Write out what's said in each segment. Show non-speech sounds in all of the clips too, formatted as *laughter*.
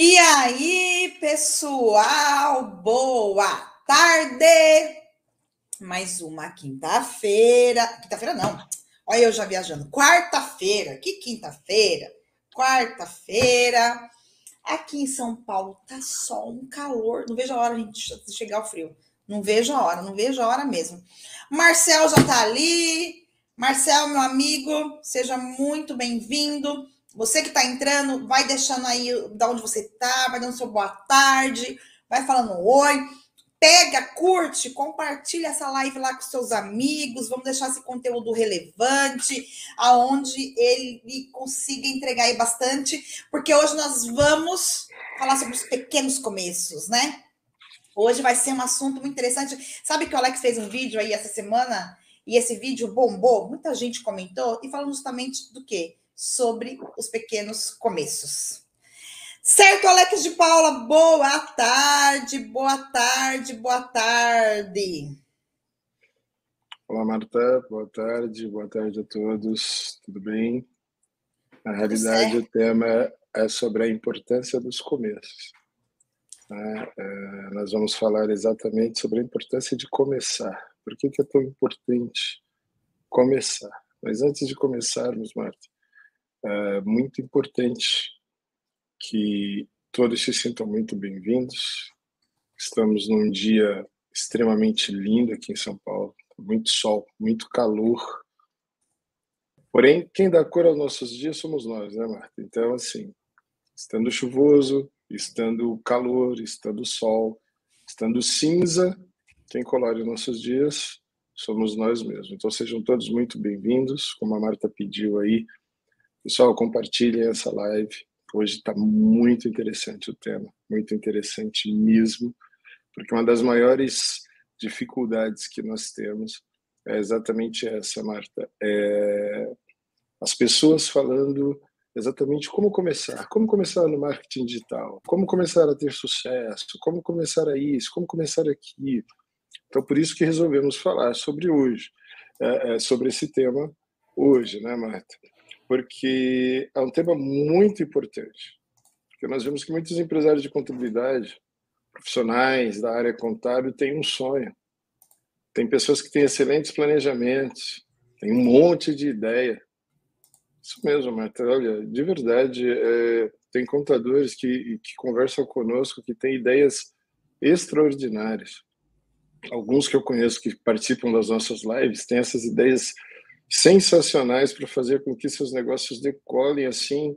E aí, pessoal, boa tarde! Mais uma quinta-feira. Quinta-feira não. Olha, eu já viajando. Quarta-feira. Que quinta-feira? Quarta-feira. Aqui em São Paulo tá só um calor. Não vejo a hora de chegar ao frio. Não vejo a hora, não vejo a hora mesmo. Marcel já tá ali. Marcel, meu amigo, seja muito bem-vindo. Você que está entrando, vai deixando aí de onde você está, vai dando seu boa tarde, vai falando oi. Pega, curte, compartilha essa live lá com seus amigos. Vamos deixar esse conteúdo relevante, aonde ele consiga entregar aí bastante, porque hoje nós vamos falar sobre os pequenos começos, né? Hoje vai ser um assunto muito interessante. Sabe que o Alex fez um vídeo aí essa semana e esse vídeo bombou? Muita gente comentou e falando justamente do quê? Sobre os pequenos começos. Certo, Alex de Paula, boa tarde, boa tarde, boa tarde. Olá, Marta, boa tarde, boa tarde a todos, tudo bem? Na realidade, o tema é sobre a importância dos começos. É, é, nós vamos falar exatamente sobre a importância de começar. Por que, que é tão importante começar? Mas antes de começarmos, Marta, é muito importante que todos se sintam muito bem-vindos. Estamos num dia extremamente lindo aqui em São Paulo, muito sol, muito calor. Porém, quem dá cor aos nossos dias somos nós, né, Marta? Então, assim, estando chuvoso, estando calor, estando sol, estando cinza, quem colore nossos dias somos nós mesmos. Então, sejam todos muito bem-vindos, como a Marta pediu aí, Pessoal, compartilhem essa live. Hoje está muito interessante o tema, muito interessante mesmo, porque uma das maiores dificuldades que nós temos é exatamente essa, Marta. É as pessoas falando exatamente como começar, como começar no marketing digital, como começar a ter sucesso, como começar a isso, como começar aqui. Então, por isso que resolvemos falar sobre hoje, é, é, sobre esse tema hoje, né, Marta? Porque é um tema muito importante. Porque nós vemos que muitos empresários de contabilidade, profissionais da área contábil, têm um sonho. Tem pessoas que têm excelentes planejamentos, tem um monte de ideia. Isso mesmo, Marta. Olha, de verdade, é, tem contadores que, que conversam conosco que têm ideias extraordinárias. Alguns que eu conheço que participam das nossas lives têm essas ideias sensacionais para fazer com que seus negócios decolem assim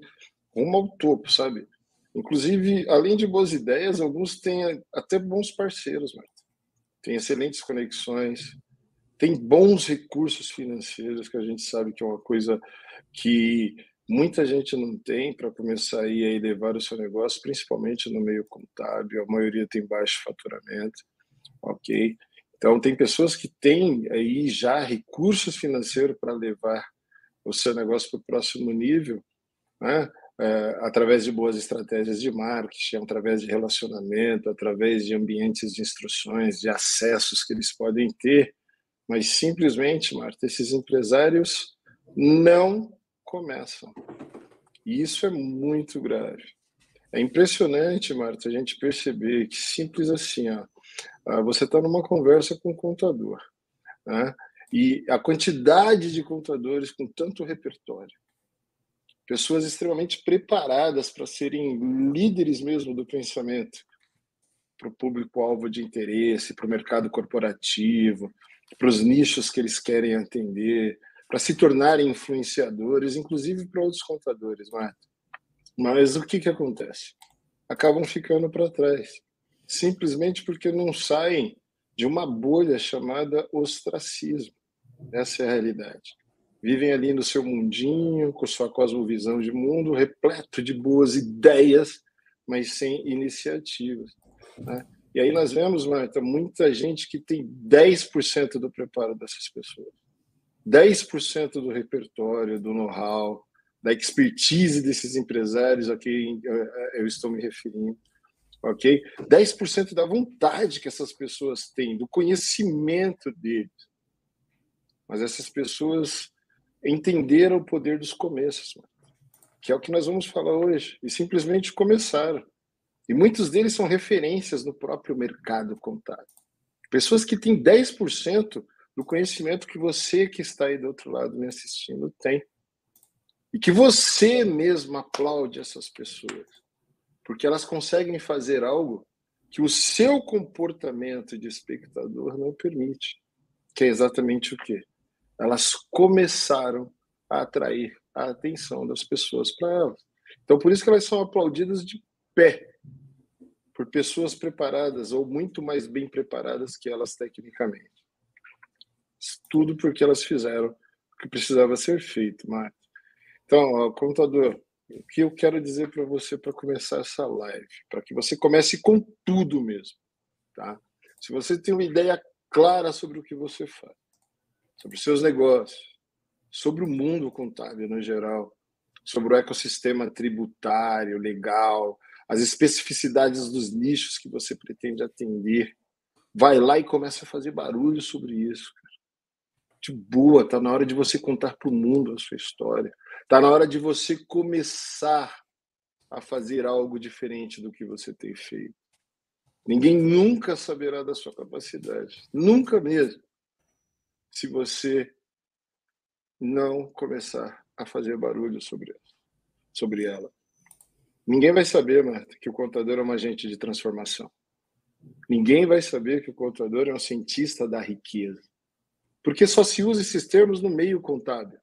rumo ao topo, sabe? Inclusive, além de boas ideias, alguns têm até bons parceiros, Marta. Tem excelentes conexões, tem bons recursos financeiros, que a gente sabe que é uma coisa que muita gente não tem para começar a elevar o seu negócio, principalmente no meio contábil. A maioria tem baixo faturamento, ok? Então, tem pessoas que têm aí já recursos financeiros para levar o seu negócio para o próximo nível, né? É, através de boas estratégias de marketing, através de relacionamento, através de ambientes de instruções, de acessos que eles podem ter, mas simplesmente, Marta, esses empresários não começam. E isso é muito grave. É impressionante, Marta, a gente perceber que simples assim, ó, você está numa conversa com um contador. Né? E a quantidade de contadores com tanto repertório, pessoas extremamente preparadas para serem líderes mesmo do pensamento, para o público-alvo de interesse, para o mercado corporativo, para os nichos que eles querem atender, para se tornarem influenciadores, inclusive para outros contadores, Marta. Mas o que, que acontece? Acabam ficando para trás simplesmente porque não saem de uma bolha chamada ostracismo. Essa é a realidade. Vivem ali no seu mundinho, com sua cosmovisão de mundo, repleto de boas ideias, mas sem iniciativas. Né? E aí nós vemos, Marta, muita gente que tem 10% do preparo dessas pessoas. 10% do repertório, do know-how, da expertise desses empresários a quem eu estou me referindo ok? 10% da vontade que essas pessoas têm, do conhecimento deles. Mas essas pessoas entenderam o poder dos começos, que é o que nós vamos falar hoje, e simplesmente começaram. E muitos deles são referências no próprio mercado contábil. Pessoas que têm 10% do conhecimento que você que está aí do outro lado me assistindo tem. E que você mesmo aplaude essas pessoas. Porque elas conseguem fazer algo que o seu comportamento de espectador não permite. Que é exatamente o quê? Elas começaram a atrair a atenção das pessoas para elas. Então, por isso que elas são aplaudidas de pé por pessoas preparadas ou muito mais bem preparadas que elas tecnicamente. Tudo porque elas fizeram o que precisava ser feito, Marta. Então, ó, contador, o que eu quero dizer para você para começar essa live, para que você comece com tudo mesmo, tá? Se você tem uma ideia clara sobre o que você faz, sobre os seus negócios, sobre o mundo contábil no geral, sobre o ecossistema tributário, legal, as especificidades dos nichos que você pretende atender. Vai lá e começa a fazer barulho sobre isso. Cara. De boa, tá na hora de você contar para o mundo a sua história. Tá na hora de você começar a fazer algo diferente do que você tem feito. Ninguém nunca saberá da sua capacidade, nunca mesmo, se você não começar a fazer barulho sobre ela. Sobre ela. Ninguém vai saber, Marta, que o contador é um agente de transformação. Ninguém vai saber que o contador é um cientista da riqueza. Porque só se usa esses termos no meio contábil.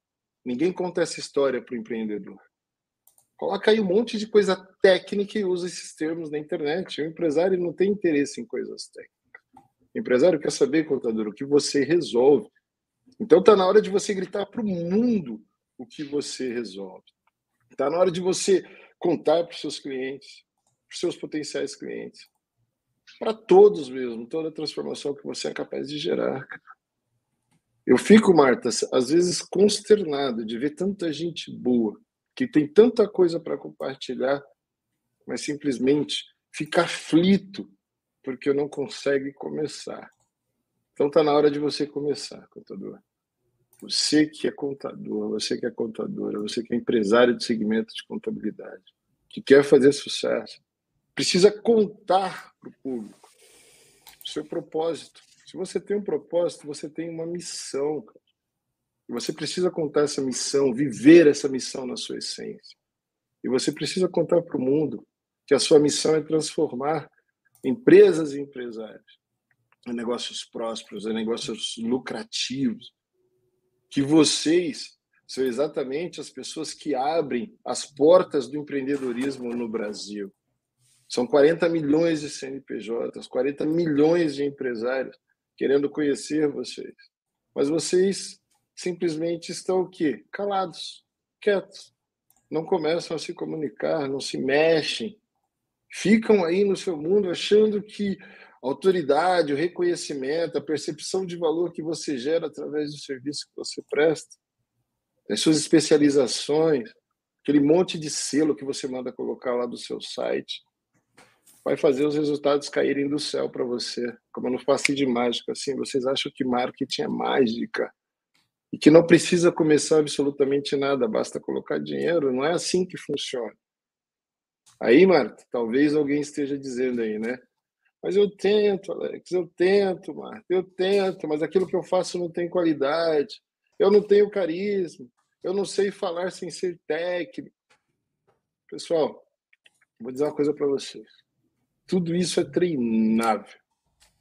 Ninguém conta essa história para o empreendedor. Coloca aí um monte de coisa técnica e usa esses termos na internet. O empresário não tem interesse em coisas técnicas. O empresário quer saber, contador, o que você resolve. Então está na hora de você gritar para o mundo o que você resolve. Está na hora de você contar para os seus clientes, para os seus potenciais clientes, para todos mesmo, toda a transformação que você é capaz de gerar. Eu fico, Marta, às vezes consternado de ver tanta gente boa, que tem tanta coisa para compartilhar, mas simplesmente fica aflito porque não consegue começar. Então está na hora de você começar, contador. Você que é contador, você que é contadora, você que é empresário de segmento de contabilidade, que quer fazer sucesso, precisa contar para o público o seu propósito. Se você tem um propósito, você tem uma missão. E você precisa contar essa missão, viver essa missão na sua essência. E você precisa contar para o mundo que a sua missão é transformar empresas e empresários em negócios prósperos, em negócios lucrativos, que vocês são exatamente as pessoas que abrem as portas do empreendedorismo no Brasil. São 40 milhões de CNPJs, 40 milhões de empresários querendo conhecer vocês. Mas vocês simplesmente estão o quê? Calados, quietos. Não começam a se comunicar, não se mexem. Ficam aí no seu mundo achando que a autoridade, o reconhecimento, a percepção de valor que você gera através do serviço que você presta, as suas especializações, aquele monte de selo que você manda colocar lá do seu site, vai fazer os resultados caírem do céu para você, como no passe de mágica. Assim, vocês acham que marketing é mágica e que não precisa começar absolutamente nada, basta colocar dinheiro? Não é assim que funciona. Aí, Marta, talvez alguém esteja dizendo aí, né? Mas eu tento, Alex, eu tento, Marta, eu tento, mas aquilo que eu faço não tem qualidade, eu não tenho carisma, eu não sei falar sem ser técnico. Pessoal, vou dizer uma coisa para vocês. Tudo isso é treinável,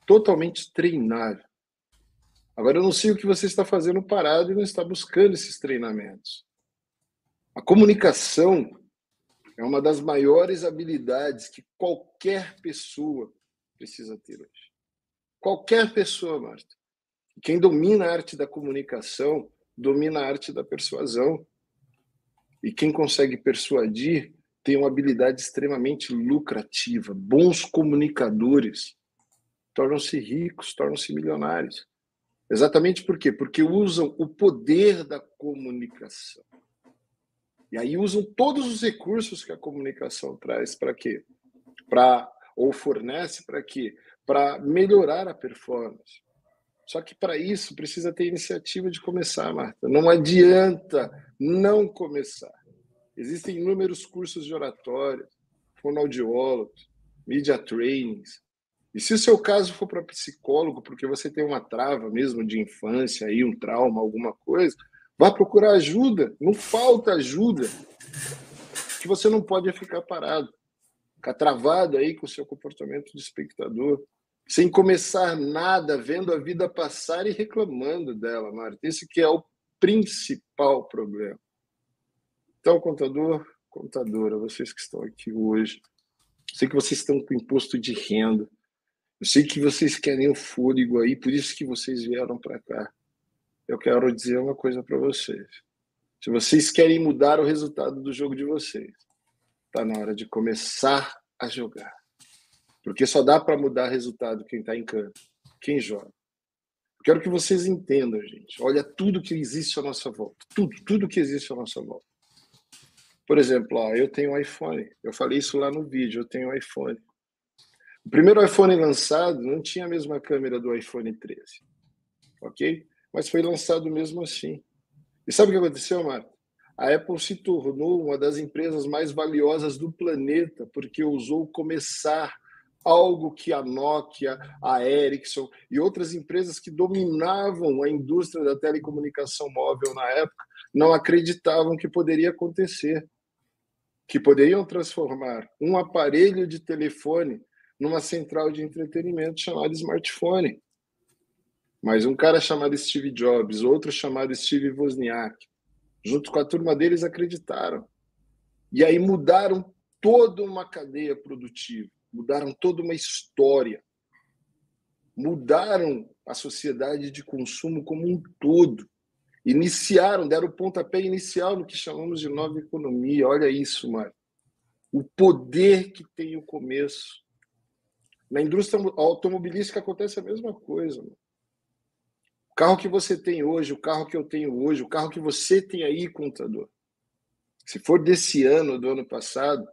totalmente treinável. Agora, eu não sei o que você está fazendo parado e não está buscando esses treinamentos. A comunicação é uma das maiores habilidades que qualquer pessoa precisa ter hoje. Qualquer pessoa, Marta. Quem domina a arte da comunicação domina a arte da persuasão. E quem consegue persuadir tem uma habilidade extremamente lucrativa. Bons comunicadores tornam-se ricos, tornam-se milionários. Exatamente por quê? Porque usam o poder da comunicação. E aí usam todos os recursos que a comunicação traz para quê? Para ou fornece para quê? Para melhorar a performance. Só que para isso precisa ter iniciativa de começar, Marta. Não adianta não começar. Existem inúmeros cursos de oratória, fonoaudiólogos, media trainings. E se o seu caso for para psicólogo, porque você tem uma trava mesmo de infância, aí, um trauma, alguma coisa, vá procurar ajuda. Não falta ajuda. Que você não pode ficar parado, ficar travado aí com o seu comportamento de espectador, sem começar nada, vendo a vida passar e reclamando dela, Marta. Esse que é o principal problema. Então, contador, contadora, vocês que estão aqui hoje, sei que vocês estão com imposto de renda, eu sei que vocês querem o fôlego aí, por isso que vocês vieram para cá. Eu quero dizer uma coisa para vocês. Se vocês querem mudar o resultado do jogo de vocês, está na hora de começar a jogar. Porque só dá para mudar resultado quem está em campo, quem joga. Quero que vocês entendam, gente. Olha tudo que existe à nossa volta. Tudo, tudo que existe à nossa volta. Por exemplo, ó, eu tenho um iPhone. Eu falei isso lá no vídeo. Eu tenho um iPhone. O primeiro iPhone lançado não tinha a mesma câmera do iPhone 13. Ok? Mas foi lançado mesmo assim. E sabe o que aconteceu, Marco? A Apple se tornou uma das empresas mais valiosas do planeta porque ousou começar algo que a Nokia, a Ericsson e outras empresas que dominavam a indústria da telecomunicação móvel na época não acreditavam que poderia acontecer que poderiam transformar um aparelho de telefone numa central de entretenimento chamada smartphone. Mas um cara chamado Steve Jobs, outro chamado Steve Wozniak, junto com a turma deles, acreditaram. E aí mudaram toda uma cadeia produtiva, mudaram toda uma história, mudaram a sociedade de consumo como um todo iniciaram, deram o pontapé inicial no que chamamos de nova economia. Olha isso, Mário. O poder que tem o começo. Na indústria automobilística acontece a mesma coisa. Mano. O carro que você tem hoje, o carro que eu tenho hoje, o carro que você tem aí, contador. Se for desse ano, do ano passado,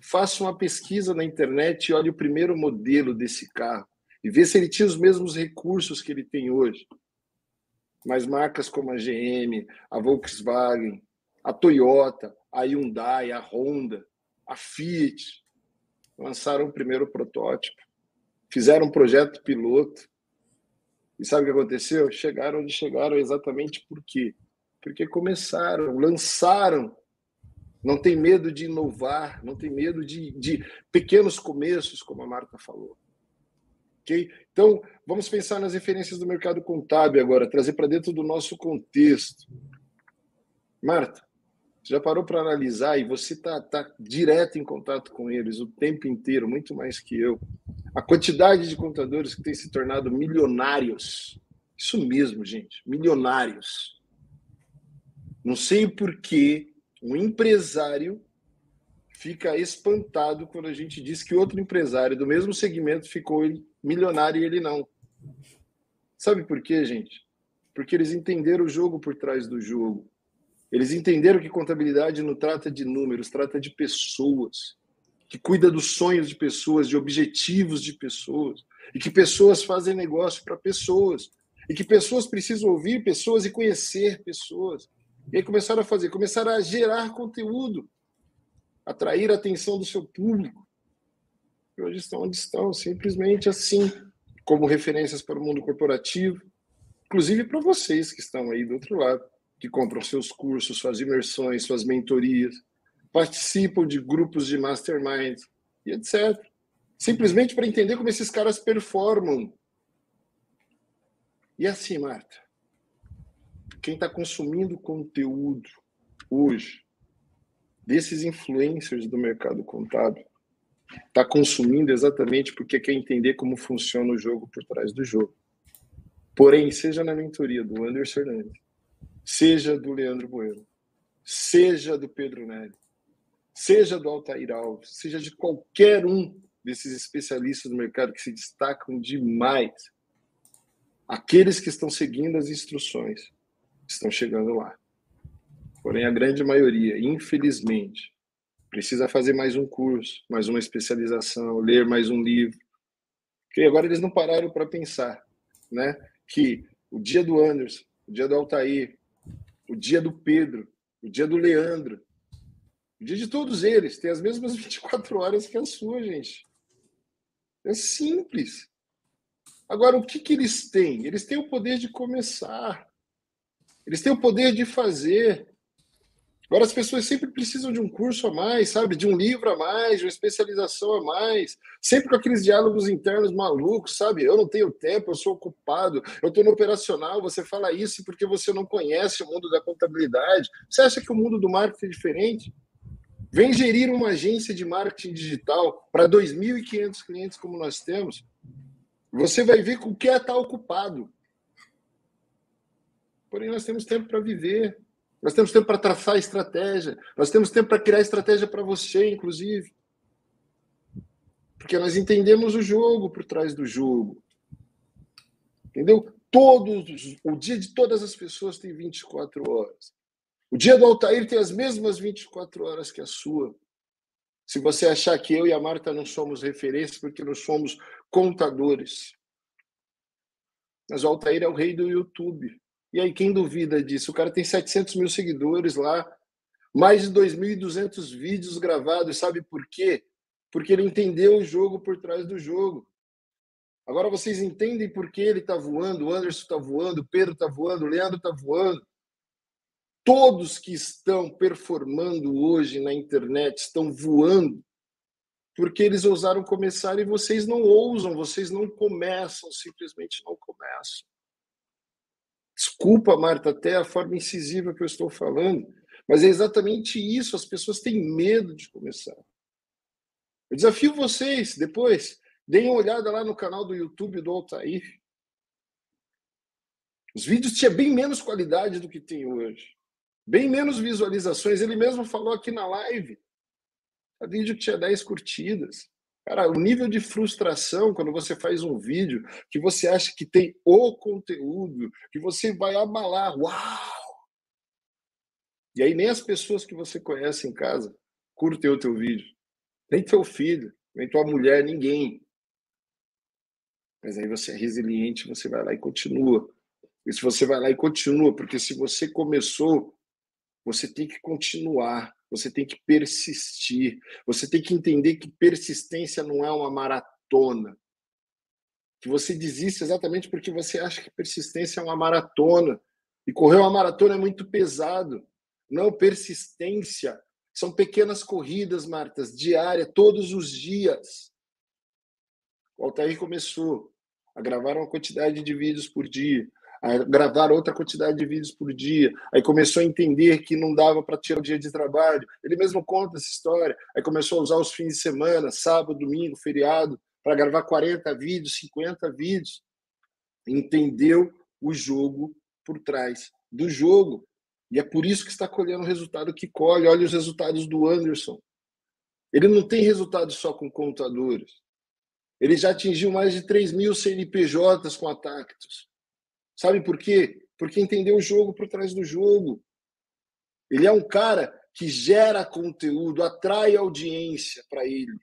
faça uma pesquisa na internet e olhe o primeiro modelo desse carro e vê se ele tinha os mesmos recursos que ele tem hoje mas marcas como a GM, a Volkswagen, a Toyota, a Hyundai, a Honda, a Fiat lançaram o primeiro protótipo, fizeram um projeto piloto. E sabe o que aconteceu? Chegaram onde chegaram exatamente por quê? Porque começaram, lançaram. Não tem medo de inovar, não tem medo de, de pequenos começos, como a Marta falou. Okay? Então, vamos pensar nas referências do mercado contábil agora, trazer para dentro do nosso contexto. Marta, você já parou para analisar e você está tá direto em contato com eles o tempo inteiro, muito mais que eu. A quantidade de contadores que têm se tornado milionários. Isso mesmo, gente, milionários. Não sei por que um empresário fica espantado quando a gente diz que outro empresário do mesmo segmento ficou milionário e ele não. Sabe por quê, gente? Porque eles entenderam o jogo por trás do jogo. Eles entenderam que contabilidade não trata de números, trata de pessoas, que cuida dos sonhos de pessoas, de objetivos de pessoas, e que pessoas fazem negócio para pessoas, e que pessoas precisam ouvir pessoas e conhecer pessoas. E aí começaram a fazer, começaram a gerar conteúdo, atrair a atenção do seu público, hoje estão onde estão, simplesmente assim, como referências para o mundo corporativo, inclusive para vocês que estão aí do outro lado, que compram seus cursos, suas imersões, suas mentorias, participam de grupos de mastermind e etc. Simplesmente para entender como esses caras performam. E assim, Marta, quem está consumindo conteúdo hoje desses influencers do mercado contábil está consumindo exatamente porque quer entender como funciona o jogo por trás do jogo. Porém, seja na mentoria do Anderson Hernandes, seja do Leandro Bueno, seja do Pedro Nery, seja do Altair Alves, seja de qualquer um desses especialistas do mercado que se destacam demais, aqueles que estão seguindo as instruções estão chegando lá. Porém, a grande maioria, infelizmente, precisa fazer mais um curso, mais uma especialização, ler mais um livro. Porque agora eles não pararam para pensar, né? Que o dia do Anderson, o dia do Altair, o dia do Pedro, o dia do Leandro, o dia de todos eles tem as mesmas *laughs* 24 horas que a sua, gente. É simples. Agora, o que, que eles têm? Eles têm o poder de começar. Eles têm o poder de fazer. Agora, as pessoas sempre precisam de um curso a mais, sabe? De um livro a mais, de uma especialização a mais. Sempre com aqueles diálogos internos malucos, sabe? Eu não tenho tempo, eu sou ocupado, eu estou no operacional. Você fala isso porque você não conhece o mundo da contabilidade. Você acha que o mundo do marketing é diferente? Vem gerir uma agência de marketing digital para 2.500 clientes como nós temos. Você vai ver com o que é estar ocupado. Porém, nós temos tempo para viver. Nós temos tempo para traçar estratégia. Nós temos tempo para criar estratégia para você, inclusive. Porque nós entendemos o jogo por trás do jogo. Entendeu? Todos, o dia de todas as pessoas tem 24 horas. O dia do Altair tem as mesmas 24 horas que a sua. Se você achar que eu e a Marta não somos referências porque nós somos contadores. Mas o Altair é o rei do YouTube. E aí, quem duvida disso? O cara tem 700 mil seguidores lá, mais de 2.200 vídeos gravados. Sabe por quê? Porque ele entendeu o jogo por trás do jogo. Agora vocês entendem por que ele está voando, o Anderson está voando, o Pedro está voando, o Leandro está voando. Todos que estão performando hoje na internet estão voando porque eles ousaram começar e vocês não ousam, vocês não começam, simplesmente não começam. Desculpa, Marta, até a forma incisiva que eu estou falando, mas é exatamente isso. As pessoas têm medo de começar. Eu desafio vocês, depois, deem uma olhada lá no canal do YouTube do Altair. Os vídeos tinham bem menos qualidade do que tem hoje. Bem menos visualizações. Ele mesmo falou aqui na live. A vídeo tinha 10 curtidas. Cara, o nível de frustração quando você faz um vídeo que você acha que tem o conteúdo, que você vai abalar. Uau! E aí nem as pessoas que você conhece em casa curtem o teu vídeo. Nem teu filho, nem tua mulher, ninguém. Mas aí você é resiliente, você vai lá e continua. E se você vai lá e continua, porque se você começou, você tem que continuar. Você tem que persistir. Você tem que entender que persistência não é uma maratona. Que você desiste exatamente porque você acha que persistência é uma maratona. E correr uma maratona é muito pesado. Não, persistência. São pequenas corridas, Martas, diárias, todos os dias. O Altair começou a gravar uma quantidade de vídeos por dia a gravar outra quantidade de vídeos por dia. Aí começou a entender que não dava para tirar o dia de trabalho. Ele mesmo conta essa história. Aí começou a usar os fins de semana, sábado, domingo, feriado, para gravar 40 vídeos, 50 vídeos. Entendeu o jogo por trás do jogo. E é por isso que está colhendo o resultado que colhe. Olha os resultados do Anderson. Ele não tem resultado só com contadores. Ele já atingiu mais de 3 mil CNPJs com a Tactus. Sabe por quê? Porque entendeu o jogo por trás do jogo. Ele é um cara que gera conteúdo, atrai audiência para ele.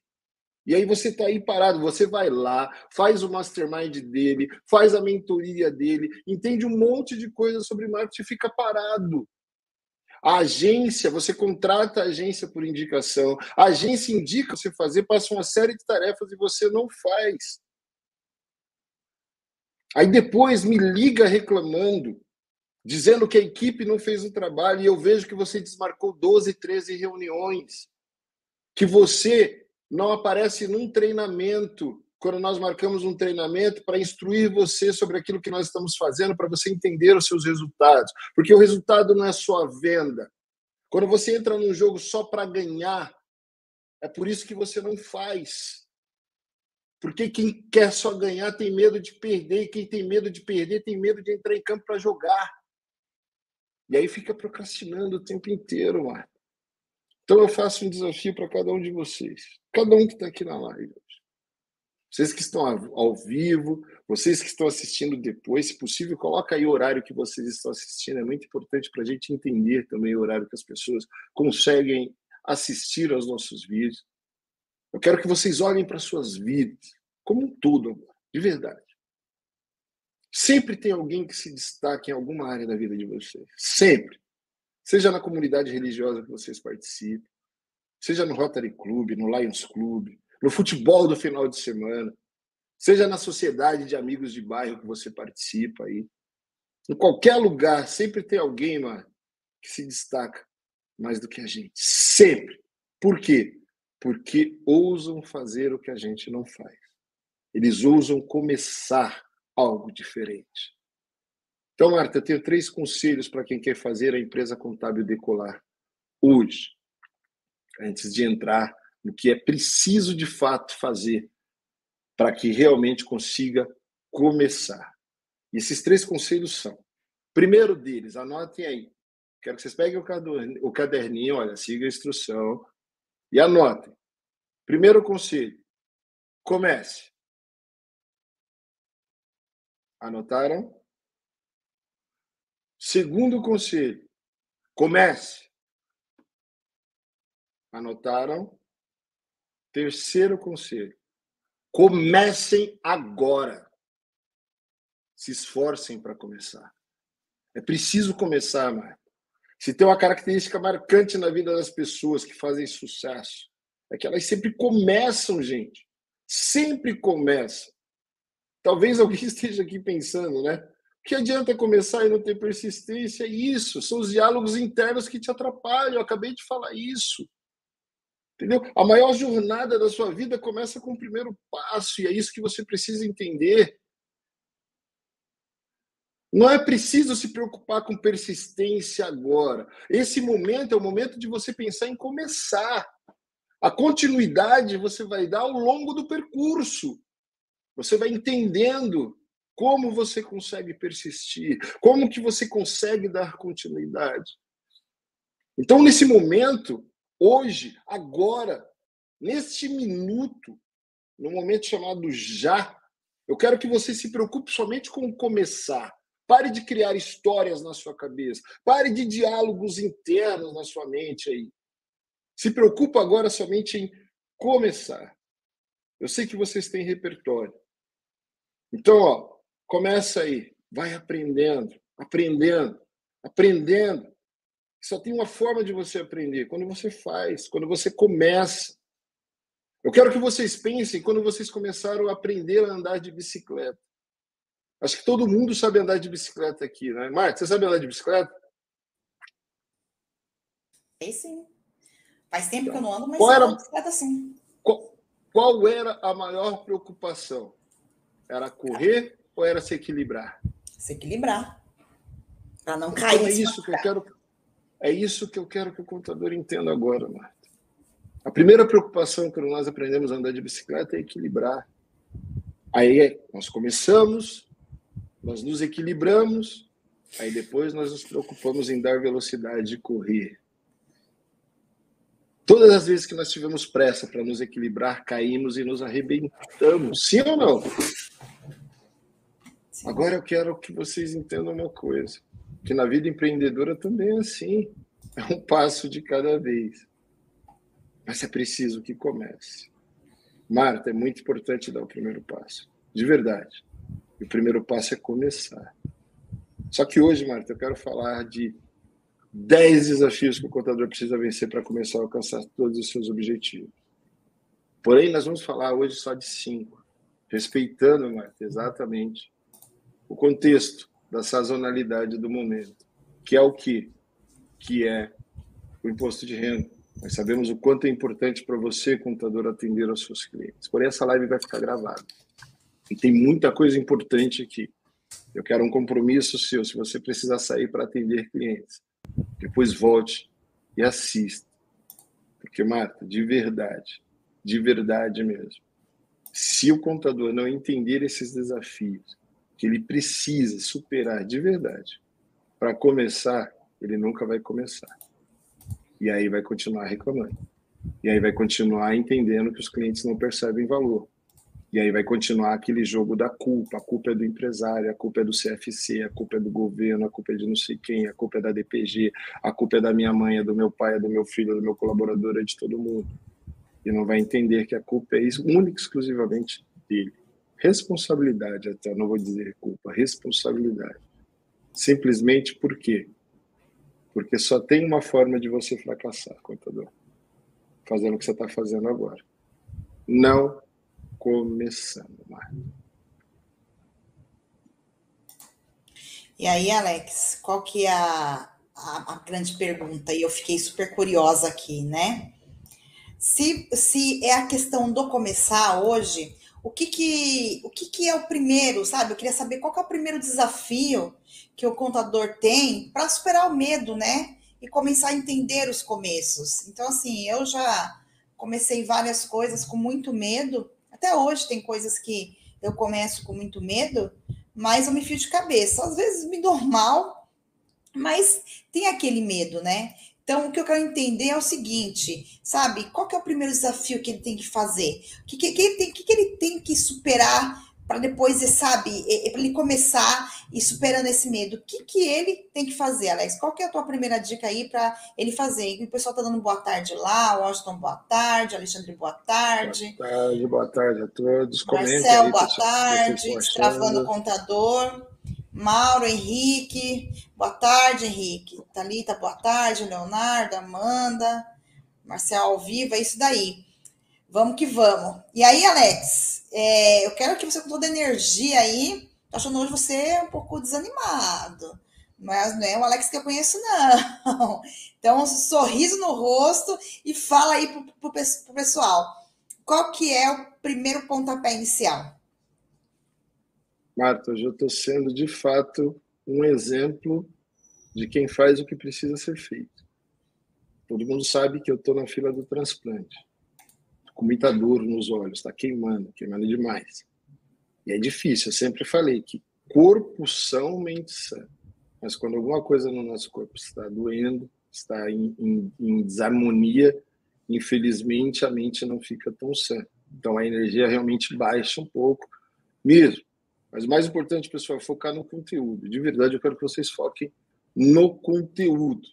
E aí você está aí parado, você vai lá, faz o mastermind dele, faz a mentoria dele, entende um monte de coisa sobre marketing e fica parado. A agência, você contrata a agência por indicação, a agência indica você fazer, passa uma série de tarefas e você não faz. Aí depois me liga reclamando, dizendo que a equipe não fez o trabalho, e eu vejo que você desmarcou 12, 13 reuniões, que você não aparece num treinamento, quando nós marcamos um treinamento para instruir você sobre aquilo que nós estamos fazendo, para você entender os seus resultados. Porque o resultado não é só a venda. Quando você entra num jogo só para ganhar, é por isso que você não faz. Porque quem quer só ganhar tem medo de perder, e quem tem medo de perder tem medo de entrar em campo para jogar. E aí fica procrastinando o tempo inteiro, mano. Então eu faço um desafio para cada um de vocês, cada um que está aqui na live. Vocês que estão ao vivo, vocês que estão assistindo depois, se possível, coloca aí o horário que vocês estão assistindo. É muito importante para a gente entender também o horário que as pessoas conseguem assistir aos nossos vídeos. Eu quero que vocês olhem para suas vidas como um todo, de verdade. Sempre tem alguém que se destaque em alguma área da vida de vocês. Sempre. Seja na comunidade religiosa que vocês participam, seja no Rotary Club, no Lions Club, no futebol do final de semana. seja na sociedade de amigos de bairro que você participa aí. Em qualquer lugar, sempre tem alguém, mano, que se destaca mais do que a gente. Sempre. Por quê? Porque ousam fazer o que a gente não faz. Eles ousam começar algo diferente. Então, Marta, eu tenho três conselhos para quem quer fazer a empresa contábil decolar hoje, antes de entrar no que é preciso de fato fazer para que realmente consiga começar. E esses três conselhos são: primeiro deles, anotem aí. Quero que vocês peguem o caderninho, olha, siga a instrução e anotem. Primeiro conselho: comece. Anotaram? Segundo conselho: comece. Anotaram? Terceiro conselho: Comecem agora. Se esforcem para começar. É preciso começar, Marta. Se tem uma característica marcante na vida das pessoas que fazem sucesso, é que elas sempre começam, gente. Sempre começam. Talvez alguém *laughs* esteja aqui pensando, né? O que adianta começar e não ter persistência? Isso, são os diálogos internos que te atrapalham. Eu acabei de falar isso. Entendeu? A maior jornada da sua vida começa com o primeiro passo, e é isso que você precisa entender. Não é preciso se preocupar com persistência agora. Esse momento é o momento de você pensar em começar. A continuidade você vai dar ao longo do percurso. Você vai entendendo como você consegue persistir, como que você consegue dar continuidade. Então, nesse momento, hoje, agora, neste minuto, no momento chamado já, eu quero que você se preocupe somente com começar. Pare de criar histórias na sua cabeça. Pare de diálogos internos na sua mente aí. Se preocupa agora somente em começar. Eu sei que vocês têm repertório. Então, ó, começa aí, vai aprendendo, aprendendo, aprendendo. Só tem uma forma de você aprender, quando você faz, quando você começa. Eu quero que vocês pensem quando vocês começaram a aprender a andar de bicicleta. Acho que todo mundo sabe andar de bicicleta aqui, né? Marta, você sabe andar de bicicleta? Sei sim. Faz tempo que eu não ando, mas qual era, bicicleta sim. Qual, qual era a maior preocupação? Era correr ou era se equilibrar? Se equilibrar. Para não cair. Então é isso que eu quero é isso que eu quero que o contador entenda agora, Marta. A primeira preocupação quando nós aprendemos a andar de bicicleta é equilibrar. Aí nós começamos, nós nos equilibramos, aí depois nós nos preocupamos em dar velocidade e correr. Todas as vezes que nós tivemos pressa para nos equilibrar, caímos e nos arrebentamos. Sim ou não? Agora eu quero que vocês entendam uma coisa que na vida empreendedora também é assim. É um passo de cada vez. Mas é preciso que comece. Marta, é muito importante dar o primeiro passo. De verdade. E o primeiro passo é começar. Só que hoje, Marta, eu quero falar de 10 desafios que o contador precisa vencer para começar a alcançar todos os seus objetivos. Porém, nós vamos falar hoje só de cinco, respeitando, Marta, exatamente o contexto da sazonalidade do momento, que é o que? Que é o imposto de renda. Nós sabemos o quanto é importante para você, contador, atender aos seus clientes. Porém, essa live vai ficar gravada. E tem muita coisa importante aqui. Eu quero um compromisso seu, se você precisar sair para atender clientes. Depois volte e assista. Porque, Marta, de verdade, de verdade mesmo, se o contador não entender esses desafios, que ele precisa superar de verdade para começar, ele nunca vai começar. E aí vai continuar reclamando. E aí vai continuar entendendo que os clientes não percebem valor. E aí vai continuar aquele jogo da culpa. A culpa é do empresário, a culpa é do CFC, a culpa é do governo, a culpa é de não sei quem, a culpa é da DPG, a culpa é da minha mãe, é do meu pai, é do meu filho, é do meu colaborador, é de todo mundo. E não vai entender que a culpa é única e exclusivamente dele responsabilidade, até não vou dizer culpa, responsabilidade. Simplesmente por quê? Porque só tem uma forma de você fracassar, contador. Fazendo o que você está fazendo agora. Não começando, Marta. E aí, Alex, qual que é a, a, a, grande pergunta? E eu fiquei super curiosa aqui, né? Se, se é a questão do começar hoje, o que que, o que que é o primeiro, sabe? Eu queria saber qual que é o primeiro desafio que o contador tem para superar o medo, né? E começar a entender os começos. Então, assim, eu já comecei várias coisas com muito medo. Até hoje tem coisas que eu começo com muito medo, mas eu me fio de cabeça. Às vezes me dou mal, mas tem aquele medo, né? Então, o que eu quero entender é o seguinte, sabe? Qual que é o primeiro desafio que ele tem que fazer? O que, que, que, ele, tem, que, que ele tem que superar para depois, sabe, para ele começar e superando esse medo, o que, que ele tem que fazer, Alex? Qual que é a tua primeira dica aí para ele fazer? O pessoal tá dando boa tarde lá, o Washington, boa tarde, Alexandre, boa tarde. Boa tarde, boa tarde a todos. Marcel, aí, boa tarde, Destravando o Contador. Mauro, Henrique, boa tarde, Henrique. Thalita, boa tarde, Leonardo, Amanda, Marcel ao vivo, é isso daí. Vamos que vamos. E aí, Alex, é, eu quero que você, com toda a energia aí, tô achando hoje você um pouco desanimado. Mas não é o Alex que eu conheço, não. *laughs* Então, um sorriso no rosto e fala aí pro, pro, pro pessoal. Qual que é o primeiro pontapé inicial? Marta, hoje eu estou sendo, de fato, um exemplo de quem faz o que precisa ser feito. Todo mundo sabe que eu estou na fila do transplante com muita dor nos olhos, está queimando, queimando demais. E é difícil, eu sempre falei que corpo são, mente sã. Mas quando alguma coisa no nosso corpo está doendo, está em, em, em desarmonia, infelizmente a mente não fica tão sã. Então a energia realmente baixa um pouco, mesmo. Mas mais importante, pessoal, é focar no conteúdo. De verdade, eu quero que vocês foquem no conteúdo,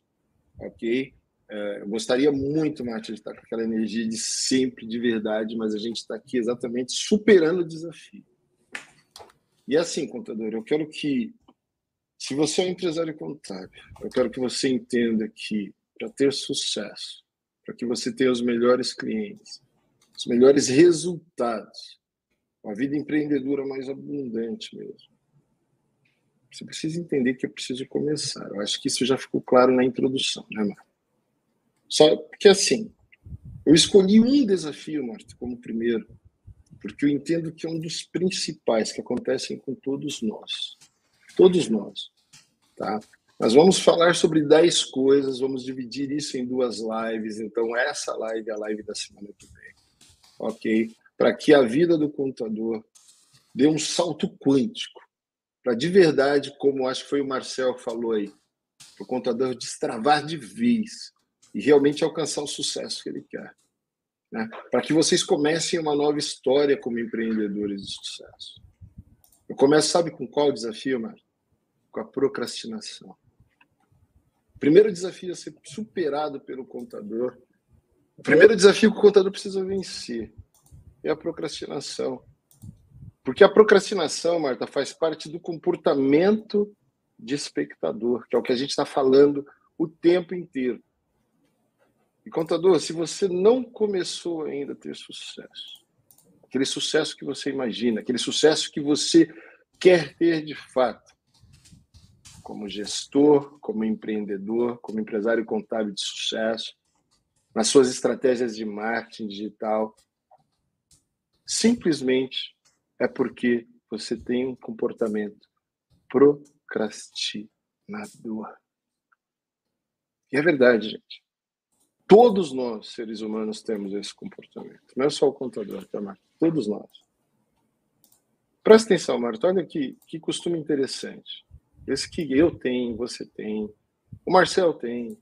ok? É, eu gostaria muito, Márcia, de estar com aquela energia de sempre, de verdade, mas a gente está aqui exatamente superando o desafio. E assim, contador, eu quero que, se você é um empresário contábil, eu quero que você entenda que para ter sucesso, para que você tenha os melhores clientes, os melhores resultados, uma vida empreendedora mais abundante mesmo, você precisa entender que é preciso começar. Eu acho que isso já ficou claro na introdução, né, Marcos? Só que assim, eu escolhi um desafio, Marta, como primeiro, porque eu entendo que é um dos principais que acontecem com todos nós. Todos nós, tá? Nós vamos falar sobre 10 coisas, vamos dividir isso em duas lives. Então, essa live é a live da semana que vem, ok? Para que a vida do contador dê um salto quântico, para de verdade, como acho que foi o Marcel que falou aí, para o contador destravar de vez e realmente alcançar o sucesso que ele quer. Né? Para que vocês comecem uma nova história como empreendedores de sucesso. Eu começo, sabe com qual desafio, Mário? Com a procrastinação. O primeiro desafio a ser superado pelo contador. O primeiro desafio que o contador precisa vencer é a procrastinação. Porque a procrastinação, Marta, faz parte do comportamento de espectador, que é o que a gente está falando o tempo inteiro. E contador, se você não começou ainda a ter sucesso, aquele sucesso que você imagina, aquele sucesso que você quer ter de fato, como gestor, como empreendedor, como empresário contábil de sucesso, nas suas estratégias de marketing digital, simplesmente é porque você tem um comportamento procrastinador. E é verdade, gente. Todos nós, seres humanos, temos esse comportamento. Não é só o contador, tá, Marta? Todos nós. Presta atenção, Marta. Olha que, que costume interessante. Esse que eu tenho, você tem, o Marcel tem,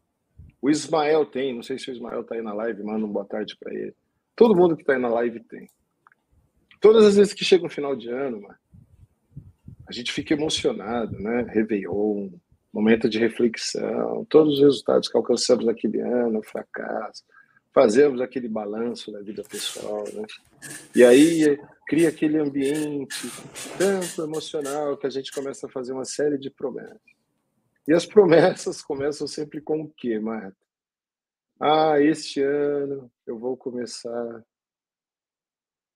o Ismael tem. Não sei se o Ismael está aí na live, manda um boa tarde para ele. Todo mundo que está aí na live tem. Todas as vezes que chega um final de ano, Marta, a gente fica emocionado, né? Réveillon, momento de reflexão, todos os resultados que alcançamos naquele ano, fracasso, fazemos aquele balanço da vida pessoal, né? E aí cria aquele ambiente tanto emocional que a gente começa a fazer uma série de promessas. E as promessas começam sempre com o quê, Marta? Ah, este ano eu vou começar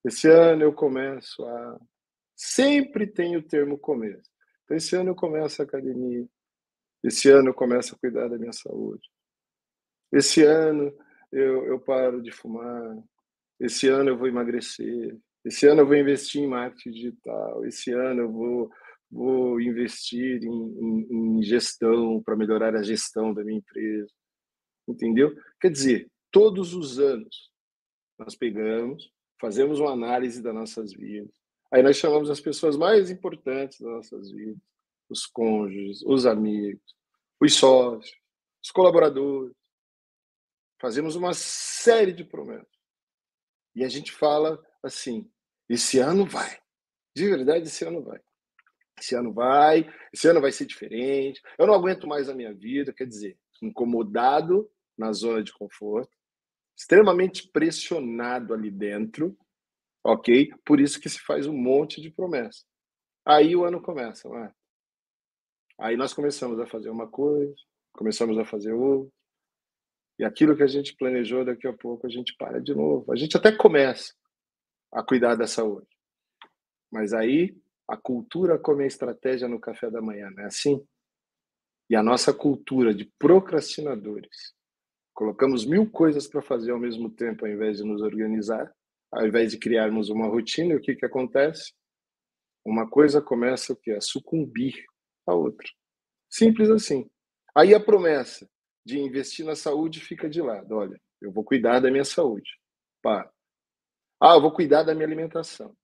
Esse ano eu começo a. Sempre tem o termo começo. Então, esse ano eu começo a academia. Esse ano eu começo a cuidar da minha saúde. Esse ano eu, eu paro de fumar. Esse ano eu vou emagrecer. Esse ano eu vou investir em marketing digital. Esse ano eu vou, vou investir em, em, em gestão para melhorar a gestão da minha empresa. Entendeu? Quer dizer, todos os anos nós pegamos, fazemos uma análise das nossas vidas. Aí nós chamamos as pessoas mais importantes das nossas vidas, os cônjuges, os amigos, os sócios, os colaboradores. Fazemos uma série de promessas. E a gente fala assim: esse ano vai. De verdade, esse ano vai. Esse ano vai, esse ano vai ser diferente. Eu não aguento mais a minha vida, quer dizer, incomodado na zona de conforto, extremamente pressionado ali dentro, ok? Por isso que se faz um monte de promessa. Aí o ano começa, não é? Aí nós começamos a fazer uma coisa, começamos a fazer outra, e aquilo que a gente planejou daqui a pouco a gente para de novo. A gente até começa a cuidar da saúde, mas aí a cultura come a estratégia no café da manhã, não é assim? E a nossa cultura de procrastinadores Colocamos mil coisas para fazer ao mesmo tempo, ao invés de nos organizar, ao invés de criarmos uma rotina, o que, que acontece? Uma coisa começa o quê? a sucumbir à outra. Simples assim. Aí a promessa de investir na saúde fica de lado. Olha, eu vou cuidar da minha saúde. Para. Ah, eu vou cuidar da minha alimentação.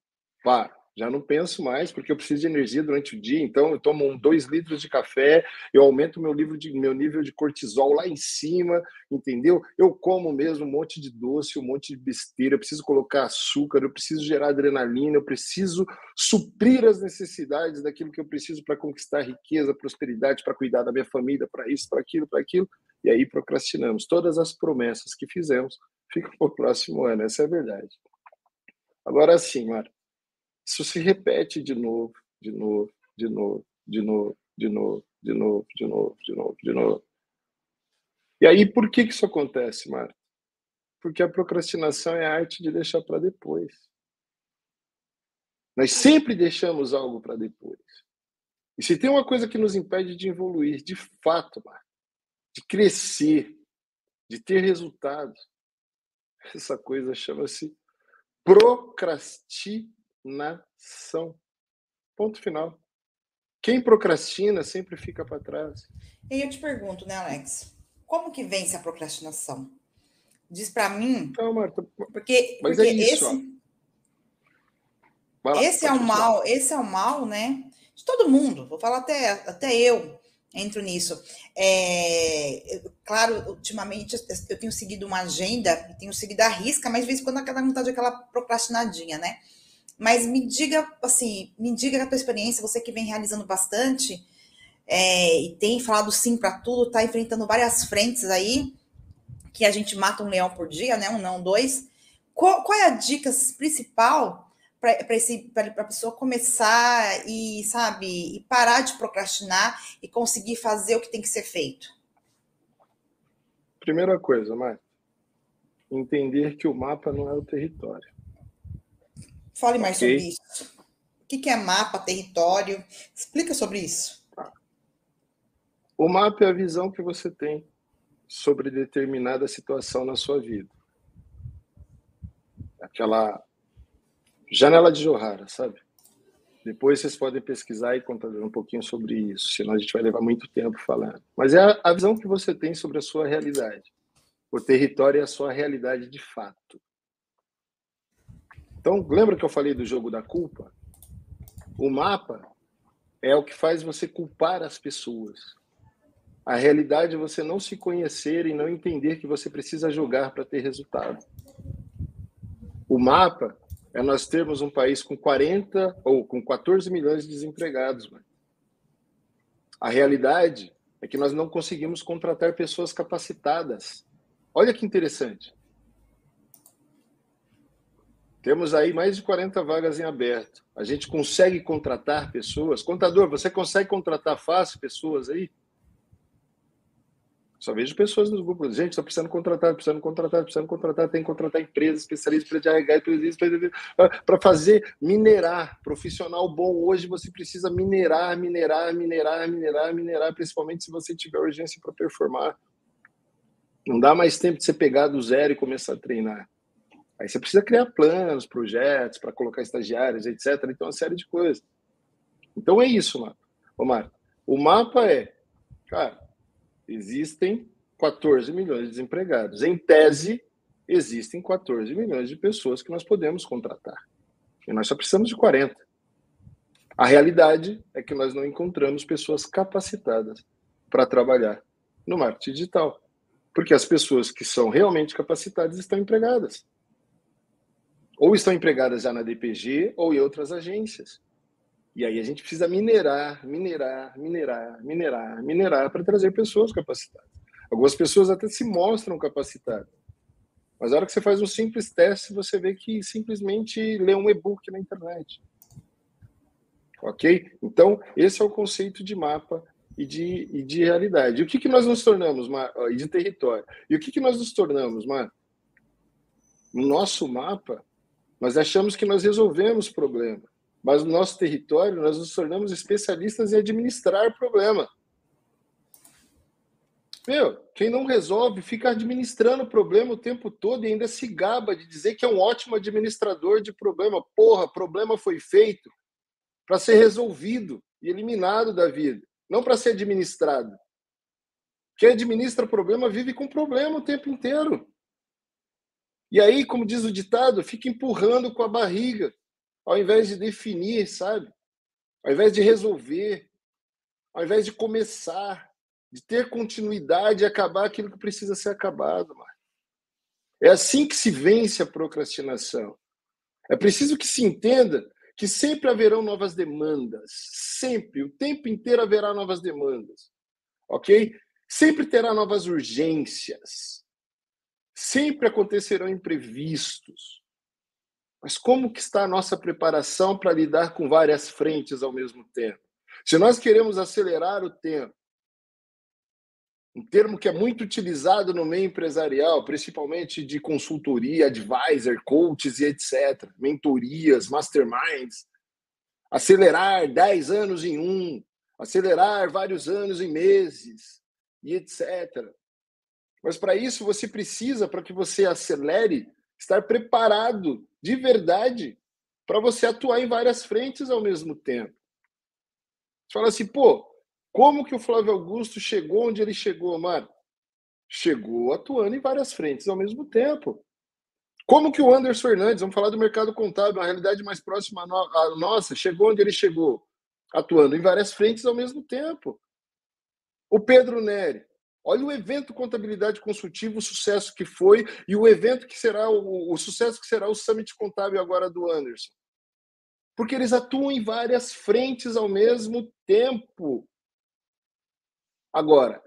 Para já não penso mais, porque eu preciso de energia durante o dia, então eu tomo um, dois litros de café, eu aumento meu, livro de, meu nível de cortisol lá em cima, entendeu? Eu como mesmo um monte de doce, um monte de besteira, eu preciso colocar açúcar, eu preciso gerar adrenalina, eu preciso suprir as necessidades daquilo que eu preciso para conquistar riqueza, prosperidade, para cuidar da minha família, para isso, para aquilo, para aquilo, e aí procrastinamos. Todas as promessas que fizemos *laughs* ficam para o próximo ano, essa é a verdade. Agora sim, Mara isso se repete de novo, de novo, de novo, de novo, de novo, de novo, de novo, de novo, de novo. E aí, por que, que isso acontece, Marta? Porque a procrastinação é a arte de deixar para depois. Nós sempre deixamos algo para depois. E se tem uma coisa que nos impede de evoluir, de fato, Marta, de crescer, de ter resultados, *laughs* essa coisa chama-se procrastinação procrastinação. Ponto final. Quem procrastina sempre fica para trás. E eu te pergunto, né, Alex? Como que vence a procrastinação? Diz para mim. Não, Marta. Porque, mas porque é isso, esse, esse é o mal, esse é o mal, né? De todo mundo. Vou falar até, até eu entro nisso. É, claro, ultimamente eu tenho seguido uma agenda, tenho seguido a risca, mas de vez em quando cada vontade aquela procrastinadinha, né? Mas me diga, assim, me diga a tua experiência, você que vem realizando bastante é, e tem falado sim para tudo, está enfrentando várias frentes aí, que a gente mata um leão por dia, né? Um não, dois. Qual, qual é a dica principal para a pessoa começar e, sabe, e parar de procrastinar e conseguir fazer o que tem que ser feito? Primeira coisa, Marta, entender que o mapa não é o território. Fale mais okay. sobre isso. O que é mapa, território? Explica sobre isso. O mapa é a visão que você tem sobre determinada situação na sua vida. Aquela janela de Johara, sabe? Depois vocês podem pesquisar e contar um pouquinho sobre isso, senão a gente vai levar muito tempo falando. Mas é a visão que você tem sobre a sua realidade. O território é a sua realidade de fato. Então, lembra que eu falei do jogo da culpa? O mapa é o que faz você culpar as pessoas. A realidade é você não se conhecer e não entender que você precisa jogar para ter resultado. O mapa é nós termos um país com 40 ou com 14 milhões de desempregados. Mano. A realidade é que nós não conseguimos contratar pessoas capacitadas. Olha que interessante. Temos aí mais de 40 vagas em aberto. A gente consegue contratar pessoas? Contador, você consegue contratar fácil pessoas aí? Só vejo pessoas nos grupos, gente, estou precisando contratar, precisando contratar, precisando contratar, tem que contratar empresas, especialistas para RH, para fazer minerar. Profissional bom hoje, você precisa minerar, minerar, minerar, minerar, minerar, principalmente se você tiver urgência para performar. Não dá mais tempo de você pegar do zero e começar a treinar. Aí você precisa criar planos, projetos para colocar estagiários, etc. Então, uma série de coisas. Então é isso, mapa. Ô, Marco, o mapa é, cara, existem 14 milhões de desempregados. Em tese, existem 14 milhões de pessoas que nós podemos contratar. E nós só precisamos de 40. A realidade é que nós não encontramos pessoas capacitadas para trabalhar no marketing digital. Porque as pessoas que são realmente capacitadas estão empregadas. Ou estão empregadas já na DPG ou em outras agências. E aí a gente precisa minerar, minerar, minerar, minerar, minerar para trazer pessoas capacitadas. Algumas pessoas até se mostram capacitadas. Mas a hora que você faz um simples teste, você vê que simplesmente lê um e-book na internet. Ok? Então, esse é o conceito de mapa e de, e de realidade. E o que, que nós nos tornamos, e de território? E o que, que nós nos tornamos, Mar? No nosso mapa, nós achamos que nós resolvemos o problema. Mas no nosso território, nós nos tornamos especialistas em administrar problema. Meu, quem não resolve fica administrando o problema o tempo todo e ainda se gaba de dizer que é um ótimo administrador de problema. Porra, problema foi feito para ser resolvido e eliminado da vida, não para ser administrado. Quem administra problema vive com problema o tempo inteiro. E aí, como diz o ditado, fica empurrando com a barriga ao invés de definir, sabe? Ao invés de resolver, ao invés de começar, de ter continuidade e acabar aquilo que precisa ser acabado, mano. É assim que se vence a procrastinação. É preciso que se entenda que sempre haverão novas demandas, sempre, o tempo inteiro haverá novas demandas, ok? Sempre terá novas urgências, sempre acontecerão imprevistos. Mas como que está a nossa preparação para lidar com várias frentes ao mesmo tempo? Se nós queremos acelerar o tempo, um termo que é muito utilizado no meio empresarial, principalmente de consultoria, advisor, coaches e etc., mentorias, masterminds, acelerar 10 anos em um, acelerar vários anos em meses e etc. Mas para isso você precisa, para que você acelere, estar preparado de verdade para você atuar em várias frentes ao mesmo tempo. Você fala assim, pô, como que o Flávio Augusto chegou onde ele chegou, mano? Chegou atuando em várias frentes ao mesmo tempo. Como que o Anderson Fernandes, vamos falar do mercado contábil, a realidade mais próxima à nossa, chegou onde ele chegou? Atuando em várias frentes ao mesmo tempo. O Pedro Neri, Olha o evento Contabilidade Consultiva, o sucesso que foi, e o evento que será, o, o sucesso que será o Summit Contábil agora do Anderson. Porque eles atuam em várias frentes ao mesmo tempo. Agora,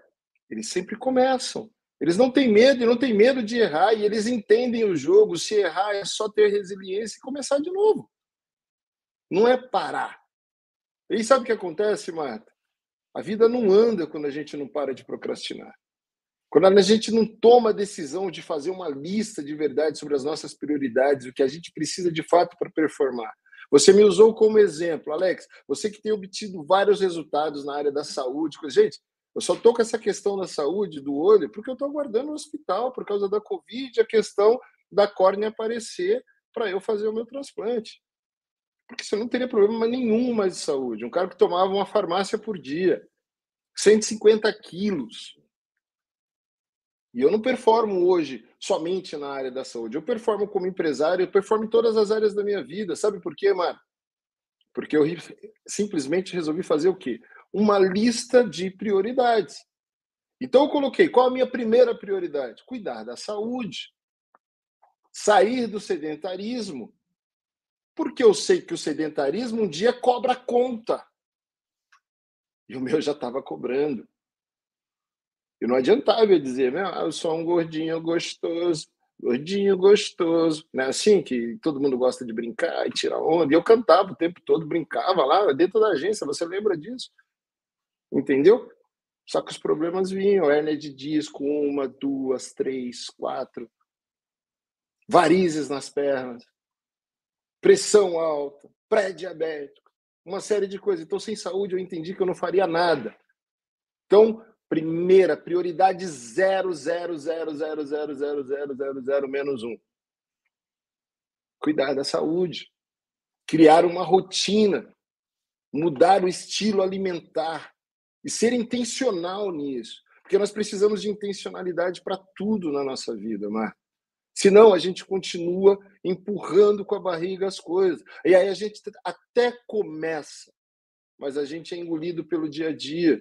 eles sempre começam. Eles não têm medo, não têm medo de errar, e eles entendem o jogo. Se errar é só ter resiliência e começar de novo. Não é parar. E sabe o que acontece, Marta? A vida não anda quando a gente não para de procrastinar. Quando a gente não toma a decisão de fazer uma lista de verdade sobre as nossas prioridades, o que a gente precisa de fato para performar. Você me usou como exemplo, Alex, você que tem obtido vários resultados na área da saúde. Gente, eu só estou com essa questão da saúde, do olho, porque eu estou aguardando no hospital por causa da Covid, a questão da córnea aparecer para eu fazer o meu transplante porque você não teria problema nenhum mais de saúde. Um cara que tomava uma farmácia por dia, 150 quilos. E eu não performo hoje somente na área da saúde. Eu performo como empresário, eu performo em todas as áreas da minha vida. Sabe por quê, Mar? Porque eu simplesmente resolvi fazer o quê? Uma lista de prioridades. Então eu coloquei qual a minha primeira prioridade? Cuidar da saúde. Sair do sedentarismo porque eu sei que o sedentarismo um dia cobra conta. E o meu já estava cobrando. E não adiantava eu dizer, meu, eu sou um gordinho gostoso, gordinho gostoso, né? Assim, que todo mundo gosta de brincar e tirar onda. E eu cantava o tempo todo, brincava lá dentro da agência, você lembra disso? Entendeu? Só que os problemas vinham, hérnia de disco, uma, duas, três, quatro, varizes nas pernas, pressão alta, pré-diabético, uma série de coisas. Então, sem saúde, eu entendi que eu não faria nada. Então, primeira, prioridade 0, 0, 0, 0, 0, 0, 0, 0, 0, menos um. Cuidar da saúde. Criar uma rotina. Mudar o estilo alimentar. E ser intencional nisso. Porque nós precisamos de intencionalidade para tudo na nossa vida, Marta. Senão a gente continua empurrando com a barriga as coisas. E aí a gente até começa, mas a gente é engolido pelo dia a dia.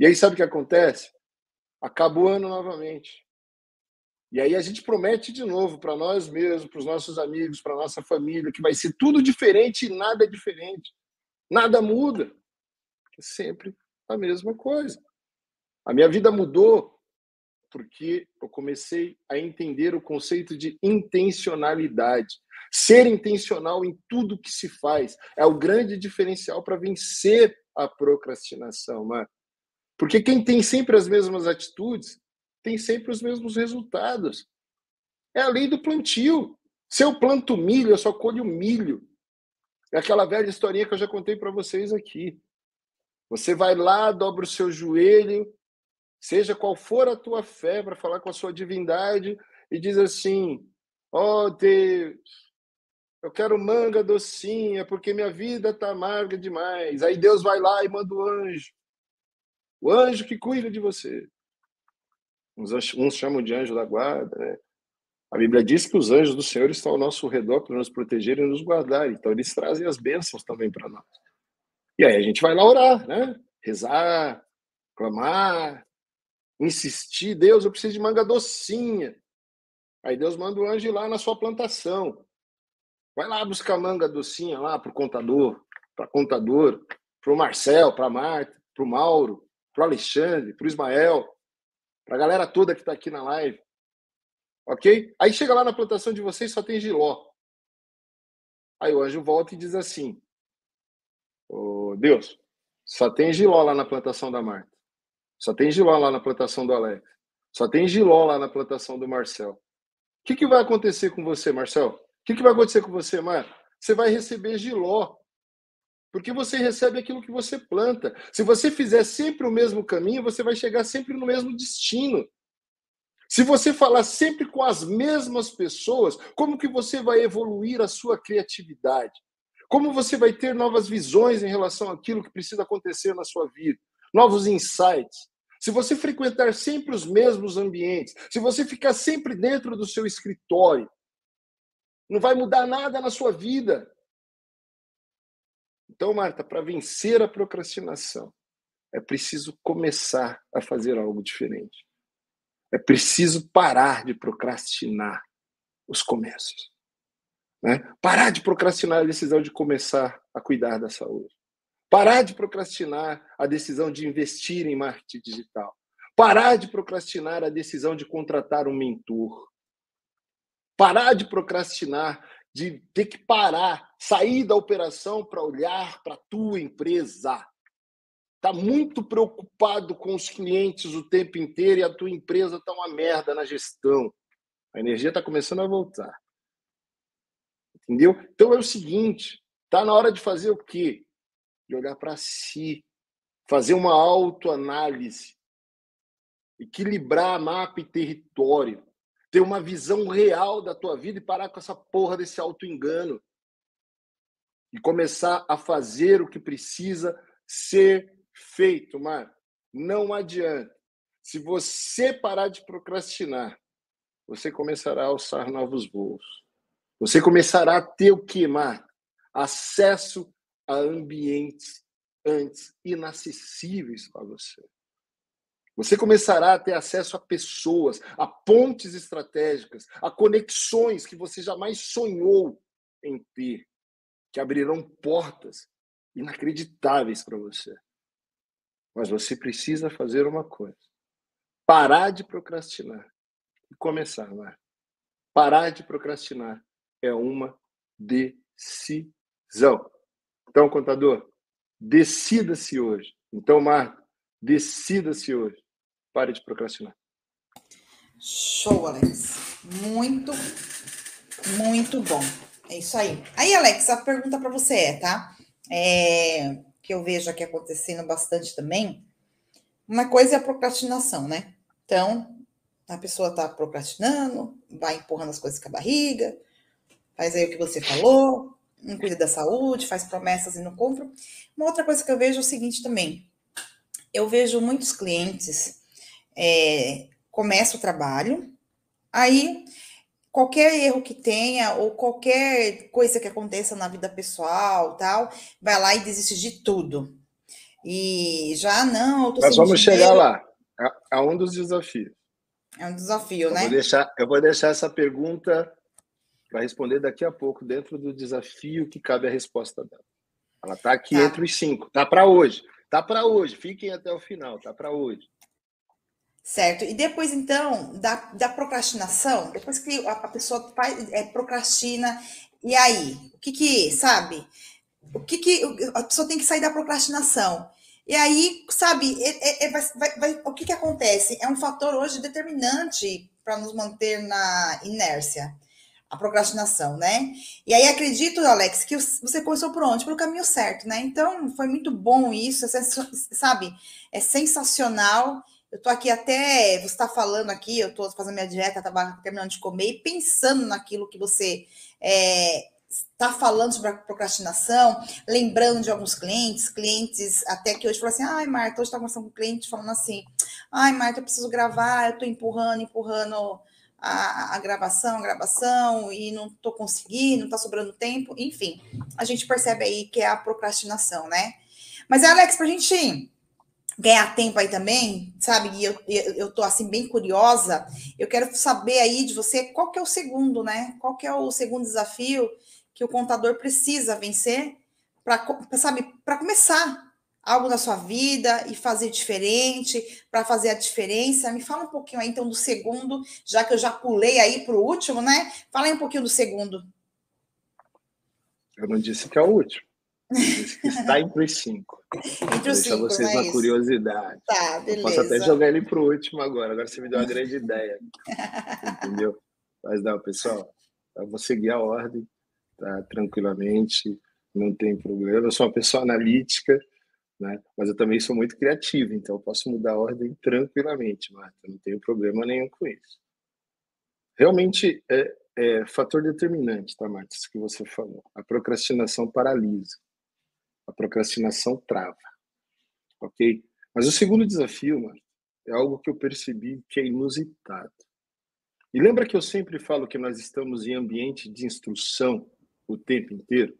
E aí sabe o que acontece? Acaba o ano novamente. E aí a gente promete de novo para nós mesmos, para os nossos amigos, para nossa família, que vai ser tudo diferente e nada é diferente. Nada muda. É sempre a mesma coisa. A minha vida mudou porque eu comecei a entender o conceito de intencionalidade. Ser intencional em tudo que se faz é o grande diferencial para vencer a procrastinação, mano. Porque quem tem sempre as mesmas atitudes tem sempre os mesmos resultados. É a lei do plantio. Se eu planto milho, eu só colho milho. É aquela velha historinha que eu já contei para vocês aqui. Você vai lá, dobra o seu joelho, seja qual for a tua fé, para falar com a sua divindade e diz assim: Ó oh, Deus, eu quero manga docinha porque minha vida está amarga demais. Aí Deus vai lá e manda o anjo. O anjo que cuida de você. Uns, uns chamam de anjo da guarda, né? A Bíblia diz que os anjos do Senhor estão ao nosso redor para nos proteger e nos guardar. Então, eles trazem as bênçãos também para nós. E aí a gente vai lá orar, né? Rezar, clamar, insistir, Deus, eu preciso de manga docinha. Aí Deus manda o anjo ir lá na sua plantação. Vai lá buscar manga docinha lá para o contador, para contador, para o Marcel, para a Marta, para o Mauro, para o Alexandre, para o Ismael, para a galera toda que está aqui na live. Ok? Aí chega lá na plantação de vocês só tem giló. Aí o anjo volta e diz assim: oh, Deus, só tem giló lá na plantação da Marta. Só tem giló lá na plantação do Alex. Só tem giló lá na plantação do Marcel. O que, que vai acontecer com você, Marcel? O que, que vai acontecer com você, Mar? Você vai receber giló. Porque você recebe aquilo que você planta. Se você fizer sempre o mesmo caminho, você vai chegar sempre no mesmo destino. Se você falar sempre com as mesmas pessoas, como que você vai evoluir a sua criatividade? Como você vai ter novas visões em relação àquilo que precisa acontecer na sua vida? Novos insights. Se você frequentar sempre os mesmos ambientes, se você ficar sempre dentro do seu escritório, não vai mudar nada na sua vida. Então, Marta, para vencer a procrastinação, é preciso começar a fazer algo diferente. É preciso parar de procrastinar os começos. Né? Parar de procrastinar a decisão de começar a cuidar da saúde. Parar de procrastinar a decisão de investir em marketing digital. Parar de procrastinar a decisão de contratar um mentor. Parar de procrastinar de ter que parar, sair da operação para olhar para a tua empresa. Está muito preocupado com os clientes o tempo inteiro e a tua empresa está uma merda na gestão. A energia está começando a voltar. Entendeu? Então é o seguinte: está na hora de fazer o quê? De olhar para si, fazer uma autoanálise, equilibrar mapa e território, ter uma visão real da tua vida e parar com essa porra desse autoengano e começar a fazer o que precisa ser feito, Mar. Não adianta. Se você parar de procrastinar, você começará a alçar novos voos. Você começará a ter o que, Mar? Acesso a ambientes antes inacessíveis para você. Você começará a ter acesso a pessoas, a pontes estratégicas, a conexões que você jamais sonhou em ter, que abrirão portas inacreditáveis para você. Mas você precisa fazer uma coisa: parar de procrastinar e começar, lá. Parar de procrastinar é uma decisão. Então, contador, decida-se hoje. Então, Marta, Decida-se hoje. Pare de procrastinar. Show, Alex. Muito, muito bom. É isso aí. Aí, Alex, a pergunta para você é, tá? É, que eu vejo aqui acontecendo bastante também. Uma coisa é a procrastinação, né? Então, a pessoa tá procrastinando, vai empurrando as coisas com a barriga, faz aí o que você falou, não cuida da saúde, faz promessas e não cumpre. Uma outra coisa que eu vejo é o seguinte também. Eu vejo muitos clientes é, começa o trabalho, aí qualquer erro que tenha ou qualquer coisa que aconteça na vida pessoal, tal, vai lá e desiste de tudo. E já não, Nós vamos chegar lá. É um dos desafios. É um desafio, eu né? Vou deixar, eu vou deixar essa pergunta para responder daqui a pouco, dentro do desafio que cabe a resposta dela. Ela está aqui tá. entre os cinco. Tá para hoje. Tá para hoje. Fiquem até o final. Tá para hoje. Certo. E depois, então, da, da procrastinação, depois que a, a pessoa faz, é, procrastina, e aí? O que que, sabe? O que que a pessoa tem que sair da procrastinação? E aí, sabe, é, é, é vai, vai, o que que acontece? É um fator hoje determinante para nos manter na inércia a procrastinação, né? E aí acredito, Alex, que você começou por onde? Pelo caminho certo, né? Então foi muito bom isso, é, sabe? É sensacional. Eu tô aqui até, você está falando aqui, eu tô fazendo minha dieta, tava terminando de comer e pensando naquilo que você é, está falando sobre a procrastinação, lembrando de alguns clientes, clientes até que hoje falam assim, ai, Marta, hoje está conversando com um cliente falando assim, ai, Marta, eu preciso gravar, eu estou empurrando, empurrando a, a, gravação, a gravação, e não estou conseguindo, não está sobrando tempo, enfim, a gente percebe aí que é a procrastinação, né? Mas, Alex, para a gente ganhar tempo aí também, sabe? E eu, eu tô assim bem curiosa. Eu quero saber aí de você qual que é o segundo, né? Qual que é o segundo desafio que o contador precisa vencer para, sabe, para começar algo na sua vida e fazer diferente, para fazer a diferença. Me fala um pouquinho aí então do segundo, já que eu já pulei aí para o último, né? Fala aí um pouquinho do segundo. Eu não disse que é o último. Está entre os cinco. *laughs* Entre os cinco, vocês uma curiosidade. Tá, beleza. Eu posso até jogar ele para o último agora. Agora você me deu uma grande *laughs* ideia. Entendeu? Mas não, pessoal, eu vou seguir a ordem, tá? Tranquilamente, não tem problema. Eu sou uma pessoa analítica, né? Mas eu também sou muito criativo, então eu posso mudar a ordem tranquilamente, Marta. Não tenho problema nenhum com isso. Realmente é, é fator determinante, tá, Marta? Isso que você falou. A procrastinação paralisa a procrastinação trava. Ok? Mas o segundo desafio, mano, é algo que eu percebi que é inusitado. E lembra que eu sempre falo que nós estamos em ambiente de instrução o tempo inteiro?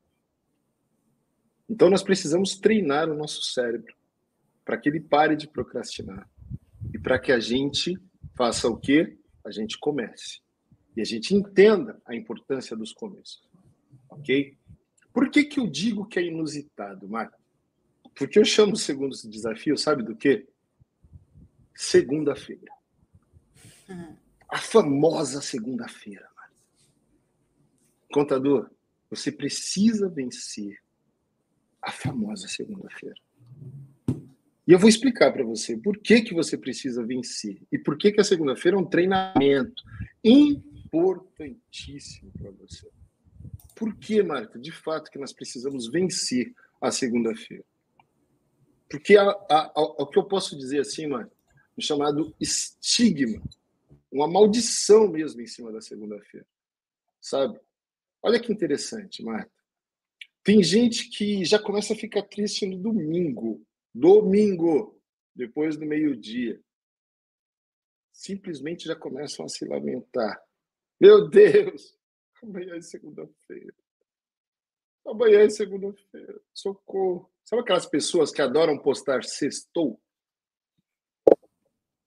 Então nós precisamos treinar o nosso cérebro para que ele pare de procrastinar e para que a gente faça o quê? A gente comece. E a gente entenda a importância dos começos. OK? Por que, que eu digo que é inusitado, Marco? Porque eu chamo o segundo desafio, sabe do quê? Segunda-feira. Uhum. A famosa segunda-feira. Contador, você precisa vencer a famosa segunda-feira. E eu vou explicar para você por que, que você precisa vencer e por que, que a segunda-feira é um treinamento importantíssimo para você. Por que, Marta, de fato, que nós precisamos vencer a segunda-feira? Porque a, a, a, o que eu posso dizer assim, Marta, um chamado estigma, uma maldição mesmo em cima da segunda-feira, sabe? Olha que interessante, Marta. Tem gente que já começa a ficar triste no domingo, domingo, depois do meio-dia. Simplesmente já começam a se lamentar. Meu Deus, *laughs* Amanhã é segunda-feira. Amanhã é segunda-feira. Socorro. Sabe aquelas pessoas que adoram postar sextou?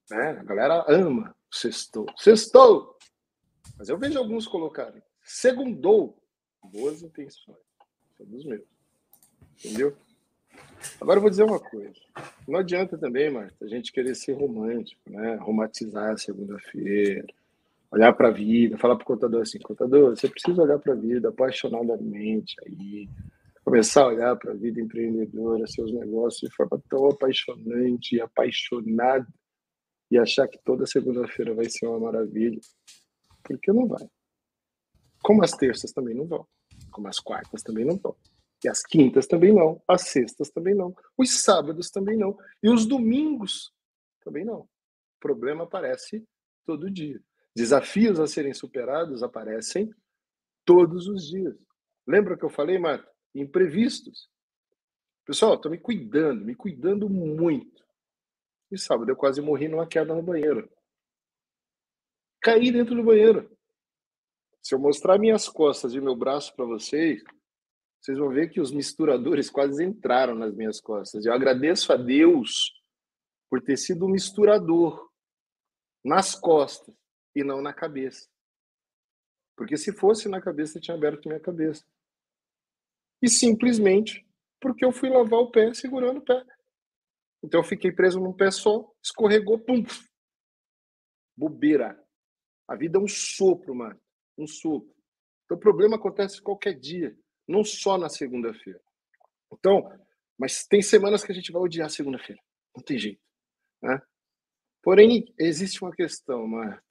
Né? A galera ama sextou. Sextou! Mas eu vejo alguns colocarem segundou. Boas intenções. São dos meus. Entendeu? Agora eu vou dizer uma coisa. Não adianta também, Marta, a gente querer ser romântico, né? Romantizar a segunda-feira olhar para a vida, falar para o contador assim, contador, você precisa olhar para a vida apaixonadamente aí, Começar a olhar para a vida empreendedora, seus negócios de forma tão apaixonante e apaixonada e achar que toda segunda-feira vai ser uma maravilha. Porque não vai. Como as terças também não vão. Como as quartas também não vão. E as quintas também não. As sextas também não. Os sábados também não. E os domingos também não. O problema aparece todo dia. Desafios a serem superados aparecem todos os dias. Lembra que eu falei, Marta? Imprevistos. Pessoal, estou me cuidando, me cuidando muito. E sábado eu quase morri numa queda no banheiro. Caí dentro do banheiro. Se eu mostrar minhas costas e meu braço para vocês, vocês vão ver que os misturadores *laughs* quase entraram nas minhas costas. Eu agradeço a Deus por ter sido um misturador nas costas e não na cabeça. Porque se fosse na cabeça, eu tinha aberto minha cabeça. E simplesmente porque eu fui lavar o pé segurando o pé. Então eu fiquei preso num pé só, escorregou, pum. Bobeira. A vida é um sopro, mano. Um sopro. Então o problema acontece qualquer dia, não só na segunda-feira. Então, mas tem semanas que a gente vai odiar segunda-feira. Não tem jeito. Né? Porém, existe uma questão, Marta.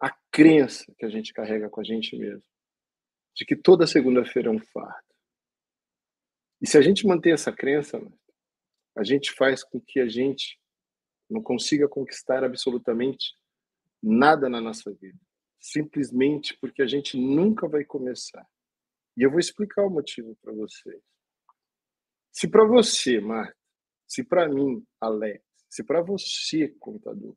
A crença que a gente carrega com a gente mesmo, de que toda segunda-feira é um fardo. E se a gente manter essa crença, Marta, a gente faz com que a gente não consiga conquistar absolutamente nada na nossa vida, simplesmente porque a gente nunca vai começar. E eu vou explicar o motivo para vocês. Se para você, Marta, se para mim, Alex, se para você, contador,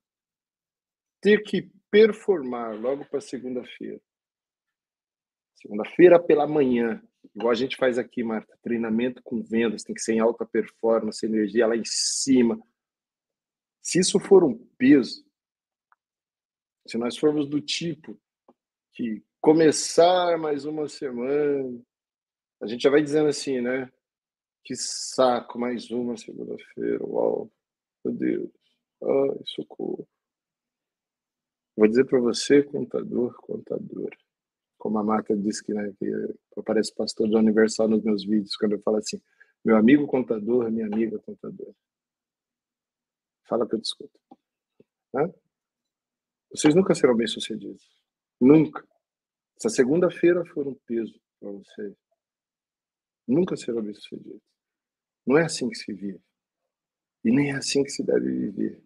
ter que performar logo para segunda-feira, segunda-feira pela manhã, igual a gente faz aqui, Marta, treinamento com vendas, tem que ser em alta performance, energia lá em cima. Se isso for um peso, se nós formos do tipo que começar mais uma semana, a gente já vai dizendo assim, né? Que saco, mais uma segunda-feira, uau. Meu Deus. Ai, socorro. Vou dizer para você, contador, contadora. Como a Marta disse que, né, que aparece pastor do Universal nos meus vídeos, quando eu falo assim, meu amigo contador, minha amiga contadora. Fala que eu discuto. Né? Vocês nunca serão bem-sucedidos. Nunca. Se a segunda-feira for um peso para vocês, nunca serão bem-sucedidos. Não é assim que se vive. E nem é assim que se deve viver.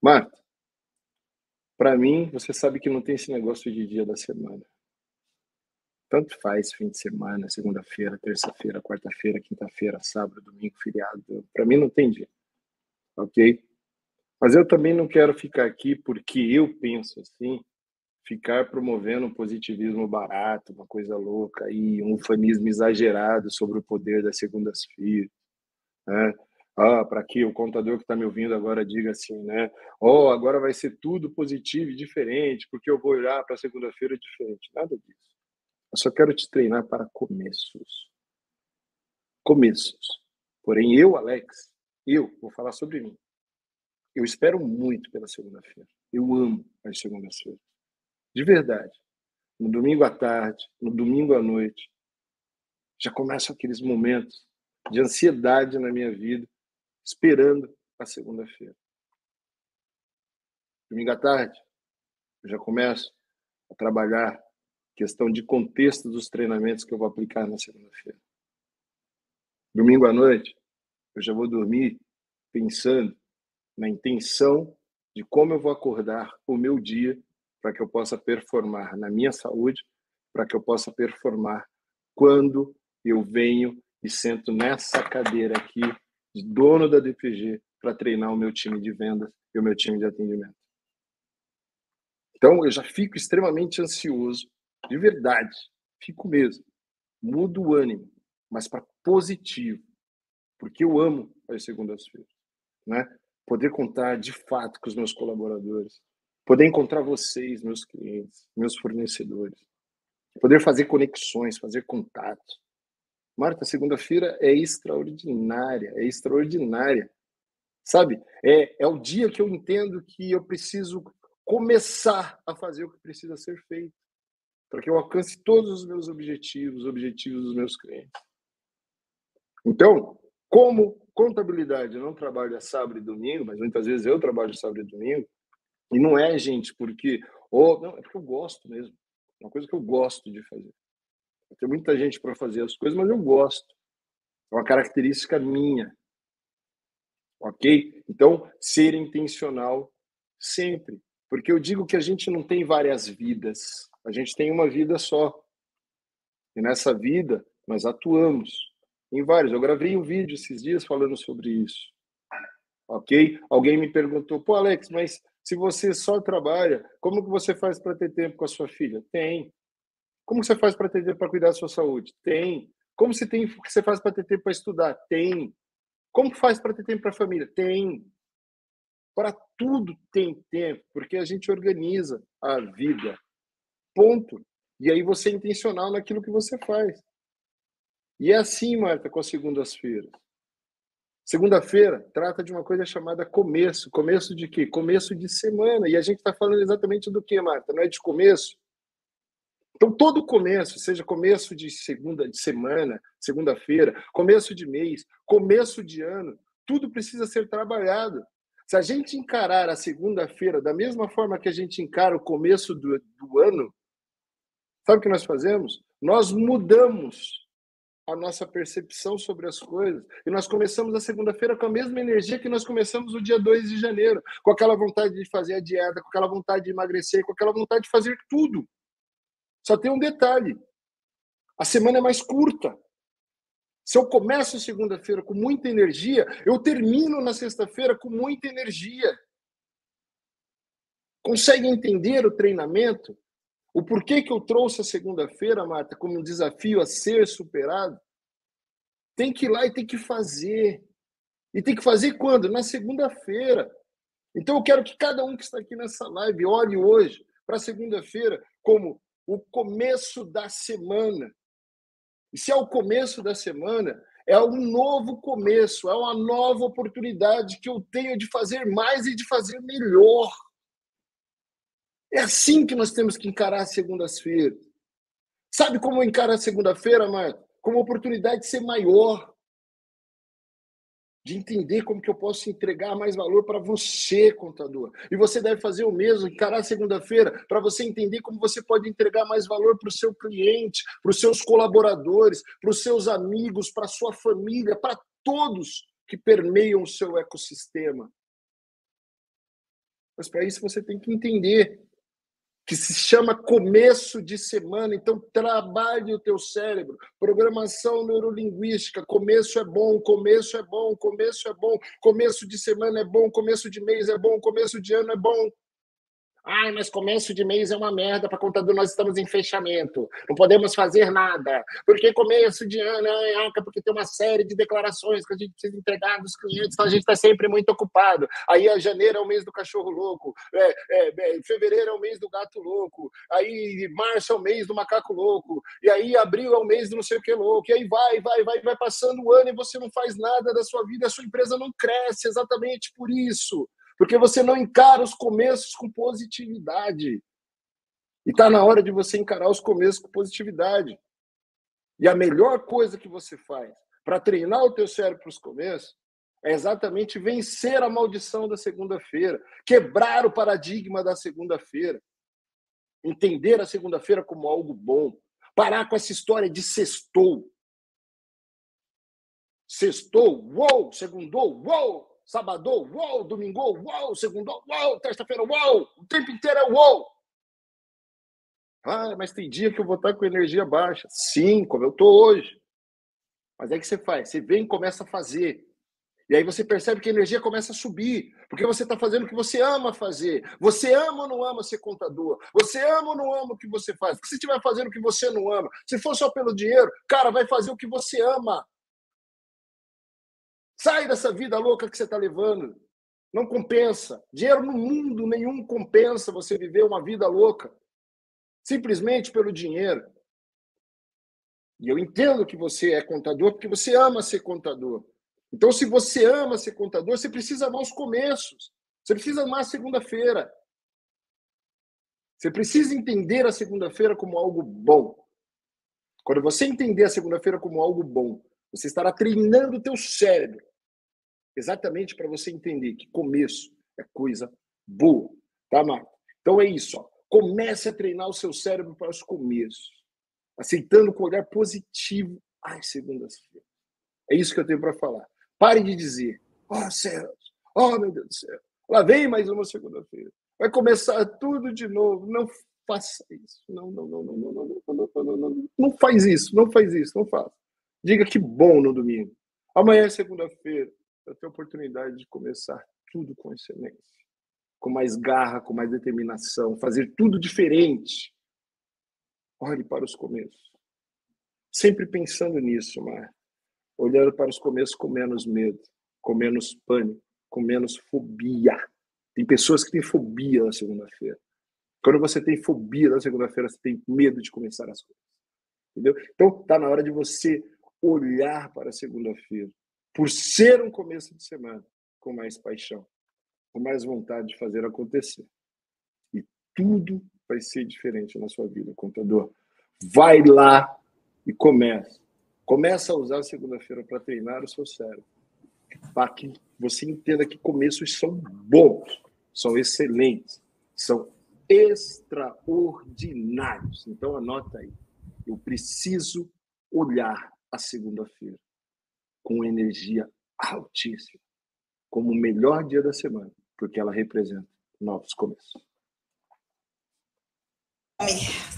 Marta, para mim, você sabe que não tem esse negócio de dia da semana. Tanto faz fim de semana, segunda-feira, terça-feira, quarta-feira, quinta-feira, sábado, domingo, feriado. Para mim não tem dia. Ok? Mas eu também não quero ficar aqui porque eu penso assim, ficar promovendo um positivismo barato, uma coisa louca e um fanismo exagerado sobre o poder das segundas-feiras. Né? ah, para que o contador que está me ouvindo agora diga assim, né? Oh, agora vai ser tudo positivo e diferente, porque eu vou olhar para segunda-feira diferente. Nada disso. Eu só quero te treinar para começos. Começos. Porém, eu, Alex, eu vou falar sobre mim. Eu espero muito pela segunda-feira. Eu amo as segundas-feiras. De verdade. No domingo à tarde, no domingo à noite, já começam aqueles momentos de ansiedade na minha vida esperando a segunda-feira. Domingo à tarde, eu já começo a trabalhar questão de contexto dos treinamentos que eu vou aplicar na segunda-feira. Domingo à noite, eu já vou dormir pensando na intenção de como eu vou acordar o meu dia para que eu possa performar na minha saúde, para que eu possa performar quando eu venho e sento nessa cadeira aqui de dono da DPG para treinar o meu time de vendas e o meu time de atendimento. Então, eu já fico extremamente ansioso, de verdade, fico mesmo. Mudo o ânimo, mas para positivo, porque eu amo as segundas-feiras, né? Poder contar de fato com os meus colaboradores, poder encontrar vocês, meus clientes, meus fornecedores, poder fazer conexões, fazer contatos, Marta, segunda-feira é extraordinária, é extraordinária. Sabe? É, é o dia que eu entendo que eu preciso começar a fazer o que precisa ser feito para que eu alcance todos os meus objetivos, os objetivos dos meus clientes. Então, como contabilidade não trabalha sábado e domingo, mas muitas vezes eu trabalho sábado e domingo, e não é, gente, porque. Ou, não, é porque eu gosto mesmo. É uma coisa que eu gosto de fazer. Tem muita gente para fazer as coisas, mas eu gosto. É uma característica minha. Ok? Então, ser intencional sempre. Porque eu digo que a gente não tem várias vidas, a gente tem uma vida só. E nessa vida, nós atuamos em vários. Eu gravei um vídeo esses dias falando sobre isso. Ok? Alguém me perguntou, pô, Alex, mas se você só trabalha, como que você faz para ter tempo com a sua filha? Tem. Como você faz para ter tempo para cuidar da sua saúde? Tem. Como você tem você faz para ter tempo para estudar? Tem. Como faz para ter tempo para a família? Tem. Para tudo tem tempo, porque a gente organiza a vida. Ponto. E aí você é intencional naquilo que você faz. E é assim, Marta, com as segundas-feiras. Segunda-feira trata de uma coisa chamada começo. Começo de quê? Começo de semana. E a gente está falando exatamente do que, Marta? Não é de começo? Então, todo começo, seja começo de segunda de semana, segunda-feira, começo de mês, começo de ano, tudo precisa ser trabalhado. Se a gente encarar a segunda-feira da mesma forma que a gente encara o começo do, do ano, sabe o que nós fazemos? Nós mudamos a nossa percepção sobre as coisas. E nós começamos a segunda-feira com a mesma energia que nós começamos o dia 2 de janeiro, com aquela vontade de fazer a dieta, com aquela vontade de emagrecer, com aquela vontade de fazer tudo. Só tem um detalhe: a semana é mais curta. Se eu começo segunda-feira com muita energia, eu termino na sexta-feira com muita energia. Consegue entender o treinamento? O porquê que eu trouxe a segunda-feira, Marta, como um desafio a ser superado? Tem que ir lá e tem que fazer. E tem que fazer quando? Na segunda-feira. Então eu quero que cada um que está aqui nessa live olhe hoje para segunda-feira como o começo da semana. E se é o começo da semana, é um novo começo, é uma nova oportunidade que eu tenho de fazer mais e de fazer melhor. É assim que nós temos que encarar as segundas-feiras. Sabe como encarar a segunda-feira, Marta? Como oportunidade de ser maior, de entender como que eu posso entregar mais valor para você, contador. E você deve fazer o mesmo, encarar segunda-feira, para você entender como você pode entregar mais valor para o seu cliente, para os seus colaboradores, para os seus amigos, para a sua família, para todos que permeiam o seu ecossistema. Mas para isso você tem que entender que se chama começo de semana. Então, trabalhe o teu cérebro. Programação neurolinguística. Começo é bom, começo é bom, começo é bom. Começo de semana é bom, começo de mês é bom, começo de ano é bom. Ai, mas começo de mês é uma merda para contador, nós estamos em fechamento, não podemos fazer nada. Porque começo de ano é porque tem uma série de declarações que a gente precisa entregar dos clientes, então a gente está sempre muito ocupado. Aí a janeiro é o mês do cachorro louco, é, é, é, fevereiro é o mês do gato louco, aí março é o mês do macaco louco, e aí abril é o mês do não sei o que louco, e aí vai, vai, vai, vai passando o ano e você não faz nada da sua vida, a sua empresa não cresce exatamente por isso porque você não encara os começos com positividade. E está na hora de você encarar os começos com positividade. E a melhor coisa que você faz para treinar o teu cérebro para os começos é exatamente vencer a maldição da segunda-feira, quebrar o paradigma da segunda-feira, entender a segunda-feira como algo bom, parar com essa história de sextou. Sextou, uou, segundou, uou, Sabadão, uou, domingo, uou, segundo, uou, terça-feira, uou, o tempo inteiro é uou. Ah, mas tem dia que eu vou estar com energia baixa. Sim, como eu estou hoje. Mas aí que você faz? Você vem e começa a fazer. E aí você percebe que a energia começa a subir, porque você está fazendo o que você ama fazer. Você ama ou não ama ser contador? Você ama ou não ama o que você faz? Porque se estiver fazendo o que você não ama, se for só pelo dinheiro, cara, vai fazer o que você ama. Sai dessa vida louca que você está levando. Não compensa. Dinheiro no mundo nenhum compensa você viver uma vida louca. Simplesmente pelo dinheiro. E eu entendo que você é contador porque você ama ser contador. Então, se você ama ser contador, você precisa amar os começos. Você precisa amar a segunda-feira. Você precisa entender a segunda-feira como algo bom. Quando você entender a segunda-feira como algo bom, Você estará treinando o teu cérebro. Exatamente para você entender que começo é coisa boa. Tá, Marco? Então é isso. Ó. Comece a treinar o seu cérebro para os começos. Aceitando com olhar positivo as segundas-feiras. É isso que eu tenho para falar. Pare de dizer, oh céus, oh meu Deus do céu, lá vem mais uma segunda-feira. Vai começar tudo de novo. Não faça isso. Não, não, não, não, não, não, não, não, não, não, não faz isso, não faz isso, não faça. Diga que bom no domingo. Amanhã é segunda-feira. Eu tenho a oportunidade de começar tudo com excelência, com mais garra, com mais determinação, fazer tudo diferente. Olhe para os começos. Sempre pensando nisso, Mar. Olhando para os começos com menos medo, com menos pânico, com menos fobia. Tem pessoas que têm fobia na segunda-feira. Quando você tem fobia na segunda-feira, você tem medo de começar as coisas. Entendeu? Então, está na hora de você olhar para a segunda-feira, por ser um começo de semana, com mais paixão, com mais vontade de fazer acontecer. E tudo vai ser diferente na sua vida, contador. Vai lá e começa. Começa a usar a segunda-feira para treinar o seu cérebro. Para que você entenda que começos são bons, são excelentes, são extraordinários. Então anota aí. Eu preciso olhar a segunda-feira com energia altíssima, como o melhor dia da semana, porque ela representa novos começos.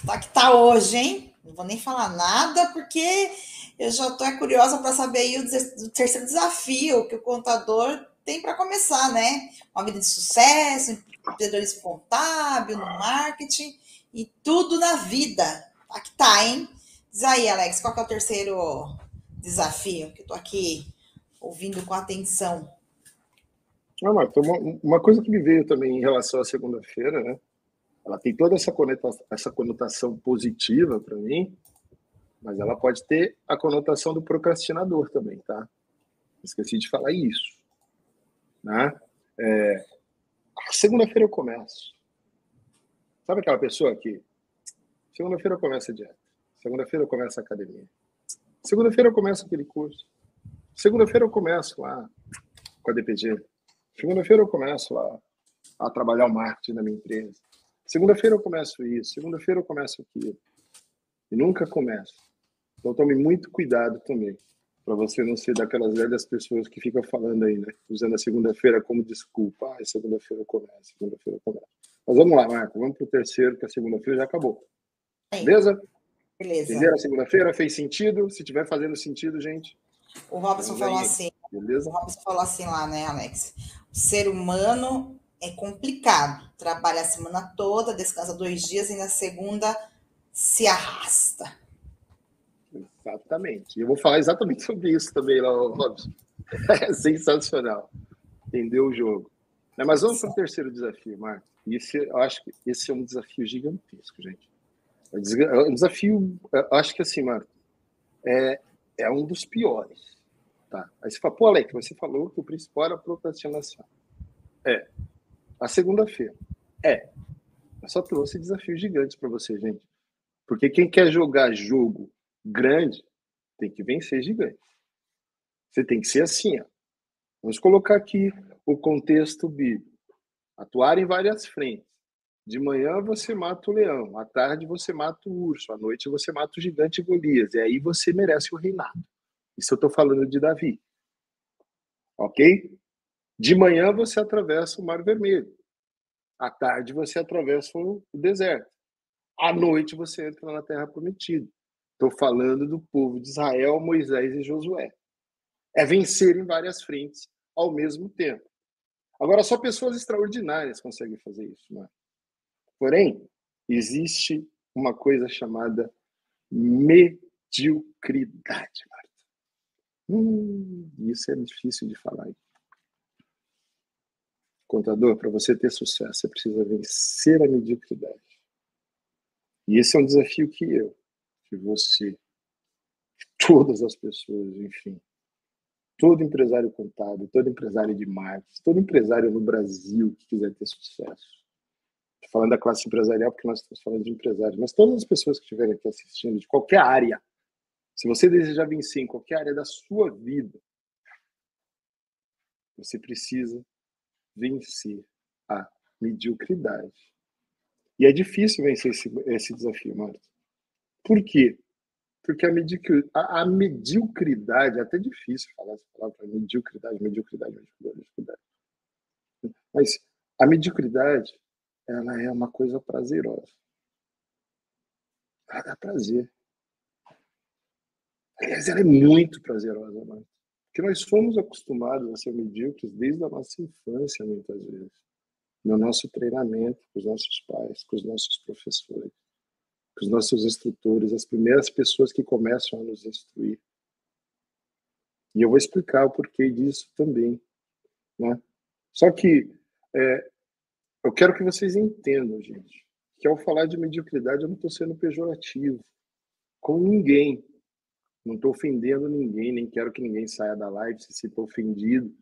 Tá que tá hoje, hein? Não vou nem falar nada, porque eu já estou curiosa para saber o, terceiro desafio que o contador tem para começar, né? Uma vida de sucesso, empreendedorismo contábil, no marketing e tudo na vida. Tá que tá, hein? Diz aí, Alex, qual que é o terceiro desafio que eu tô aqui ouvindo com atenção? Ah, Marta, uma, uma coisa que me veio também em relação à segunda-feira, né? Ela tem toda essa conotação, essa conotação positiva para mim, mas ela pode ter a conotação do procrastinador também, tá? Esqueci de falar isso, né? É, segunda-feira eu começo. Sabe aquela pessoa que segunda-feira eu começo a dieta, segunda-feira eu começo a academia, segunda-feira eu começo aquele curso, segunda-feira eu começo lá com a DPG, segunda-feira eu começo lá a trabalhar o marketing da minha empresa, segunda-feira eu começo isso, segunda-feira eu começo aquilo, e nunca começo. Então tome muito cuidado também para você não ser daquelas velhas pessoas que ficam falando aí, né? Usando a segunda-feira como desculpa. Ah, segunda-feira começa, segunda-feira começa. Mas vamos lá, Marco, vamos para o terceiro, que a segunda-feira já acabou. Beleza? Beleza. Entenderam segunda-feira? Fez sentido? Se tiver fazendo sentido, gente. O Robson falou aí. assim. Beleza? O Robson falou assim lá, né, Alex? O ser humano é complicado. Trabalha a semana toda, descansa dois dias e na segunda se arrasta. Exatamente. E eu vou falar exatamente sobre isso também lá, Robson. *laughs* É sensacional. Entendeu o jogo. Né, mas vamos para o terceiro desafio, Marco. Esse, eu acho que esse é um desafio gigantesco, gente. É um desafio, acho que assim, Marco, é, é um dos piores. Tá? Aí você fala, pô, Alex, você falou que o principal era a procrastinação. É. A segunda-feira. É. Eu só trouxe desafios gigantes para você, gente. Porque quem quer jogar jogo grande tem que vencer gigante. Você tem que ser assim, ó. Vamos colocar aqui o contexto bíblico. Atuar em várias frentes. De manhã você mata o leão, à tarde você mata o urso, à noite você mata o gigante Golias, e aí você merece o reinado. Isso eu estou falando de Davi. Ok? De manhã você atravessa o Mar Vermelho. À tarde você atravessa o deserto. À noite você entra na Terra Prometida. Estou falando do povo de Israel, Moisés e Josué. É vencer em várias frentes ao mesmo tempo. Agora, só pessoas extraordinárias conseguem fazer isso. Né? Porém, existe uma coisa chamada mediocridade, Marta. Hum, isso é difícil de falar. Contador, para você ter sucesso, você precisa vencer a mediocridade. E esse é um desafio que eu, que você, todas as pessoas, enfim, todo empresário contábil, todo empresário de marketing, todo empresário no Brasil que quiser ter sucesso. Falando da classe empresarial porque nós estamos falando de empresários, mas todas as pessoas que estiverem aqui assistindo, de qualquer área, Se você desejar vencer em qualquer área da sua vida, você precisa vencer a mediocridade. E é difícil vencer esse, esse desafio, Marta. Por quê? Porque a, mediocridade, a, a mediocridade, é até difícil falar essa palavra, mediocridade, mediocridade, mediocridade, mediocridade. Mas a mediocridade, ela é uma coisa prazerosa. Ela dá prazer. Aliás, ela é muito prazerosa, mano. Porque nós fomos acostumados a ser medíocres desde a nossa infância, muitas vezes. No nosso treinamento, com os nossos pais, com os nossos professores, com os nossos instrutores, as primeiras pessoas que começam a nos instruir. E eu vou explicar o porquê disso também. Né? Só que é, eu quero que vocês entendam, gente, que ao falar de mediocridade eu não estou sendo pejorativo com ninguém. Não estou ofendendo ninguém, nem quero que ninguém saia da live se sinta ofendido.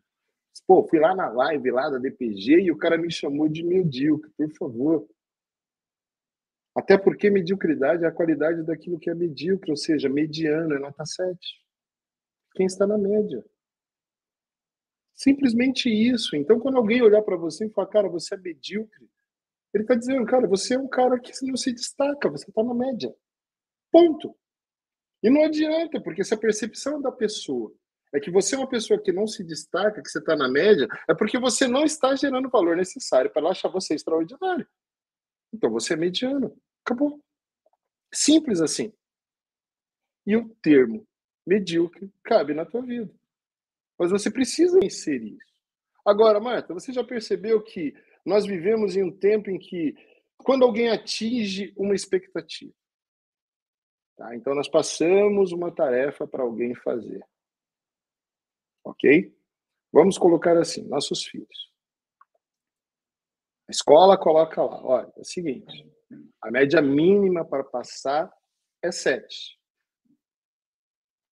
Pô, fui lá na live lá da DPG e o cara me chamou de medíocre, por favor. Até porque mediocridade é a qualidade daquilo que é medíocre, ou seja, mediano, é nota 7. Quem está na média. Simplesmente isso. Então, quando alguém olhar para você e falar, cara, você é medíocre, ele está dizendo, cara, você é um cara que não se destaca, você está na média. Ponto. E não adianta, porque se a percepção da pessoa é que você é uma pessoa que não se destaca, que você está na média, é porque você não está gerando o valor necessário para ela achar você extraordinário. Então você é mediano. Acabou. Simples assim. E o termo medíocre cabe na tua vida. Mas você precisa inserir isso. Agora, Marta, você já percebeu que nós vivemos em um tempo em que, quando alguém atinge uma expectativa, tá? então nós passamos uma tarefa para alguém fazer. Ok? Vamos colocar assim: nossos filhos. A escola coloca lá: olha, é o seguinte, a média mínima para passar é 7.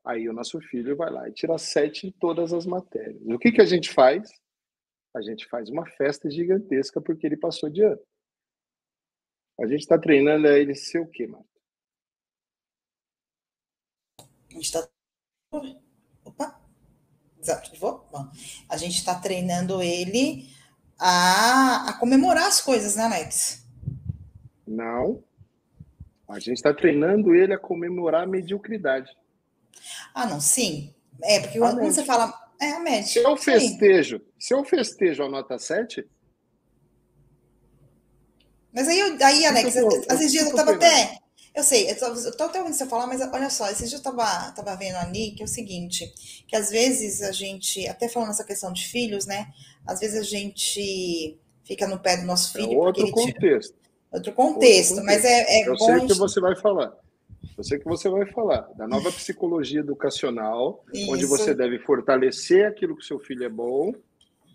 Aí o nosso filho vai lá e tira 7 em todas as matérias. O que, que a gente faz? A gente faz uma festa gigantesca porque ele passou de ano. A gente está treinando ele ser o quê, Marta? A gente está. Opa! Desativou? Bom, a gente está treinando ele a, a comemorar as coisas, né, Alex? Não. A gente está treinando ele a comemorar a mediocridade. Ah, não, sim. É, porque quando você fala. É a média. Se eu festejo, se eu festejo a nota 7. Mas aí, aí Alex, eu, esses dias eu estava até. Eu sei, eu estou até ouvindo você falar, mas olha só, esses dias eu estava tava vendo ali que é o seguinte, que às vezes a gente, até falando essa questão de filhos, né? Às vezes a gente fica no pé do nosso filho. É outro contexto. Tira, outro contexto, outro contexto. mas é, é eu bom. Eu sei o que você vai falar. Eu sei que você vai falar da nova psicologia educacional, Isso. onde você deve fortalecer aquilo que seu filho é bom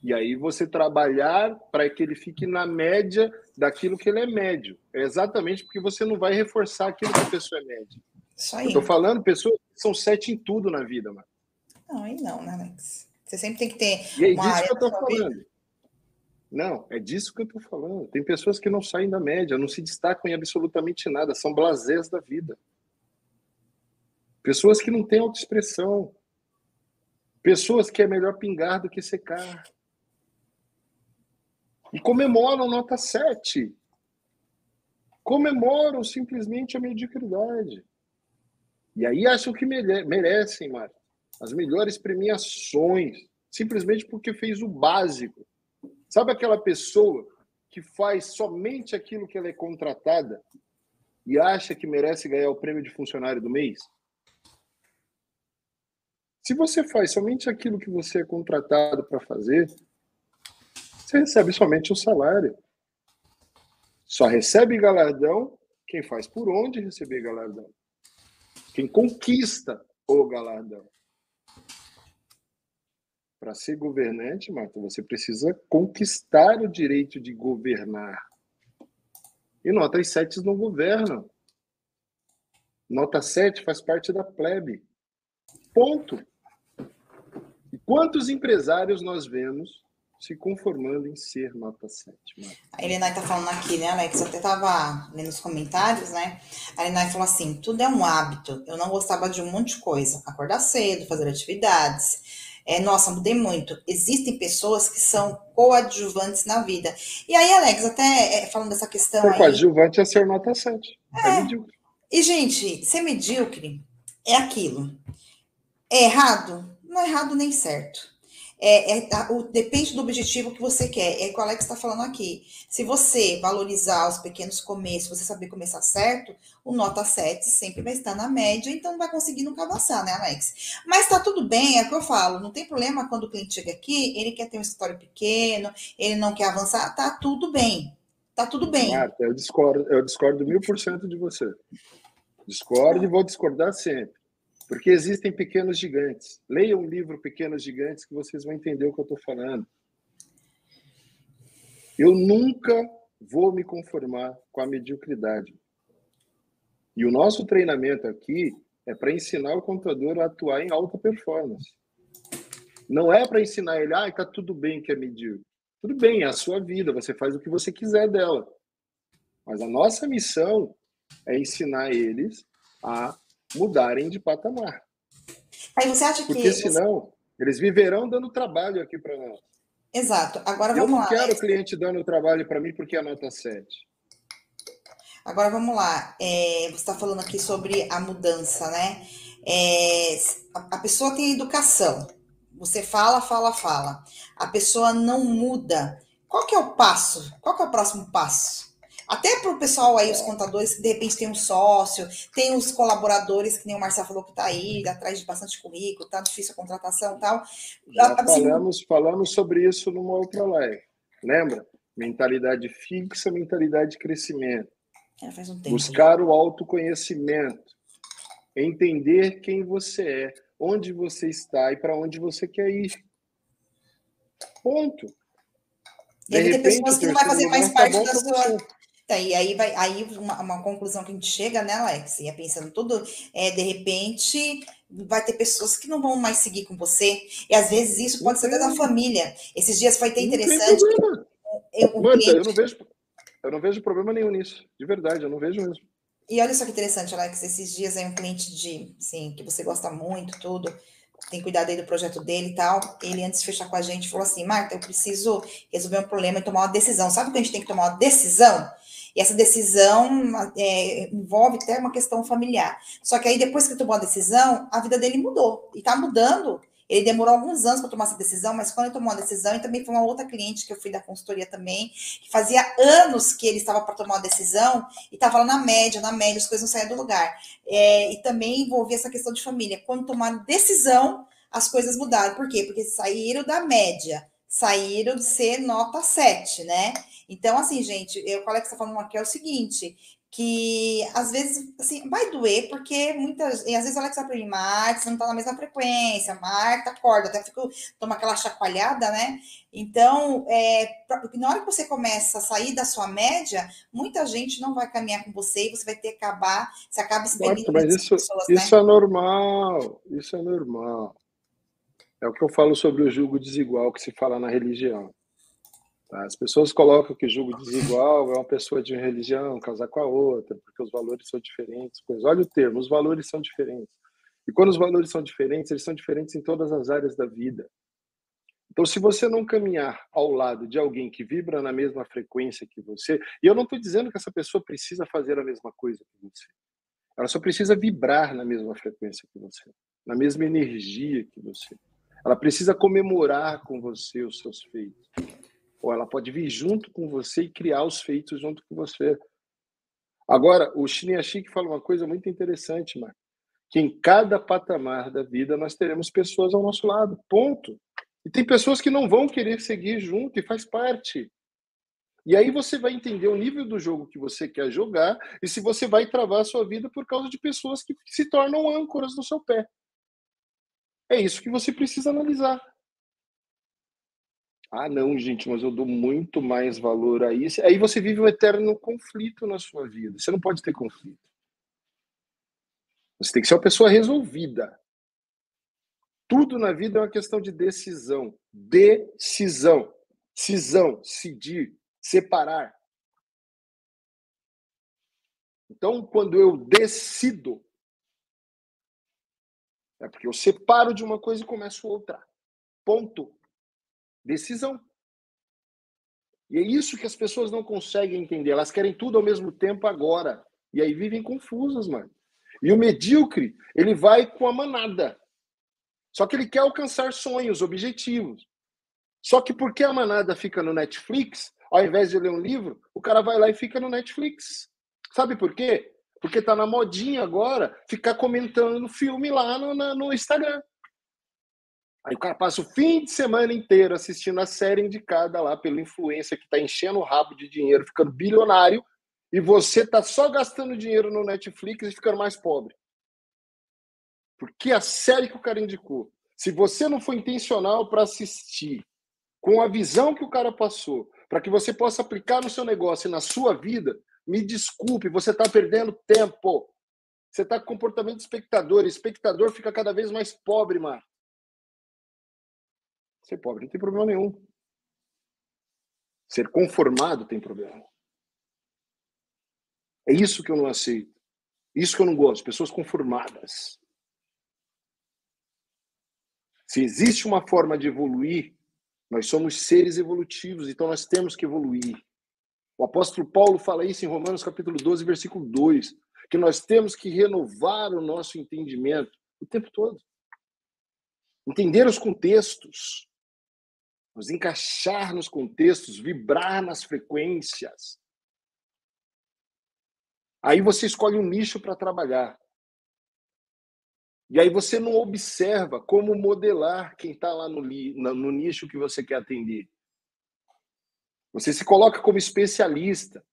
e aí você trabalhar para que ele fique na média daquilo que ele é médio. É exatamente porque você não vai reforçar aquilo que a pessoa é média. Isso aí. Eu tô falando pessoas que são sete em tudo na vida, mano. Não, aí não, né, Alex? Você sempre tem que ter. E é disso que eu tô falando. Vida. Não, é disso que eu tô falando. Tem pessoas que não saem da média, não se destacam em absolutamente nada, são blasés da vida. Pessoas que não têm autoexpressão. Pessoas que é melhor pingar do que secar. E comemoram nota 7. Comemoram simplesmente a mediocridade. E aí acham que merecem, Marta, as melhores premiações, simplesmente porque fez o básico. Sabe aquela pessoa que faz somente aquilo que ela é contratada e acha que merece ganhar o prêmio de funcionário do mês? Se você faz somente aquilo que você é contratado para fazer, você recebe somente o salário. Só recebe galardão quem faz por onde receber galardão. Quem conquista o galardão. Para ser governante, Marta, você precisa conquistar o direito de governar. E notas 7 não governam. Nota 7 faz parte da plebe. Ponto. Quantos empresários nós vemos se conformando em ser nota 7. A Elenai está falando aqui, né, Alex? Eu até estava lendo os comentários, né? A Elenai falou assim: tudo é um hábito. Eu não gostava de um monte de coisa. Acordar cedo, fazer atividades. É, nossa, mudei muito. Existem pessoas que são coadjuvantes na vida. E aí, Alex, até é, falando dessa questão. Aí, coadjuvante é ser nota 7. É, é medíocre. E, gente, ser medíocre é aquilo. É errado? Não é errado nem certo. É, é, o, depende do objetivo que você quer. É o que o Alex está falando aqui. Se você valorizar os pequenos começos, você saber começar certo, o nota 7 sempre vai estar na média, então vai conseguir nunca avançar, né, Alex? Mas tá tudo bem, é o que eu falo. Não tem problema quando o cliente chega aqui, ele quer ter um escritório pequeno, ele não quer avançar, tá tudo bem. Tá tudo bem. Marta, eu discordo, eu discordo mil por cento de você. Discordo e vou discordar sempre. Porque existem pequenos gigantes. Leiam o livro Pequenos Gigantes que vocês vão entender o que eu estou falando. Eu nunca vou me conformar com a mediocridade. E o nosso treinamento aqui é para ensinar o contador a atuar em alta performance. Não é para ensinar ele, ah, está tudo bem que é medíocre. Tudo bem, é a sua vida, você faz o que você quiser dela. Mas a nossa missão é ensinar eles a mudarem de patamar. Aí você acha que. Porque senão, eles viverão dando trabalho aqui para nós. Exato. Agora vamos lá. Eu não quero o cliente dando trabalho para mim porque é a nota 7. Agora vamos lá. É, você está falando aqui sobre a mudança, né? É, a, a pessoa tem educação. Você fala, fala, fala. A pessoa não muda. Qual que é o passo? Qual que é o próximo passo? Até para o pessoal aí, os contadores, que de repente tem um sócio, tem os colaboradores, que nem o Marcelo falou que está aí, atrás de bastante currículo, tá difícil a contratação e tal. Já assim, falamos, falamos sobre isso numa outra live. Lembra? Mentalidade fixa, mentalidade de crescimento. É, um Buscar o autoconhecimento. Entender quem você é, onde você está e para onde você quer ir. Ponto. Deve ter pessoas que não vai fazer mais tá parte da sua. Tá, e aí vai aí uma, uma, conclusão que a gente chega, né, Alex? E é pensando tudo, é, de repente vai ter pessoas que não vão mais seguir com você. E às vezes isso pode ser até da família. Esses dias foi até interessante. Eu, Manta, cliente... eu, não vejo, eu não vejo problema nenhum nisso. De verdade, eu não vejo mesmo. E olha só que interessante, Alex, esses dias aí um cliente de, assim, que você gosta muito, tudo, tem cuidado aí do projeto dele e tal. Ele, antes de fechar com a gente, falou assim: Marta, eu preciso resolver um problema e tomar uma decisão. Sabe que a gente tem que tomar uma decisão? E essa decisão é, envolve até uma questão familiar. Só que aí, depois que tomou a decisão, a vida dele mudou. E está mudando. Ele demorou alguns anos para tomar essa decisão, mas quando ele tomou a decisão, e também foi uma outra cliente que eu fui da consultoria também, que fazia anos que ele estava para tomar uma decisão e estava lá na média, na média, as coisas não saíam do lugar. É, e também envolvia essa questão de família. Quando tomaram decisão, as coisas mudaram. Por quê? Porque saíram da média, saíram de ser nota 7, né? Então, assim, gente, eu, o Alex está falando aqui é o seguinte, que às vezes, assim, vai doer, porque muitas, e às vezes o Alex fala para mim, Marta, você não está na mesma frequência, Marta, acorda, até fico, toma aquela chacoalhada, né? Então, é, na hora que você começa a sair da sua média, muita gente não vai caminhar com você e você vai ter que acabar, você acaba expelindo mas isso, pessoas, isso né? é normal, isso é normal. É o que eu falo sobre o julgo desigual que se fala na religião. Tá? As pessoas colocam que julgo desigual é uma pessoa de uma religião casar com a outra, porque os valores são diferentes. Coisa. Olha o termo, os valores são diferentes. E quando os valores são diferentes, eles são diferentes em todas as áreas da vida. Então, se você não caminhar ao lado de alguém que vibra na mesma frequência que você, e eu não estou dizendo que essa pessoa precisa fazer a mesma coisa que você, ela só precisa vibrar na mesma frequência que você, na mesma energia que você. Ela precisa comemorar com você os seus feitos ou ela pode vir junto com você e criar os feitos junto com você. Agora, o Chineachi fala uma coisa muito interessante, Marco, que em cada patamar da vida nós teremos pessoas ao nosso lado, ponto. E tem pessoas que não vão querer seguir junto e faz parte. E aí você vai entender o nível do jogo que você quer jogar e se você vai travar a sua vida por causa de pessoas que se tornam âncoras no seu pé. É isso que você precisa analisar. Ah, não, gente, mas eu dou muito mais valor a isso. Aí você vive um eterno conflito na sua vida. Você não pode ter conflito. Você tem que ser uma pessoa resolvida. Tudo na vida é uma questão de decisão. Decisão. cisão, cidir, separar. Então, quando eu decido, é porque eu separo de uma coisa e começo outra. Ponto. Decisão. E é isso que as pessoas não conseguem entender. Elas querem tudo ao mesmo tempo agora. E aí vivem confusas, mano. E o medíocre, ele vai com a manada. Só que ele quer alcançar sonhos, objetivos. Só que porque a manada fica no Netflix, ao invés de ler um livro, o cara vai lá e fica no Netflix. Sabe por quê? Porque tá na modinha agora ficar comentando filme lá no, no Instagram. Aí o cara passa o fim de semana inteiro assistindo a série indicada lá pelo influência que está enchendo o rabo de dinheiro, ficando bilionário, e você tá só gastando dinheiro no Netflix e ficando mais pobre. Porque a série que o cara indicou, se você não for intencional para assistir, com a visão que o cara passou, para que você possa aplicar no seu negócio e na sua vida, me desculpe, você está perdendo tempo. Você está com comportamento de espectador. espectador fica cada vez mais pobre, Marco. Ser pobre não tem problema nenhum. Ser conformado tem problema. É isso que eu não aceito. Isso que eu não gosto. Pessoas conformadas. Se existe uma forma de evoluir, nós somos seres evolutivos, então nós temos que evoluir. O apóstolo Paulo fala isso em Romanos capítulo 12, versículo 2, que nós temos que renovar o nosso entendimento o tempo todo. Entender os contextos nos encaixar nos contextos, vibrar nas frequências. Aí você escolhe um nicho para trabalhar. E aí você não observa como modelar quem está lá no, no nicho que você quer atender. Você se coloca como especialista.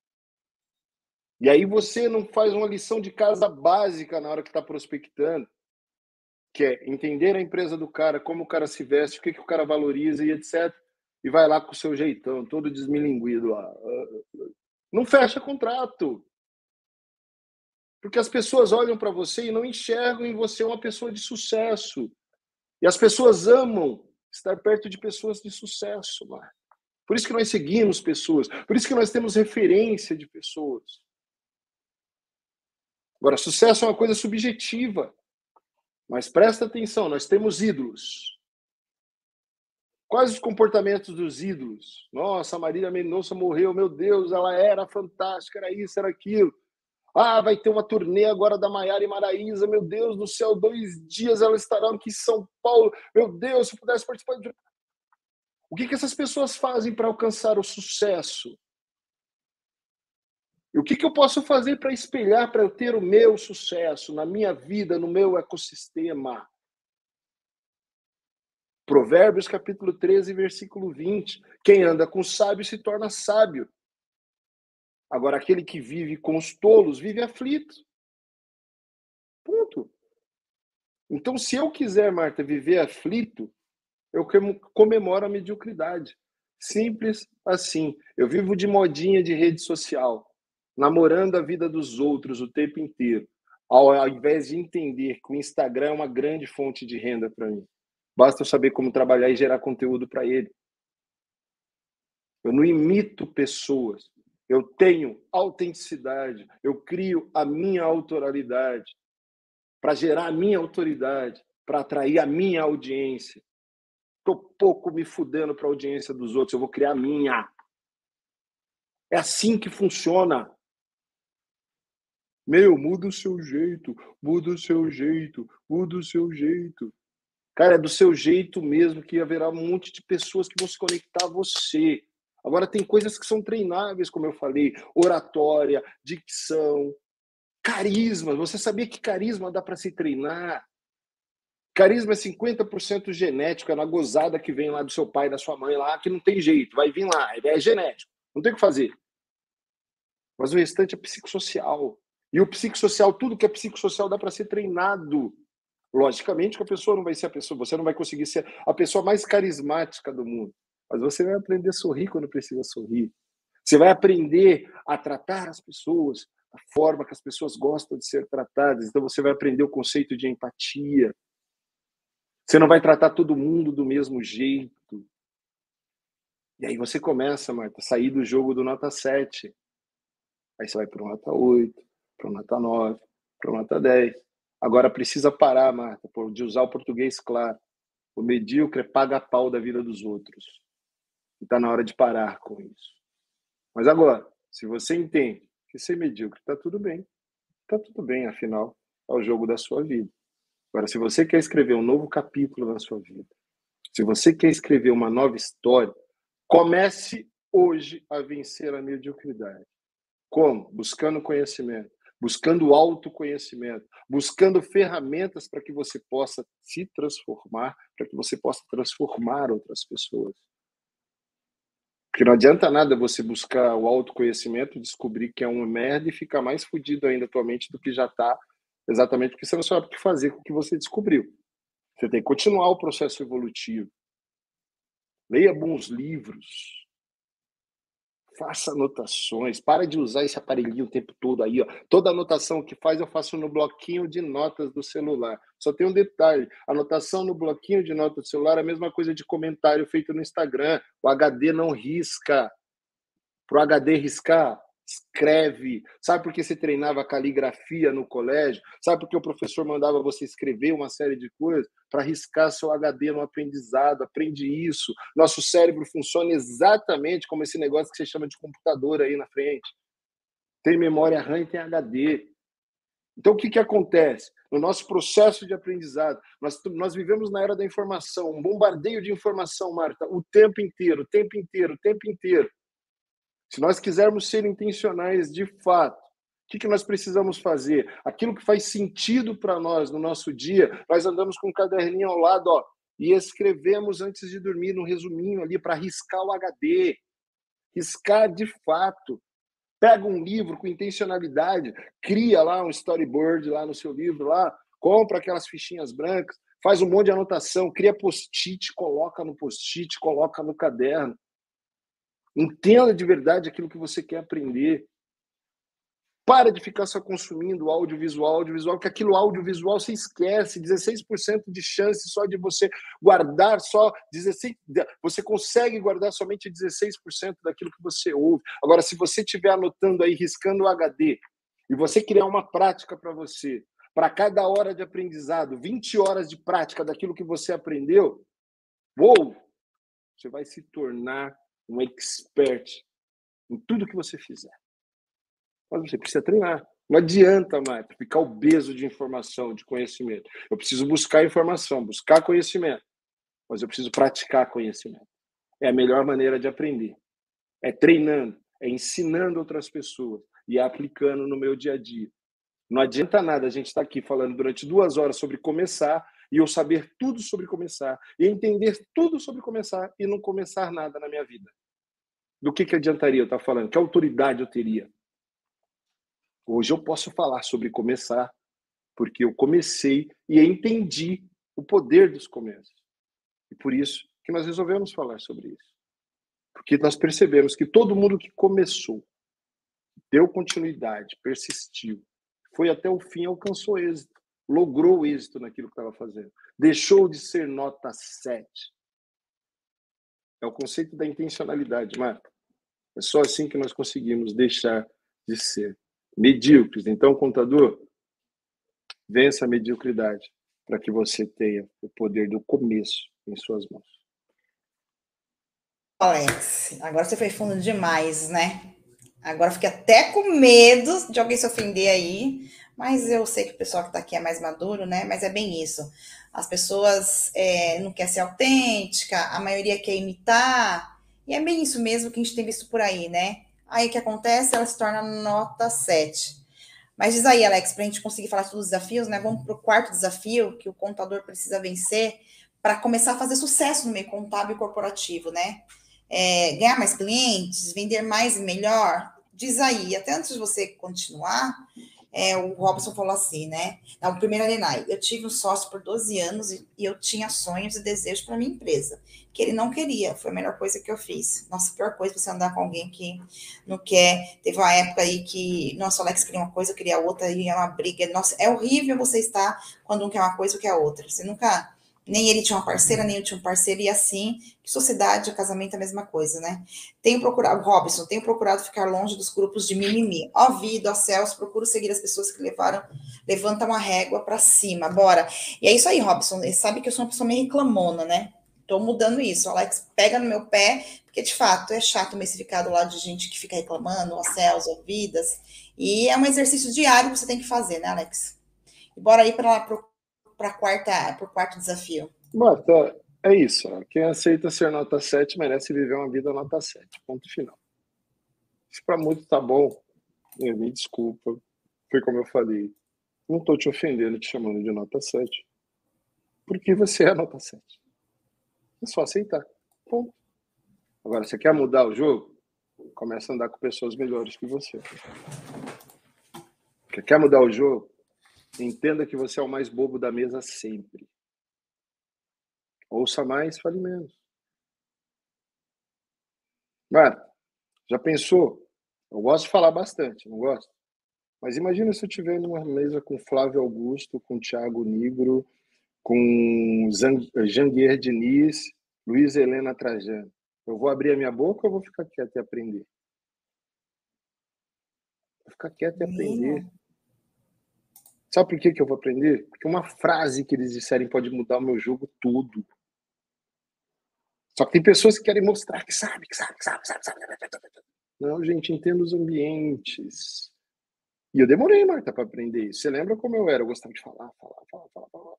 E aí você não faz uma lição de casa básica na hora que está prospectando que é entender a empresa do cara, como o cara se veste, o que, que o cara valoriza e etc. E vai lá com o seu jeitão, todo desmilinguido lá. Não fecha contrato. Porque as pessoas olham para você e não enxergam em você uma pessoa de sucesso. E as pessoas amam estar perto de pessoas de sucesso, Mar. Por isso que nós seguimos pessoas, por isso que nós temos referência de pessoas. Agora, sucesso é uma coisa subjetiva. Mas presta atenção, nós temos ídolos. Quais os comportamentos dos ídolos? Nossa, Marília Mendonça morreu, meu Deus, ela era fantástica, era isso, era aquilo. Ah, vai ter uma turnê agora da Maiara e Maraísa, meu Deus do céu, dois dias elas estarão aqui em São Paulo. Meu Deus, se pudesse participar de. O que, que essas pessoas fazem para alcançar o sucesso? E o que, que eu posso fazer para espelhar, para eu ter o meu sucesso na minha vida, no meu ecossistema? Provérbios capítulo 13, versículo 20. Quem anda com sábio se torna sábio. Agora, aquele que vive com os tolos vive aflito. Ponto. Então, se eu quiser, Marta, viver aflito, eu comemoro a mediocridade. Simples assim. Eu vivo de modinha de rede social namorando a vida dos outros o tempo inteiro, ao invés de entender que o Instagram é uma grande fonte de renda para mim. Basta eu saber como trabalhar e gerar conteúdo para ele. Eu não imito pessoas. Eu tenho autenticidade. Eu crio a minha autoralidade para gerar a minha autoridade, para atrair a minha audiência. Estou pouco me fudendo para a audiência dos outros. Eu vou criar a minha. É assim que funciona. Meu, muda o seu jeito, muda o seu jeito, muda o seu jeito. Cara, é do seu jeito mesmo que haverá um monte de pessoas que vão se conectar a você. Agora, tem coisas que são treináveis, como eu falei: oratória, dicção, carisma. Você sabia que carisma dá para se treinar? Carisma é 50% genético, é na gozada que vem lá do seu pai, da sua mãe lá, que não tem jeito, vai vir lá, é genético, não tem o que fazer. Mas o restante é psicossocial. E o psicossocial, tudo que é psicossocial dá para ser treinado. Logicamente que a pessoa não vai ser a pessoa, você não vai conseguir ser a pessoa mais carismática do mundo, mas você vai aprender a sorrir quando precisa sorrir. Você vai aprender a tratar as pessoas da forma que as pessoas gostam de ser tratadas. Então você vai aprender o conceito de empatia. Você não vai tratar todo mundo do mesmo jeito. E aí você começa, Marta, a sair do jogo do nota 7. Aí você vai para o nota 8, para o nota 9, para o nota 10. Agora precisa parar, Marta, de usar o português claro. O medíocre paga a pau da vida dos outros. E está na hora de parar com isso. Mas agora, se você entende que ser medíocre está tudo bem, está tudo bem, afinal, é o jogo da sua vida. Agora, se você quer escrever um novo capítulo na sua vida, se você quer escrever uma nova história, comece hoje a vencer a mediocridade. Como? Buscando conhecimento, buscando autoconhecimento, buscando ferramentas para que você possa se transformar, para que você possa transformar outras pessoas. Porque não adianta nada você buscar o autoconhecimento, descobrir que é uma merda e ficar mais fodido ainda atualmente do que já está, exatamente porque você não sabe o que fazer com o que você descobriu. Você tem que continuar o processo evolutivo. Leia bons livros, faça anotações, para de usar esse aparelhinho o tempo todo aí, ó. Toda anotação que faz eu faço no bloquinho de notas do celular. Só tem um detalhe, anotação no bloquinho de notas do celular é a mesma coisa de comentário feito no Instagram. O HD não risca. Para o HD riscar, escreve. Sabe por que você treinava caligrafia no colégio? Sabe por que o professor mandava você escrever uma série de coisas? Para riscar seu HD no aprendizado. Aprende isso. Nosso cérebro funciona exatamente como esse negócio que você chama de computador aí na frente. Tem memória RAM e tem HD. Então, o que, que acontece? No nosso processo de aprendizado, nós, nós vivemos na era da informação, um bombardeio de informação, Marta, o tempo inteiro, o tempo inteiro, o tempo inteiro. Se nós quisermos ser intencionais de fato, o que, que nós precisamos fazer? Aquilo que faz sentido para nós no nosso dia, nós andamos com um caderninho ao lado, ó, e escrevemos antes de dormir no resuminho ali para riscar o HD. Riscar de fato. Pega um livro com intencionalidade, cria lá um storyboard lá no seu livro lá, compra aquelas fichinhas brancas, faz um monte de anotação, cria post-it, coloca no post-it, coloca no caderno. Entenda de verdade aquilo que você quer aprender. Para de ficar só consumindo audiovisual, audiovisual, que aquilo audiovisual você esquece, 16% de chance só de você guardar só 16, você consegue guardar somente 16% daquilo que você ouve. Agora, se você estiver anotando aí, riscando o HD, e você criar uma prática para você, para cada hora de aprendizado, 20 horas de prática daquilo que você aprendeu, uou, você vai se tornar um expert em tudo que você fizer. Mas você precisa treinar. Não adianta mais ficar obeso de informação, de conhecimento. Eu preciso buscar informação, buscar conhecimento. Mas eu preciso praticar conhecimento. É a melhor maneira de aprender. É treinando, é ensinando outras pessoas e é aplicando no meu dia a dia. Não adianta nada a gente estar aqui falando durante duas horas sobre começar e eu saber tudo sobre começar e entender tudo sobre começar e não começar nada na minha vida do que, que adiantaria eu estar falando? Que autoridade eu teria? Hoje eu posso falar sobre começar, porque eu comecei e entendi o poder dos começos. E por isso que nós resolvemos falar sobre isso. Porque nós percebemos que todo mundo que começou, deu continuidade, persistiu, foi até o fim, alcançou êxito, logrou êxito naquilo que estava fazendo. Deixou de ser nota 7 é o conceito da intencionalidade, Marco. É só assim que nós conseguimos deixar de ser medíocres. Então, contador, vença a mediocridade para que você tenha o poder do começo em suas mãos. Alex, agora você foi fundo demais, né? Agora fiquei até com medo de alguém se ofender aí, mas eu sei que o pessoal que está aqui é mais maduro, né? Mas é bem isso. As pessoas é, não querem ser autêntica, a maioria quer imitar, e é bem isso mesmo que a gente tem visto por aí, né? Aí o que acontece? Ela se torna nota 7. Mas diz aí, Alex, para a gente conseguir falar sobre os desafios, né? Vamos para o quarto desafio que o contador precisa vencer para começar a fazer sucesso no meio contábil e corporativo, né? É, ganhar mais clientes, vender mais e melhor. Diz aí, até antes de você continuar, é, o Robson falou assim, né? Não, primeiro, Arenai, eu tive um sócio por 12 anos e, e eu tinha sonhos e desejos para minha empresa, que ele não queria, foi a melhor coisa que eu fiz. Nossa, pior coisa é você andar com alguém que não quer. Teve uma época aí que, nossa, o Alex queria uma coisa, eu queria outra, e é uma briga. Nossa, é horrível você estar quando um quer uma coisa e quer outra. Você nunca Nem ele tinha uma parceira, nem eu tinha um parceiro, e assim, sociedade, casamento é a mesma coisa, né? Tenho procurado, Robson, tenho procurado ficar longe dos grupos de mimimi. Ó vida, ó céus, procuro seguir as pessoas que levaram, levantam uma régua para cima, bora. E é isso aí, Robson, ele sabe que eu sou uma pessoa meio reclamona, né? Tô mudando isso, o Alex pega no meu pé, porque de fato é chato mesmo ficar do lado de gente que fica reclamando, ó céus, ó vidas, e é um exercício diário que você tem que fazer, né, Alex? E bora aí para para quarta, o quarto desafio? Marta, é isso. Quem aceita ser nota 7 merece viver uma vida nota 7. Ponto final. Se para muito tá bom, me desculpa. Foi como eu falei. Não estou te ofendendo, te chamando de nota 7. Porque você é nota 7. É só aceitar. Ponto. Agora, você quer mudar o jogo? Começa a andar com pessoas melhores que você. Quer mudar o jogo? Entenda que você é o mais bobo da mesa sempre. Ouça mais, fale menos. Mano, já pensou? Eu gosto de falar bastante, não gosto? Mas imagina se eu estiver numa mesa com Flávio Augusto, com Tiago Nigro, com Janguier Diniz, Luiz Helena Trajano. Eu vou abrir a minha boca ou vou ficar quieto e aprender? Vou ficar quieto e aprender. Sabe por que, que eu vou aprender? Porque uma frase que eles disserem pode mudar o meu jogo todo. Só que tem pessoas que querem mostrar que sabe, que sabe, que sabe, sabe, sabe. Não, gente, entenda os ambientes. E eu demorei, Marta, para aprender isso. Você lembra como eu era? Eu gostava de falar, falar, falar, falar, falar.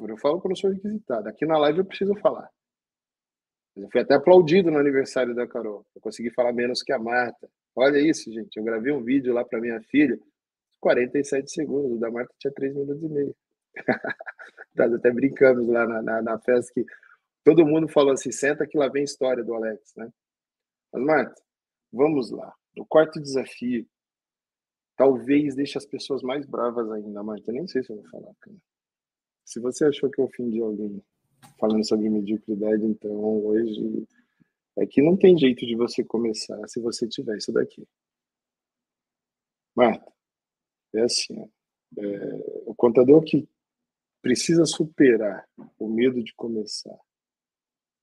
Eu falo quando eu sou requisitado. Aqui na live eu preciso falar. Eu fui até aplaudido no aniversário da Carol. Eu consegui falar menos que a Marta. Olha isso, gente. Eu gravei um vídeo lá para minha filha. 47 segundos. O da Marta tinha 3 minutos e meio. *laughs* Nós até brincamos lá na, na, na, festa que todo mundo falou assim: senta que lá vem história do Alex, né? Mas, Marta, vamos lá. O quarto desafio talvez deixe as pessoas mais bravas ainda, Marta. Eu nem sei se eu vou falar, cara. Se você achou que eu ofendi alguém falando sobre mediocridade, então hoje é que não tem jeito de você começar se você tiver isso daqui. Marta, é assim, é, o contador que precisa superar o medo de começar,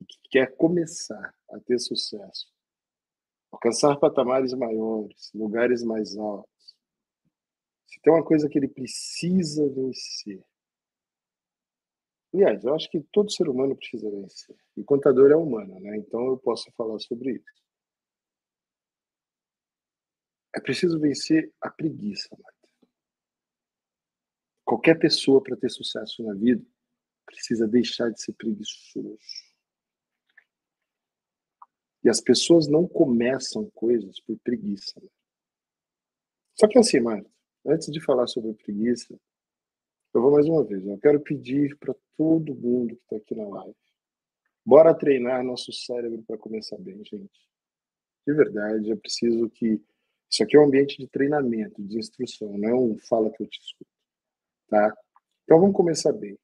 que quer começar a ter sucesso, alcançar patamares maiores, lugares mais altos, se tem uma coisa que ele precisa vencer, Aliás, eu acho que todo ser humano precisa vencer. E contador é humano, né? Então eu posso falar sobre isso. É preciso vencer a preguiça, Marta. Qualquer pessoa para ter sucesso na vida precisa deixar de ser preguiçoso. E as pessoas não começam coisas por preguiça. Né? Só que assim, Marta, antes de falar sobre preguiça, eu vou mais uma vez. Eu quero pedir para todo mundo que está aqui na live. Bora treinar nosso cérebro para começar bem, gente. De verdade, é preciso que. Isso aqui é um ambiente de treinamento, de instrução, não é um fala que eu te escuto. Tá? Então vamos começar bem.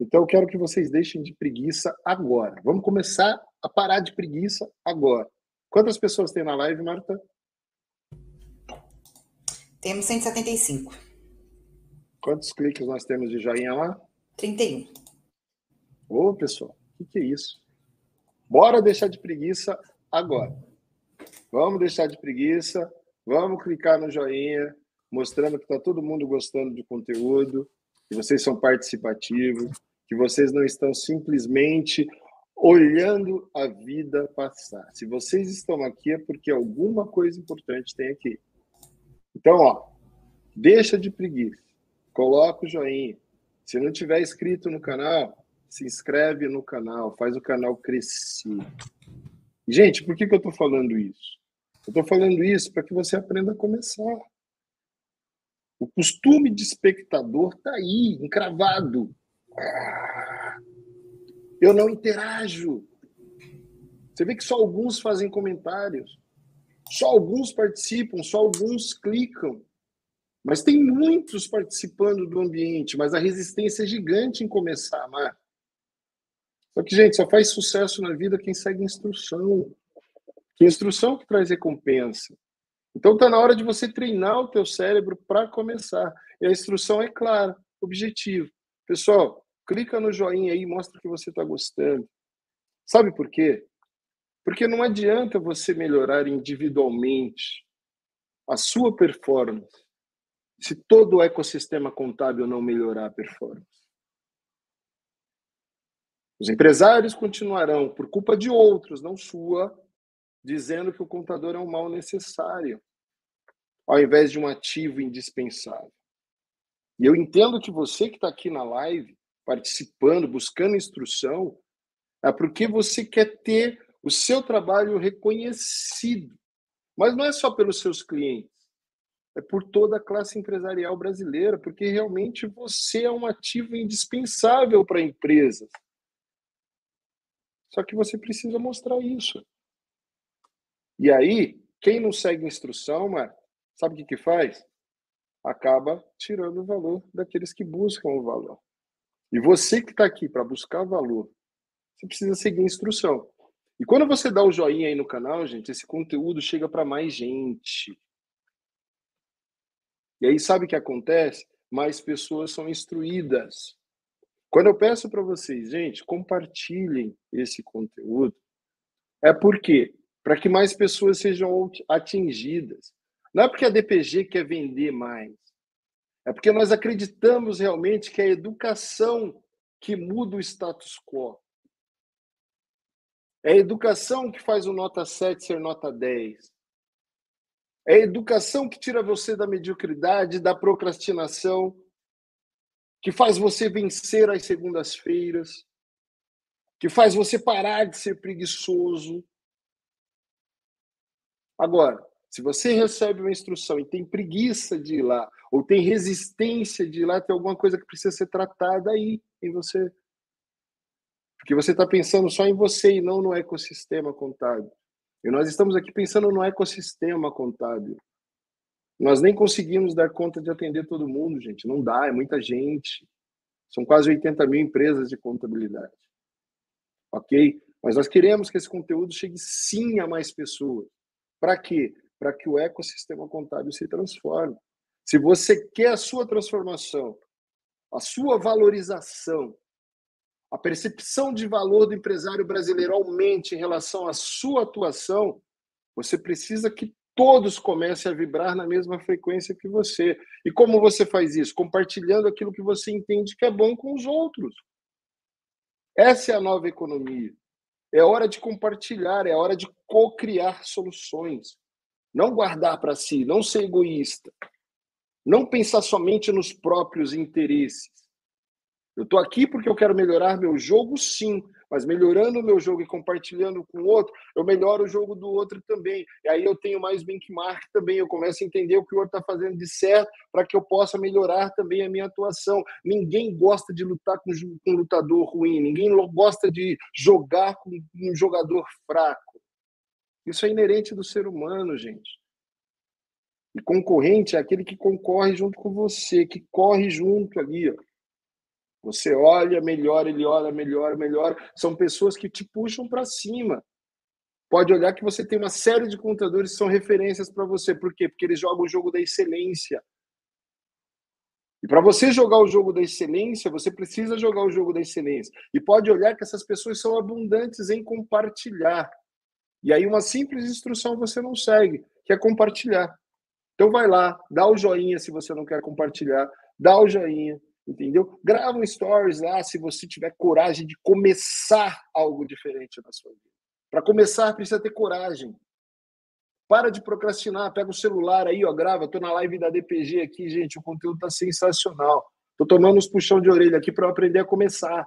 Então eu quero que vocês deixem de preguiça agora. Vamos começar a parar de preguiça agora. Quantas pessoas tem na live, Marta? Temos 175. Quantos cliques nós temos de joinha lá? 31. Ô, pessoal, o que, que é isso? Bora deixar de preguiça agora. Vamos deixar de preguiça, vamos clicar no joinha, mostrando que está todo mundo gostando do conteúdo, que vocês são participativos, que vocês não estão simplesmente olhando a vida passar. Se vocês estão aqui é porque alguma coisa importante tem aqui. Então, ó, deixa de preguiça, coloca o joinha, se não tiver inscrito no canal, se inscreve no canal, faz o canal crescer. Gente, por que, que eu estou falando isso? Eu estou falando isso para que você aprenda a começar. O costume de espectador está aí, encravado. Eu não interajo. Você vê que só alguns fazem comentários, só alguns participam, só alguns clicam. Mas tem muitos participando do ambiente, mas a resistência é gigante em começar a amar. Só que, gente, só faz sucesso na vida quem segue instrução. Que instrução que traz recompensa. Então está na hora de você treinar o teu cérebro para começar. E a instrução é clara, objetivo. Pessoal, Clica no joinha aí, mostra que você está gostando. Sabe por quê? Porque não adianta você melhorar individualmente a sua performance se todo o ecossistema contábil não melhorar a performance. Os empresários continuarão, por culpa de outros, não sua, dizendo que o contador é um mal necessário, ao invés de um ativo indispensável. E eu entendo que você que está aqui na live, participando, buscando instrução, é porque você quer ter o seu trabalho reconhecido. Mas não é só pelos seus clientes, é por toda a classe empresarial brasileira, porque realmente você é um ativo indispensável para empresas. Só que você precisa mostrar isso. E aí, quem não segue instrução, Mar, sabe o que, que faz? Acaba tirando o valor daqueles que buscam o valor. E você que está aqui para buscar valor, você precisa seguir instrução. E quando você dá o joinha aí no canal, gente, esse conteúdo chega para mais gente. E aí sabe o que acontece? Mais pessoas são instruídas. Quando eu peço para vocês, gente, compartilhem esse conteúdo, é porque para que mais pessoas sejam atingidas. Não é porque a DPG quer vender mais. É porque nós acreditamos realmente que é a educação que muda o status quo. É a educação que faz o nota 7 ser nota 10. É a educação que tira você da mediocridade, da procrastinação, que faz você vencer as segundas-feiras, que faz você parar de ser preguiçoso. Agora, se você recebe uma instrução e tem preguiça de ir lá, ou tem resistência de ir lá, tem alguma coisa que precisa ser tratada aí em você. Porque você está pensando só em você e não no ecossistema contábil. E nós estamos aqui pensando no ecossistema contábil. Nós nem conseguimos dar conta de atender todo mundo, gente. Não dá, é muita gente. São quase 80 mil empresas de contabilidade. Ok? Mas nós queremos que esse conteúdo chegue sim a mais pessoas. Para quê? Para que o ecossistema contábil se transforme. Se você quer a sua transformação, a sua valorização, a percepção de valor do empresário brasileiro aumente em relação à sua atuação, você precisa que todos comecem a vibrar na mesma frequência que você. E como você faz isso? Compartilhando aquilo que você entende que é bom com os outros. Essa é a nova economia. É hora de compartilhar, é hora de co-criar soluções. Não guardar para si, não ser egoísta. Não pensar somente nos próprios interesses. Eu estou aqui porque eu quero melhorar meu jogo, sim, mas melhorando o meu jogo e compartilhando com o outro, eu melhoro o jogo do outro também. E aí eu tenho mais benchmark também, eu começo a entender o que o outro está fazendo de certo para que eu possa melhorar também a minha atuação. Ninguém gosta de lutar com, um lutador ruim, ninguém gosta de jogar com um jogador fraco. Isso é inerente do ser humano, gente. E concorrente é aquele que concorre junto com você, que corre junto ali, ó. Você olha, melhora, ele olha, melhora, melhora. São pessoas que te puxam para cima. Pode olhar que você tem uma série de contadores que são referências para você. Por quê? Porque eles jogam o jogo da excelência. E para você jogar o jogo da excelência, você precisa jogar o jogo da excelência. E pode olhar que essas pessoas são abundantes em compartilhar. E aí uma simples instrução você não segue, que é compartilhar. Então vai lá, dá o joinha se você não quer compartilhar, dá o joinha, entendeu? Grava um stories lá se você tiver coragem de começar algo diferente na sua vida. Para começar, precisa ter coragem. Para de procrastinar, pega o celular aí, ó, grava. Tô na live da DPG aqui, gente, o conteúdo tá sensacional. Tô tomando uns puxão de orelha aqui para aprender a começar.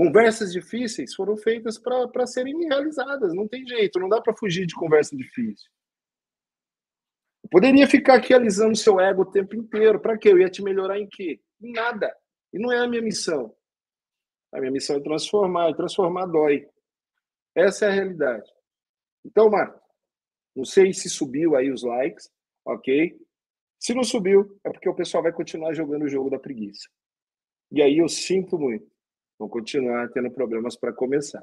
Conversas difíceis foram feitas para serem realizadas, não tem jeito, não dá para fugir de conversa difícil. Poderia ficar aqui alisando seu ego o tempo inteiro. Para quê? Eu ia te melhorar em quê? Em nada. E não é a minha missão. A minha missão é transformar, e transformar dói. Essa é a realidade. Então, Marco, não sei se subiu aí os likes, ok? Se não subiu, é porque o pessoal vai continuar jogando o jogo da preguiça. E aí eu sinto muito. Vão continuar tendo problemas para começar.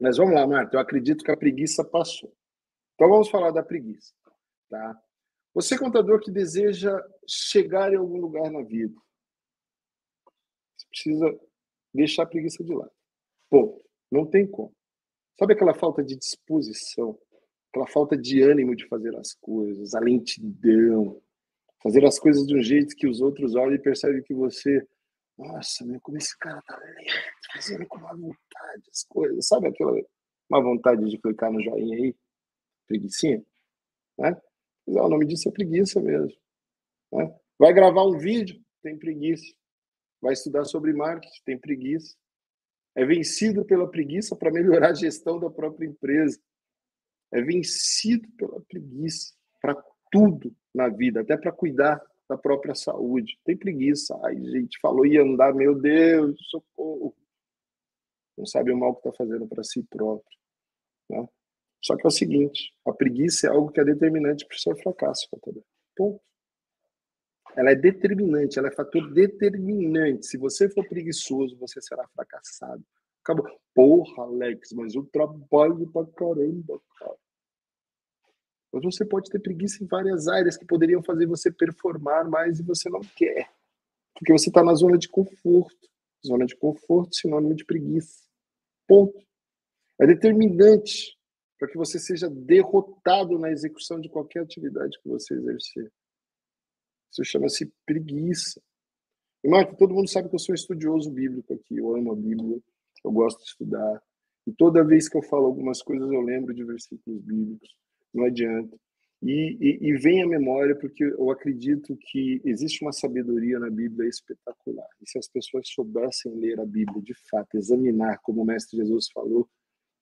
Mas vamos lá, Marta. Eu acredito que a preguiça passou. Então vamos falar da preguiça. Tá? Você, contador que deseja chegar em algum lugar na vida, precisa deixar a preguiça de lado. Ponto. Não tem como. Sabe aquela falta de disposição, aquela falta de ânimo de fazer as coisas, a lentidão, fazer as coisas de um jeito que os outros olham e percebem que você, nossa, meu, como esse cara tá lento, fazendo com uma vontade as coisas, sabe aquela uma vontade de clicar no joinha aí, preguiçinha, né? O nome disso é preguiça mesmo. Né? Vai gravar um vídeo, tem preguiça. Vai estudar sobre marketing, tem preguiça. É vencido pela preguiça para melhorar a gestão da própria empresa. É vencido pela preguiça para tudo na vida, até para cuidar da própria saúde. Tem preguiça. Ai, gente, falou ia andar, meu Deus, socorro. Não sabe o mal que está fazendo para si próprio. Né? Só que é o seguinte: a preguiça é algo que é determinante para o seu fracasso, contador. Ponto. Ela é determinante, ela é fator determinante. Se você for preguiçoso, você será fracassado. Acabou. Porra, Alex, mas eu trabalho pra caramba, cara. Mas você pode ter preguiça em várias áreas que poderiam fazer você performar mais e você não quer. Porque você está na zona de conforto. Zona de conforto, sinônimo de preguiça. Ponto. É determinante para que você seja derrotado na execução de qualquer atividade que você exercer. Isso chama-se preguiça. E, Marco, todo mundo sabe que eu sou estudioso bíblico aqui, eu amo a Bíblia, eu gosto de estudar. E toda vez que eu falo algumas coisas, eu lembro de versículos bíblicos, não adianta. E, e, e, vem à memória porque eu acredito que existe uma sabedoria na Bíblia espetacular. E se as pessoas soubessem ler a Bíblia de fato, examinar, como o Mestre Jesus falou,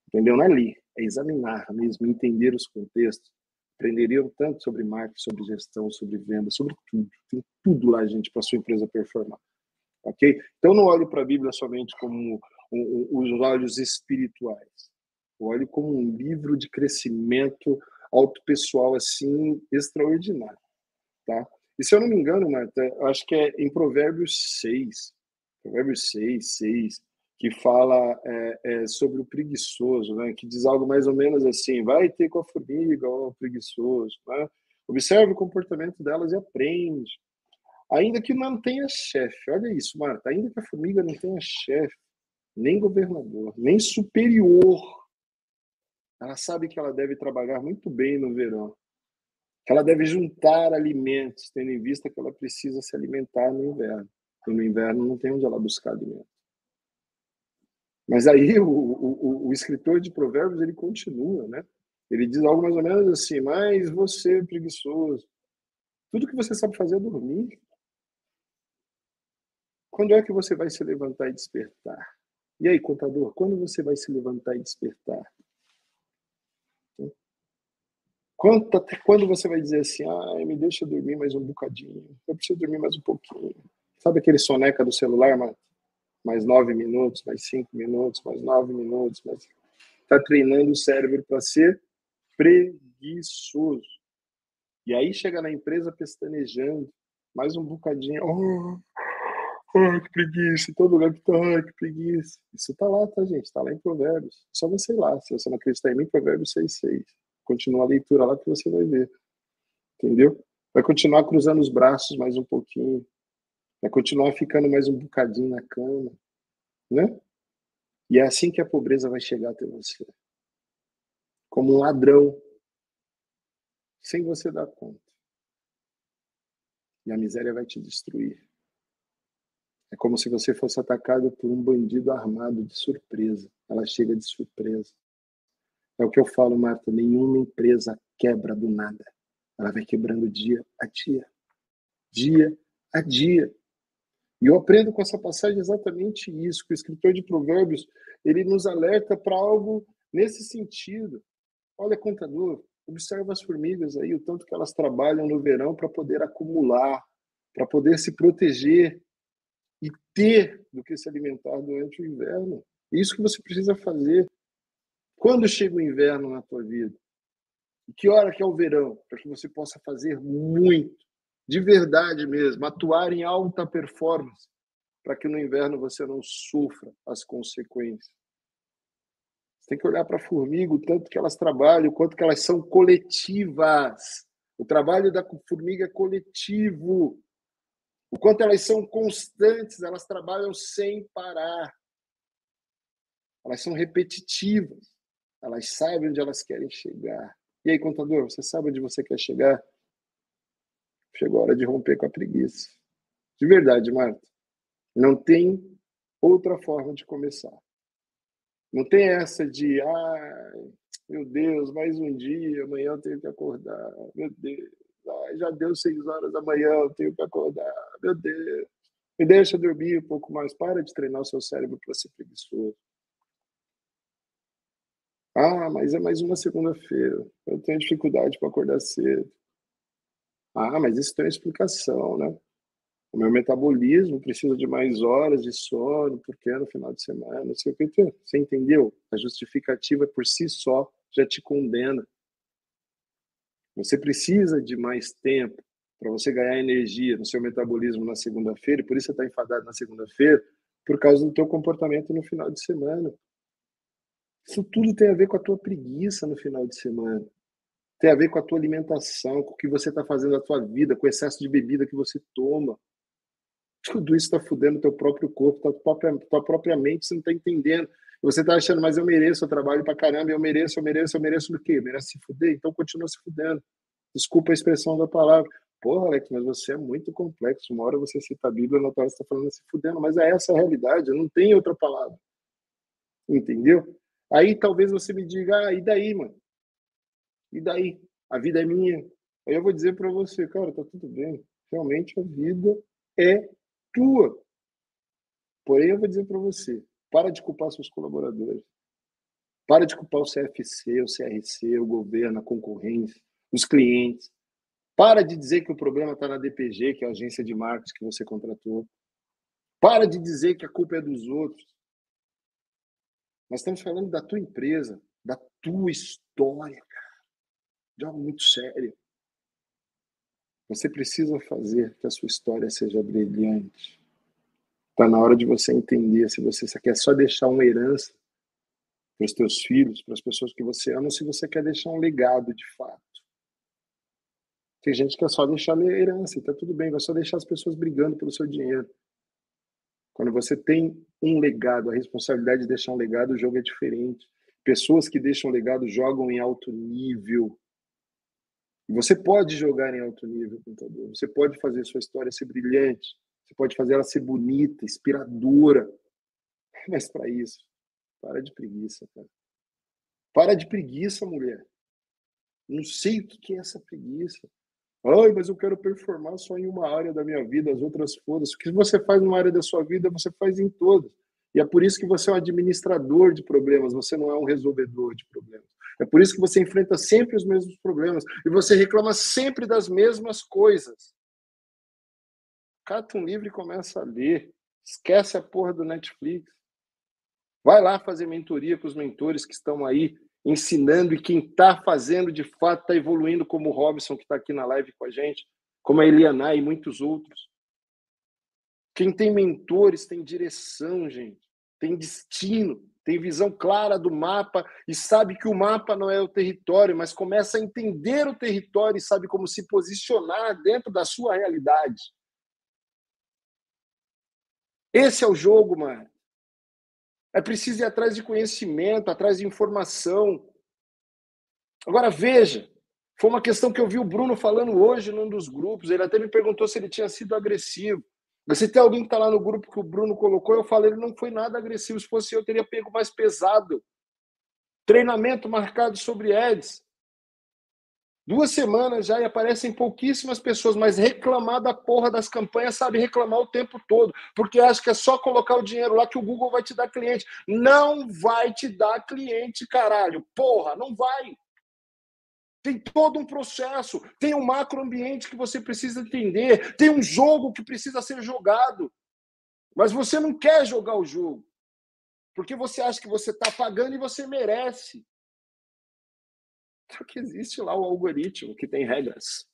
entendeu? Não é ler, é examinar mesmo, entender os contextos, aprenderiam tanto sobre marketing, sobre gestão, sobre venda, sobre tudo. Tem tudo lá, gente, para sua empresa performar. Ok? Então, não olhe para a Bíblia somente como um, um, os olhos espirituais. Eu olho como um livro de crescimento autopessoal, assim, extraordinário. Tá? E se eu não me engano, Marta, acho que é em Provérbios 6. Provérbios 6, 6 que fala é, é, sobre o preguiçoso, né? que diz algo mais ou menos assim: vai ter com a formiga, ó, preguiçoso. Né? Observe o comportamento delas e aprende. Ainda que não tenha chefe, olha isso, Marta, ainda que a formiga não tenha chefe, nem governador, nem superior, ela sabe que ela deve trabalhar muito bem no verão, que ela deve juntar alimentos, tendo em vista que ela precisa se alimentar no inverno. E no inverno não tem onde ela buscar alimento. Mas aí o, o, o, escritor de provérbios ele continua, né? Ele diz algo mais ou menos assim: mas você preguiçoso, tudo que você sabe fazer é dormir. Quando é que você vai se levantar e despertar? E aí, contador, quando você vai se levantar e despertar? Quanto, até quando você vai dizer assim, me deixa dormir mais um bocadinho, eu preciso dormir mais um pouquinho. Sabe aquele soneca do celular, mano? mais nove minutos, mais cinco minutos, mais nove minutos, mais está treinando o cérebro para ser preguiçoso. E aí chega na empresa pestanejando, mais um bocadinho, oh, oh que preguiça, em todo lugar que tá, que preguiça. Isso tá lá, tá, gente? Tá lá em Provérbios. Só você ir lá, se você não acreditar em mim, Provérbios 6,6. Continua a leitura lá que você vai ver. Entendeu? Vai continuar cruzando os braços mais um pouquinho. Vai continuar ficando mais um bocadinho na cama, né? E é assim que a pobreza vai chegar até você. Como um ladrão, sem você dar conta. E a miséria vai te destruir. É como se você fosse atacado por um bandido armado de surpresa. Ela chega de surpresa. É o que eu falo, Marta. Nenhuma empresa quebra do nada. Ela vai quebrando dia a dia. Dia a dia. E eu aprendo com essa passagem exatamente isso, que o escritor de Provérbios, ele nos alerta para algo nesse sentido. Olha, contador, observa as formigas aí, o tanto que elas trabalham no verão para poder acumular, para poder se proteger e ter do que se alimentar durante o inverno. Isso que você precisa fazer. Quando chega o inverno na tua vida? Que hora que é o verão? Para que você possa fazer muito de verdade mesmo, atuar em alta performance, para que no inverno você não sofra as consequências. Você tem que olhar para a formiga, o tanto que elas trabalham, o quanto que elas são coletivas. O trabalho da formiga é coletivo. o quanto elas são constantes, elas trabalham sem parar. Elas são repetitivas. Elas sabem onde elas querem chegar. E aí, contador, você sabe onde você quer chegar? Chegou a hora de romper com a preguiça. De verdade, Marta. Não tem outra forma de começar. Não tem essa de, ah, meu Deus, mais um dia, amanhã eu tenho que acordar. Meu Deus, ah, já deu seis horas da manhã, eu tenho que acordar. Meu Deus, me deixa dormir um pouco mais. Para de treinar o seu cérebro para ser preguiçoso. Ah, mas é mais uma segunda-feira. Eu tenho dificuldade para acordar cedo. Ah, mas isso tem uma explicação, né? O meu metabolismo precisa de mais horas de sono, porque é no final de semana, não sei o que. Você entendeu? A justificativa por si só já te condena. Você precisa de mais tempo para você ganhar energia no seu metabolismo na segunda-feira, e por isso você está enfadado na segunda-feira, por causa do teu comportamento no final de semana. Isso tudo tem a ver com a tua preguiça no final de semana. Tem a ver com a tua alimentação, com o que você está fazendo na tua vida, com o excesso de bebida que você toma. Tudo isso está fudendo teu próprio corpo, tua própria, tua própria mente, você não está entendendo. Você está achando, mas eu mereço, eu trabalho para caramba, eu mereço, eu mereço, eu mereço o quê? Merece se fuder? Então continua se fudendo. Desculpa a expressão da palavra. Porra, Alex, mas você é muito complexo. Uma hora você cita a Bíblia, na outra hora você está falando se fudendo, mas é essa a realidade, não tem outra palavra. Entendeu? Aí talvez você me diga, ah, e daí, mano? E daí? A vida é minha. Aí eu vou dizer para você, cara, tá tudo bem. Realmente a vida é tua. Porém, eu vou dizer para você, para de culpar seus colaboradores. Para de culpar o CFC, o CRC, o governo, a concorrência, os clientes. Para de dizer que o problema está na DPG, que é a agência de marketing que você contratou. Para de dizer que a culpa é dos outros. Nós estamos falando da tua empresa, da tua história, cara. De algo muito sério. Você precisa fazer que a sua história seja brilhante. Está na hora de você entender se você quer só deixar uma herança para os teus filhos, para as pessoas que você ama, se você quer deixar um legado de fato. Tem gente que quer só deixar herança, e tá tudo bem, vai só deixar as pessoas brigando pelo seu dinheiro. Quando você tem um legado, a responsabilidade de deixar um legado, o jogo é diferente. Pessoas que deixam legado jogam em alto nível. Você pode jogar em alto nível, contador. Você pode fazer sua história ser brilhante. Você pode fazer ela ser bonita, inspiradora. Mas para isso, para de preguiça, cara. Para de preguiça, mulher. Não sei o que é essa preguiça. Ai, mas eu quero performar só em uma área da minha vida, as outras foda-se. O que você faz numa área da sua vida, você faz em todas. E é por isso que você é um administrador de problemas, você não é um resolvedor de problemas. É por isso que você enfrenta sempre os mesmos problemas e você reclama sempre das mesmas coisas. Cata um livro e começa a ler. Esquece a porra do Netflix. Vai lá fazer mentoria com os mentores que estão aí ensinando e quem está fazendo de fato está evoluindo, como o Robson, que está aqui na live com a gente, como a Eliana e muitos outros. Quem tem mentores tem direção, gente, tem destino, tem visão clara do mapa e sabe que o mapa não é o território, mas começa a entender o território e sabe como se posicionar dentro da sua realidade. Esse é o jogo, mano. É preciso ir atrás de conhecimento, atrás de informação. Agora veja, foi uma questão que eu vi o Bruno falando hoje num dos grupos. Ele até me perguntou se ele tinha sido agressivo. Mas se tem alguém que está lá no grupo que o Bruno colocou, eu falei, ele não foi nada agressivo. Se fosse eu, teria pego mais pesado. Treinamento marcado sobre Eds. Duas semanas já e aparecem pouquíssimas pessoas, mas reclamar da porra das campanhas sabe reclamar o tempo todo, porque acha que é só colocar o dinheiro lá que o Google vai te dar cliente. Não vai te dar cliente, caralho. Porra, não vai. Tem todo um processo, tem um macroambiente que você precisa entender, tem um jogo que precisa ser jogado. Mas você não quer jogar o jogo, porque você acha que você está pagando e você merece. Porque existe lá o algoritmo que tem regras,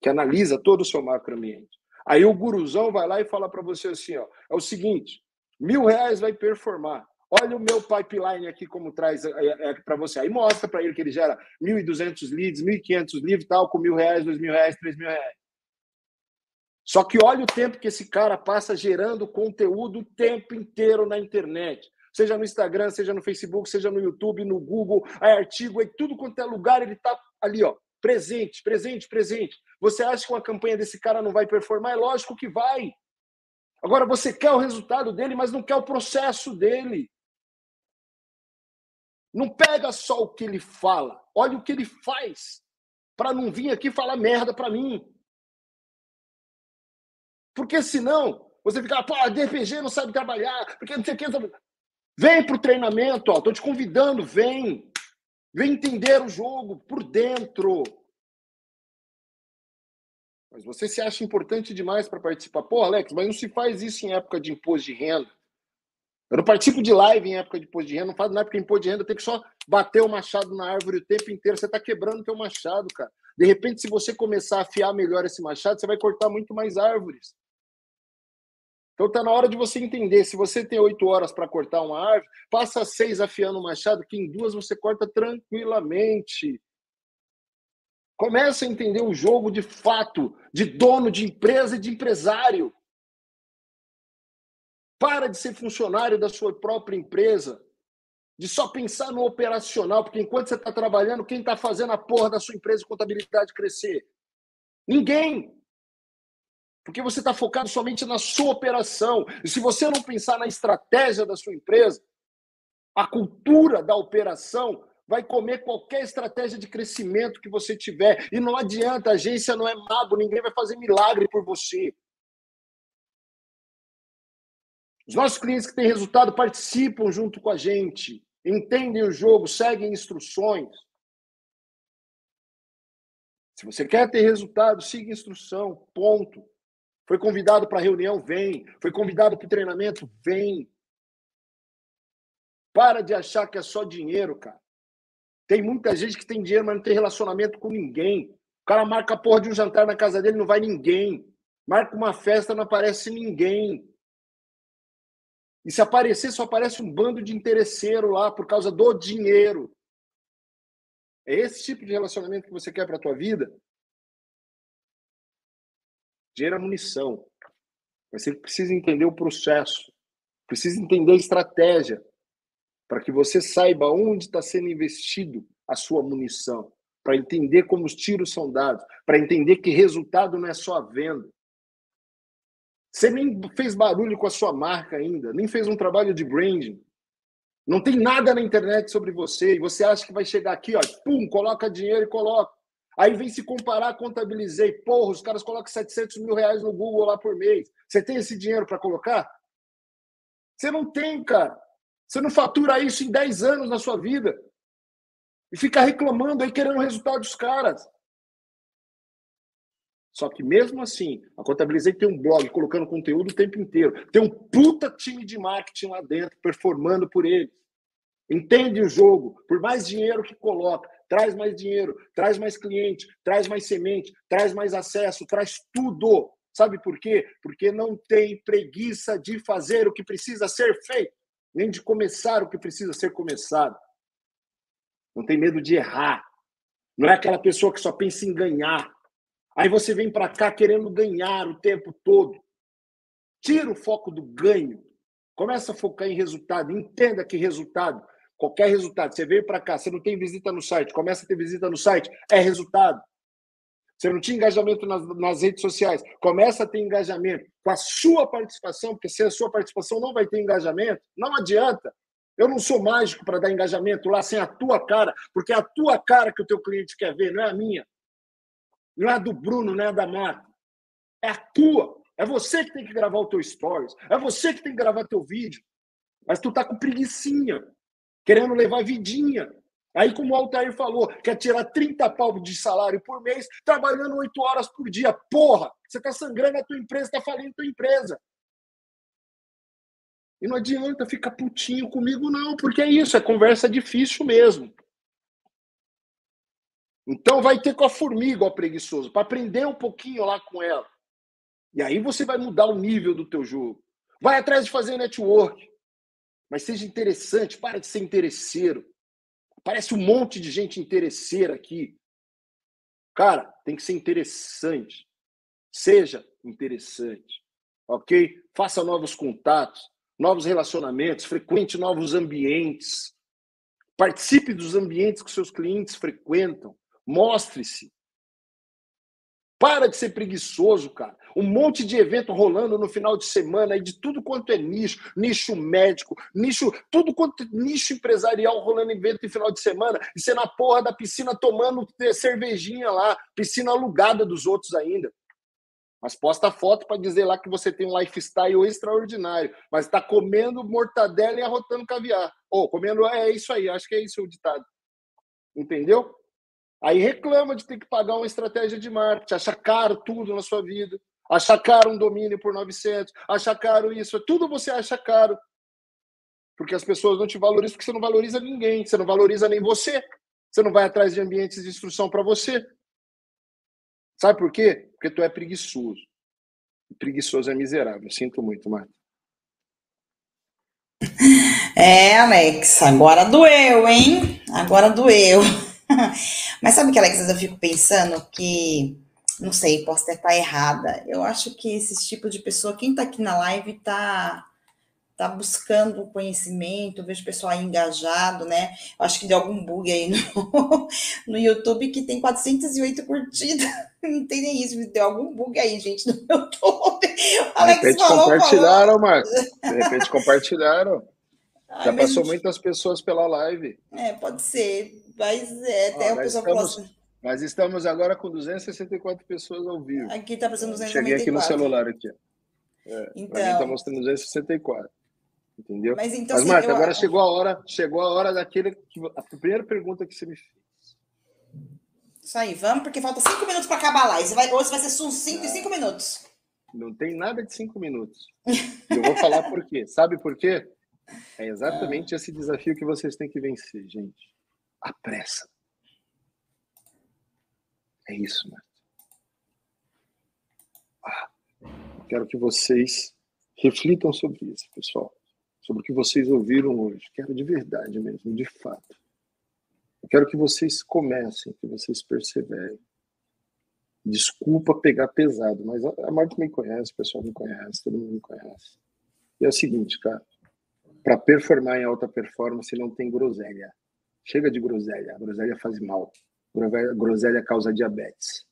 que analisa todo o seu macroambiente. Aí o guruzão vai lá e fala para você assim: ó, é o seguinte, mil reais vai performar. Olha o meu pipeline aqui como traz é, é, é para você. Aí mostra para ele que ele gera 1.200 leads, 1.500 leads, tal, com mil reais, dois mil reais, três mil reais. Só que olha o tempo que esse cara passa gerando conteúdo o tempo inteiro na internet. Seja no Instagram, seja no Facebook, seja no YouTube, no Google, é artigo, é tudo quanto é lugar, ele está ali, ó, presente, presente, presente. Você acha que uma campanha desse cara não vai performar? É lógico que vai. Agora você quer o resultado dele, mas não quer o processo dele. Não pega só o que ele fala, olha o que ele faz, para não vir aqui falar merda para mim. Porque senão você fica, pô, DPG não sabe trabalhar, porque não sei o que. Vem para o treinamento, estou te convidando, vem. Vem entender o jogo por dentro. Mas você se acha importante demais para participar. Pô, Alex, mas não se faz isso em época de imposto de renda. Eu não participo de live em época de imposto de renda, não faz na época de imposto de renda, tem que só bater o machado na árvore o tempo inteiro. Você está quebrando o teu machado, cara. De repente, se você começar a afiar melhor esse machado, você vai cortar muito mais árvores. Então está na hora de você entender. Se você tem oito horas para cortar uma árvore, passa seis afiando o machado, que em duas você corta tranquilamente. Começa a entender o jogo de fato, de dono de empresa e de empresário. Para de ser funcionário da sua própria empresa. De só pensar no operacional, porque enquanto você está trabalhando, quem está fazendo a porra da sua empresa de contabilidade crescer? Ninguém. Porque você está focado somente na sua operação. E se você não pensar na estratégia da sua empresa, a cultura da operação vai comer qualquer estratégia de crescimento que você tiver. E não adianta, a agência não é mago, ninguém vai fazer milagre por você. Os nossos clientes que têm resultado participam junto com a gente, entendem o jogo, seguem instruções. Se você quer ter resultado, siga instrução, ponto. Foi convidado para reunião, vem. Foi convidado para treinamento, vem. Para de achar que é só dinheiro, cara. Tem muita gente que tem dinheiro, mas não tem relacionamento com ninguém. O cara marca a porra de um jantar na casa dele, não vai ninguém. Marca uma festa, não aparece ninguém. E se aparecer, só aparece um bando de interesseiro lá por causa do dinheiro. É esse tipo de relacionamento que você quer para a tua vida? É munição. Você precisa entender o processo, precisa entender a estratégia, para que você saiba onde está sendo investido a sua munição, para entender como os tiros são dados, para entender que resultado não é só a venda. Você nem fez barulho com a sua marca ainda, nem fez um trabalho de branding. Não tem nada na internet sobre você e você acha que vai chegar aqui, ó, pum, coloca dinheiro e coloca. Aí vem se comparar, contabilizei. Porra, os caras colocam 700 mil reais no Google lá por mês. Você tem esse dinheiro para colocar? Você não tem, cara. Você não fatura isso em 10 anos na sua vida. E fica reclamando aí, querendo o resultado dos caras. Só que mesmo assim, a Contabilizei tem um blog colocando conteúdo o tempo inteiro. Tem um puta time de marketing lá dentro, performando por eles. Entende o jogo, por mais dinheiro que coloca, traz mais dinheiro, traz mais cliente, traz mais semente, traz mais acesso, traz tudo. Sabe por quê? Porque não tem preguiça de fazer o que precisa ser feito, nem de começar o que precisa ser começado. Não tem medo de errar. Não é aquela pessoa que só pensa em ganhar. Aí você vem para cá querendo ganhar o tempo todo. Tira o foco do ganho. Começa a focar em resultado. Entenda que resultado Qualquer resultado. Você veio para cá, você não tem visita no site, começa a ter visita no site, é resultado. Você não tinha engajamento nas, nas, redes sociais, começa a ter engajamento com a sua participação, porque se a sua participação não vai ter engajamento, não adianta. Eu não sou mágico para dar engajamento lá sem a tua cara, porque é a tua cara que o teu cliente quer ver, não é a minha. Não é a do Bruno, não é a da Marta. É a tua. É você que tem que gravar o teu stories. É você que tem que gravar teu vídeo. Mas tu tá com preguiçinha querendo levar vidinha. Aí, como o Altair falou, quer tirar 30 pau de salário por mês, trabalhando 8 horas por dia. Porra, você está sangrando a tua empresa, está falindo a tua empresa. E não adianta ficar putinho comigo, não, porque é isso, é conversa difícil mesmo. Então vai ter com a formiga, ó, preguiçoso, para aprender um pouquinho lá com ela. E aí você vai mudar o nível do teu jogo. Vai atrás de fazer network. Mas seja interessante, para de ser interesseiro. Parece um monte de gente interesseira aqui. Cara, tem que ser interessante. Seja interessante, ok? Faça novos contatos, novos relacionamentos, frequente novos ambientes. Participe dos ambientes que seus clientes frequentam. Mostre-se. Para de ser preguiçoso, cara. Um monte de evento rolando no final de semana aí de tudo quanto é nicho, nicho médico, nicho, tudo quanto é nicho empresarial rolando evento em final de semana, e você na porra da piscina tomando cervejinha lá, piscina alugada dos outros ainda. Mas posta foto para dizer lá que você tem um lifestyle extraordinário, mas está comendo mortadela e arrotando caviar. Ou oh, comendo, é isso aí, acho que é isso o ditado. Entendeu? Aí reclama de ter que pagar uma estratégia de marketing, achar caro tudo na sua vida, achar caro um domínio por 900, achar caro isso, tudo você acha caro. Porque as pessoas não te valorizam, porque você não valoriza ninguém, você não valoriza nem você. Você não vai atrás de ambientes de instrução para você. Sabe por quê? Porque tu é preguiçoso. preguiçoso é miserável. Sinto muito, Marta. É, Alex, agora doeu, hein? Agora doeu. *laughs* Mas sabe que, Alex, eu fico pensando que, não sei, posso até estar errada. Eu acho que esse tipo de pessoa, quem está aqui na live, está tá buscando conhecimento, vejo o pessoal aí engajado, né? Eu acho que deu algum bug aí no, *laughs* no YouTube que tem 408 curtidas. *laughs* Não tem nem isso, deu algum bug aí, gente, no YouTube. Alex de repente falou, compartilharam, Marcos. De repente compartilharam. *laughs* Já passou muitas pessoas pela live. É, pode ser. Mas é, até ah, o pessoal estamos, assim. Mas estamos agora com 264 pessoas ao vivo. Aqui está passando 264. Cheguei aqui no celular aqui. É, então, para mim está mostrando 264. Entendeu? Mas, então, mas Marta, eu... agora chegou a hora, chegou a hora daquele que, a primeira pergunta que você me fez. Isso aí, vamos, porque falta cinco minutos para acabar a live. Vai, hoje vai ser sucinto em cinco minutos. Não tem nada de cinco minutos. eu vou falar por quê. Sabe por quê? É exatamente esse desafio que vocês têm que vencer, gente. A pressa. É isso, Marta. Ah, quero que vocês reflitam sobre isso, pessoal. Sobre o que vocês ouviram hoje. Quero de verdade mesmo, de fato. Eu quero que vocês comecem, que vocês perseverem. Desculpa pegar pesado, mas a Marta me conhece, o pessoal me conhece, todo mundo me conhece. E é o seguinte, cara para performar em alta performance não tem groselha. Chega de groselha. groselha faz mal. Groselha causa diabetes.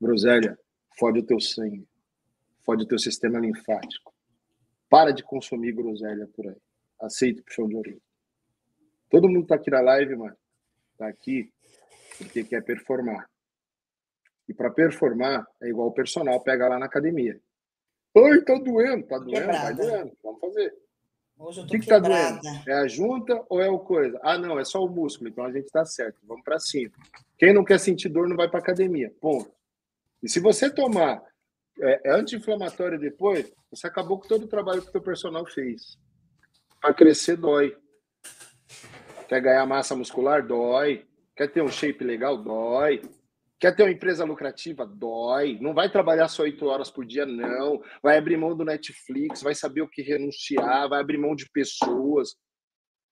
Groselha fode o teu sangue. Fode o teu sistema linfático. Para de consumir groselha por aí. Aceita o puxão de orelha. Todo mundo tá aqui na live, mano. Tá aqui porque quer performar. E para performar é igual o personal pega lá na academia. Ai, tá doendo, tá doendo, vai doendo. Vamos fazer. Hoje eu tô o que, que tá doendo? É a junta ou é o coisa? Ah, não, é só o músculo, então a gente tá certo. Vamos para cima. Quem não quer sentir dor não vai para academia. Ponto. E se você tomar é, é, anti-inflamatório depois, você acabou com todo o trabalho que o teu personal fez. Para crescer dói. Quer ganhar massa muscular? Dói. Quer ter um shape legal? Dói. Quer ter uma empresa lucrativa? Dói. Não vai trabalhar só oito horas por dia, não. Vai abrir mão do Netflix, vai saber o que renunciar, vai abrir mão de pessoas.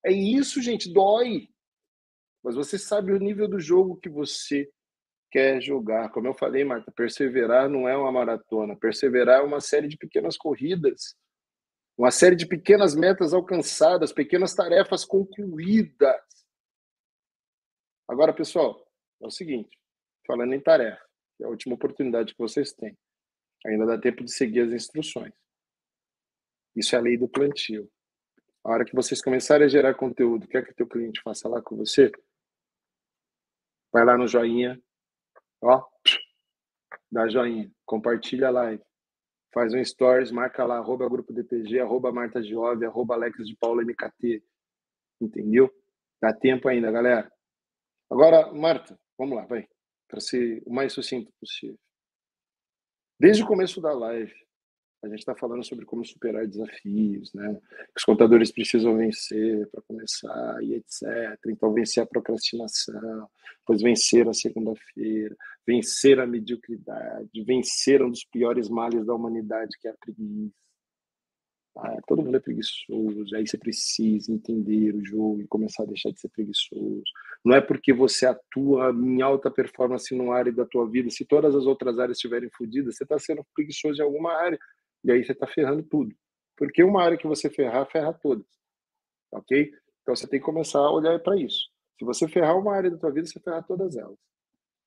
É isso, gente, dói. Mas você sabe o nível do jogo que você quer jogar. Como eu falei, Marta, perseverar não é uma maratona. Perseverar é uma série de pequenas corridas. Uma série de pequenas metas alcançadas, pequenas tarefas concluídas. Agora, pessoal, é o seguinte falando em tarefa, é a última oportunidade que vocês têm. Ainda dá tempo de seguir as instruções. Isso é a lei do plantio. A hora que vocês começarem a gerar conteúdo, quer que o teu cliente faça lá com você, vai lá no joinha, ó, dá joinha, compartilha a live, faz um stories, marca lá, arroba grupo DPG, arroba Marta Giove, arroba Alex de Paula MKT, entendeu? Dá tempo ainda, galera. Agora, Marta, vamos lá, vai para ser o mais sucinto possível. Desde o começo da live, a gente está falando sobre como superar desafios, né? Os contadores precisam vencer para começar e etc. Então, vencer a procrastinação, depois vencer a segunda-feira, vencer a mediocridade, vencer um dos piores males da humanidade, que é a preguiça. Ah, todo mundo é preguiçoso, aí você precisa entender o jogo e começar a deixar de ser preguiçoso. Não é porque você atua em alta performance numa área da tua vida, se todas as outras áreas estiverem fodidas, você está sendo preguiçoso em alguma área, e aí você está ferrando tudo. Porque uma área que você ferrar, ferra todas. Ok? Então você tem que começar a olhar para isso. Se você ferrar uma área da tua vida, você ferra todas elas.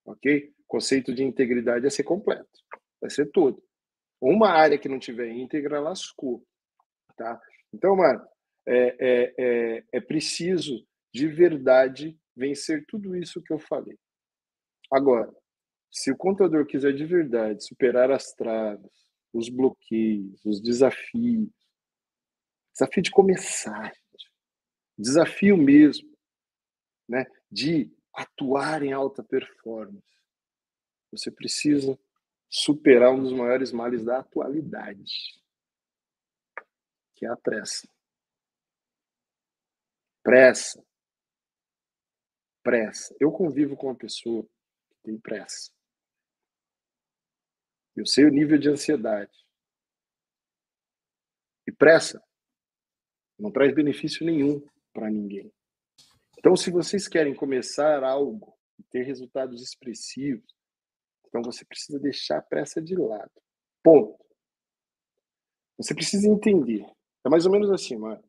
Ok? O conceito de integridade é ser completo. Vai ser tudo. Uma área que não tiver íntegra, lascou. Tá? Então, mano, é, é, é, é preciso de verdade vencer tudo isso que eu falei. Agora, se o contador quiser de verdade superar as traves, os bloqueios, os desafios, desafio de começar, desafio mesmo, né, de atuar em alta performance, você precisa superar um dos maiores males da atualidade, que é a pressa. Pressa. Pressa. Eu convivo com uma pessoa que tem pressa. Eu sei o nível de ansiedade. E pressa não traz benefício nenhum para ninguém. Então, se vocês querem começar algo e ter resultados expressivos, então você precisa deixar a pressa de lado. Ponto. Você precisa entender. É mais ou menos assim, mano.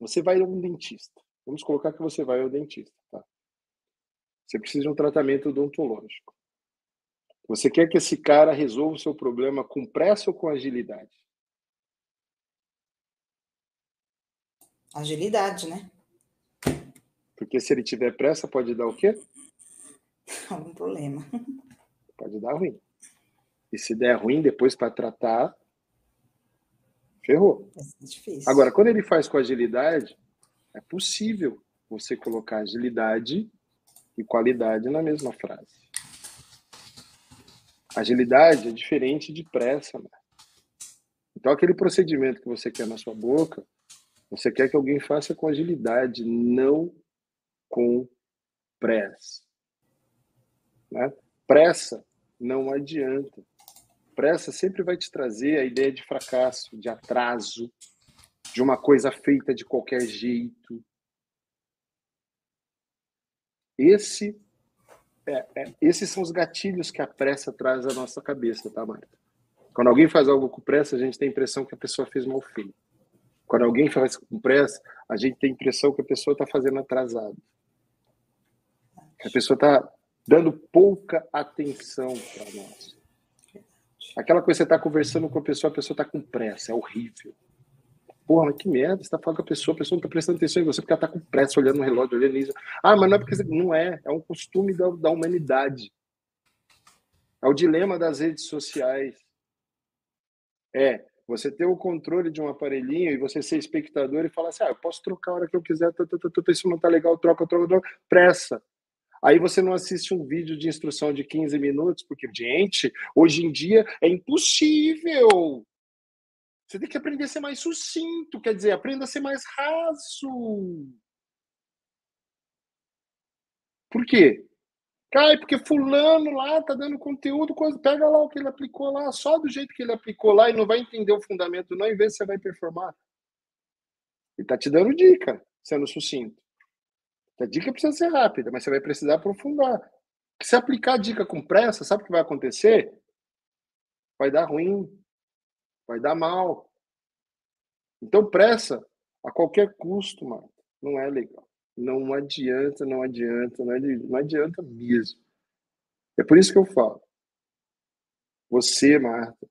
Você vai a um dentista. Vamos colocar que você vai ao dentista, tá? Você precisa de um tratamento odontológico. Você quer que esse cara resolva o seu problema com pressa ou com agilidade? Agilidade, né? Porque se ele tiver pressa, pode dar o quê? *laughs* Algum problema. Pode dar ruim. E se der ruim depois para tratar, ferrou. É difícil. Agora, quando ele faz com agilidade, é possível você colocar agilidade e qualidade na mesma frase. Agilidade é diferente de pressa, né? Então, aquele procedimento que você quer na sua boca, você quer que alguém faça com agilidade, não com pressa. Né? Pressa não adianta pressa sempre vai te trazer a ideia de fracasso, de atraso, de uma coisa feita de qualquer jeito. Esse é, é, esses são os gatilhos que a pressa traz à nossa cabeça, tá, Marta? Quando alguém faz algo com pressa, a gente tem a impressão que a pessoa fez mal feito. Quando alguém faz com pressa, a gente tem a impressão que a pessoa está fazendo atrasado. A pessoa está dando pouca atenção para nós. Aquela coisa que você está conversando com a pessoa, a pessoa está com pressa, é horrível. Porra, que merda, você está falando com a pessoa, a pessoa não está prestando atenção em você porque ela está com pressa, olhando no relógio, olhando isso. Ah, mas não é porque não é, é um costume da, da humanidade. É o dilema das redes sociais. É você ter o controle de um aparelhinho e você ser espectador e falar assim: ah, eu posso trocar a hora que eu quiser, tô, tô, tô, isso não tá legal, troca, troca, troca. Pressa. Aí você não assiste um vídeo de instrução de 15 minutos, porque, gente, hoje em dia é impossível. Você tem que aprender a ser mais sucinto, quer dizer, aprenda a ser mais raso. Por quê? Cai, porque fulano lá tá dando conteúdo, coisa, pega lá o que ele aplicou lá, só do jeito que ele aplicou lá e não vai entender o fundamento não, e se você vai performar. Ele tá te dando dica, sendo sucinto. A dica precisa ser rápida, mas você vai precisar aprofundar. Se aplicar a dica com pressa, sabe o que vai acontecer? Vai dar ruim, vai dar mal. Então, pressa a qualquer custo, mano, não é legal. Não adianta, não adianta, não adianta, não adianta mesmo. É por isso que eu falo. Você, Marta,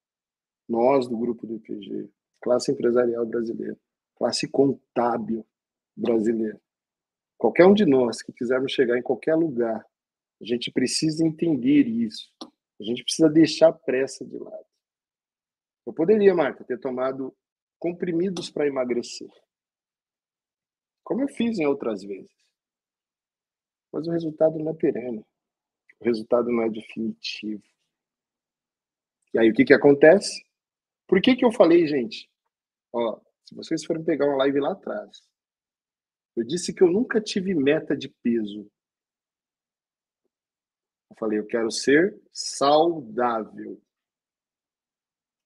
nós do grupo do IPG, classe empresarial brasileira, classe contábil brasileira, Qualquer um de nós que quisermos chegar em qualquer lugar, a gente precisa entender isso. A gente precisa deixar a pressa de lado. Eu poderia, Marta, ter tomado comprimidos para emagrecer. Como eu fiz em outras vezes. Mas o resultado não é perene. O resultado não é definitivo. E aí o que, que acontece? Por que, que eu falei, gente? Ó, se vocês forem pegar uma live lá atrás, eu disse que eu nunca tive meta de peso. Eu falei, eu quero ser saudável.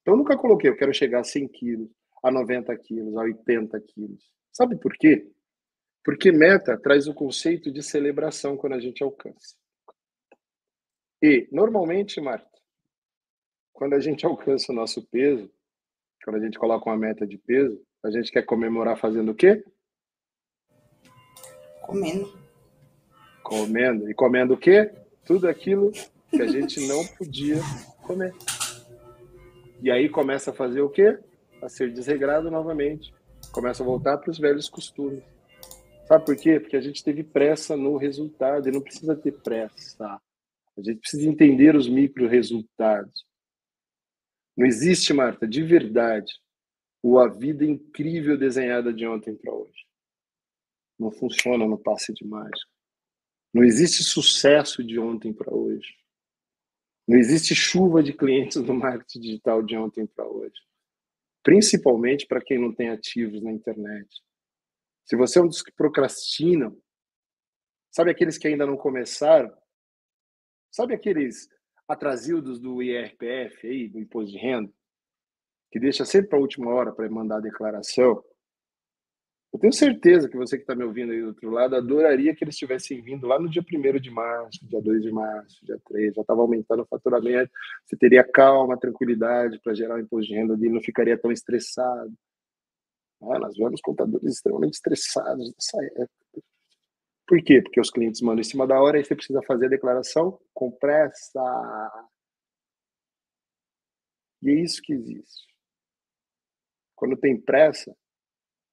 Então, eu nunca coloquei, eu quero chegar a 100 quilos, a 90 quilos, a 80 quilos. Sabe por quê? Porque meta traz o conceito de celebração quando a gente alcança. E, normalmente, Marta, quando a gente *laughs* alcança o nosso peso, quando a gente coloca uma meta de peso, a gente quer comemorar fazendo o quê? Comendo. Comendo. E comendo o quê? Tudo aquilo que a gente não podia comer. E aí começa a fazer o quê? A ser desregrado novamente. Começa a voltar para os velhos costumes. Sabe por quê? Porque a gente teve pressa no resultado e não precisa ter pressa. A gente precisa entender os micro resultados. Não existe, Marta, de verdade, o a vida incrível desenhada de ontem para hoje. Não funciona no passe de mágica. Não existe sucesso de ontem para hoje. Não existe chuva de clientes no marketing digital de ontem para hoje. Principalmente para quem não tem ativos na internet. Se você é um dos que procrastinam, sabe aqueles que ainda não começaram? Sabe aqueles atrasildos do IRPF aí, do imposto de renda, que deixa sempre para a última hora para mandar a declaração? Eu tenho certeza que você que está me ouvindo aí do outro lado adoraria que eles tivessem vindo lá no dia 1 de março, dia 2 de março, dia 3, já estava aumentando o faturamento, você teria calma, tranquilidade para gerar o imposto de renda dele, não ficaria tão estressado. Ah, nós vemos contadores extremamente estressados nessa época. Por quê? Porque os clientes mandam em cima da hora e você precisa fazer a declaração com pressa. E é isso que existe. Quando tem pressa,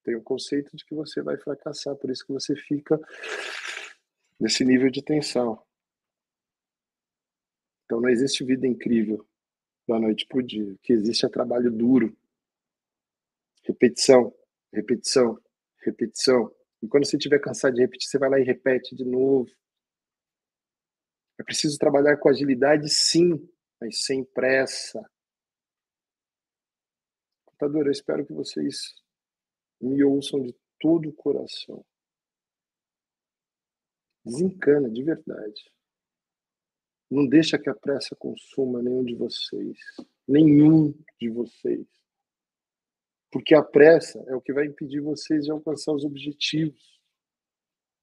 tem o conceito de que você vai fracassar, por isso que você fica nesse nível de tensão. Então não existe vida incrível da noite para o dia. O que existe é trabalho duro. Repetição, repetição, repetição. E quando você estiver cansado de repetir, você vai lá e repete de novo. É preciso trabalhar com agilidade, sim, mas sem pressa. Computador, eu espero que vocês me ouçam de todo o coração. Desencana, de verdade. Não deixa que a pressa consuma nenhum de vocês. Nenhum de vocês. Porque a pressa é o que vai impedir vocês de alcançar os objetivos.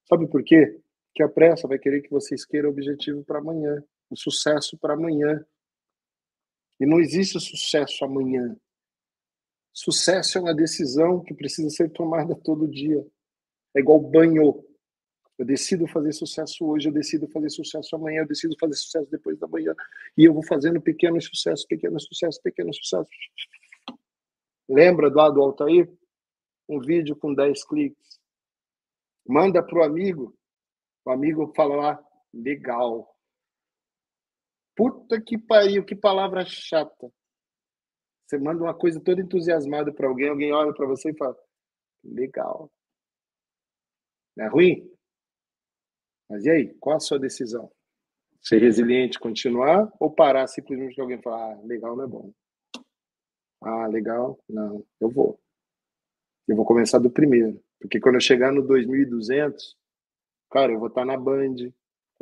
Sabe por quê? Porque a pressa vai querer que vocês queiram o objetivo para amanhã, o sucesso para amanhã. E não existe sucesso amanhã. Sucesso é uma decisão que precisa ser tomada todo dia. É igual banho. Eu decido fazer sucesso hoje, eu decido fazer sucesso amanhã, eu decido fazer sucesso depois da manhã. E eu vou fazendo pequenos sucessos, pequenos sucessos, pequenos sucessos. Lembra do Altair? Um vídeo com 10 cliques. Manda para o amigo. O amigo fala lá, legal. Puta que pariu, que palavra chata. Você manda uma coisa toda entusiasmada para alguém, alguém olha para você e fala, legal. Não é ruim? Mas e aí, qual a sua decisão? Ser resiliente, continuar ou parar simplesmente alguém falar, ah, legal não é bom? Ah, legal. Não, eu vou. Eu vou começar do primeiro. Porque quando eu chegar no 2200, cara, eu vou estar tá na Band, eu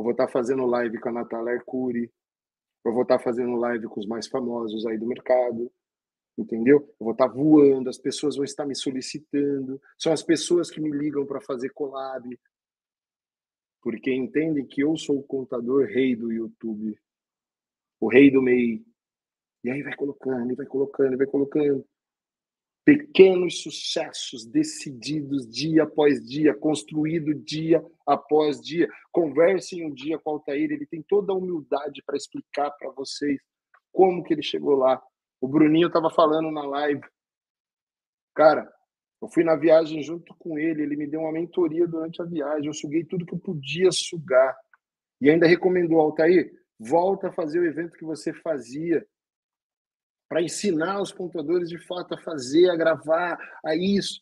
vou estar tá fazendo live com a Natália Arcuri, eu vou estar tá fazendo live com os mais famosos aí do mercado, entendeu? Eu vou estar voando, as pessoas vão estar me solicitando, são as pessoas que me ligam para fazer collab, porque entendem que eu sou o contador rei do YouTube, o rei do MEI, e aí vai colocando, e vai colocando, e vai colocando. Pequenos sucessos decididos dia após dia, construído dia após dia. Conversem um dia com o Altair, ele tem toda a humildade para explicar para vocês como que ele chegou lá. O Bruninho estava falando na live. Cara, eu fui na viagem junto com ele, ele me deu uma mentoria durante a viagem, eu suguei tudo que eu podia sugar. E ainda recomendou, Altair, volta a fazer o evento que você fazia para ensinar os pontuadores de fato a fazer, a gravar, a isso.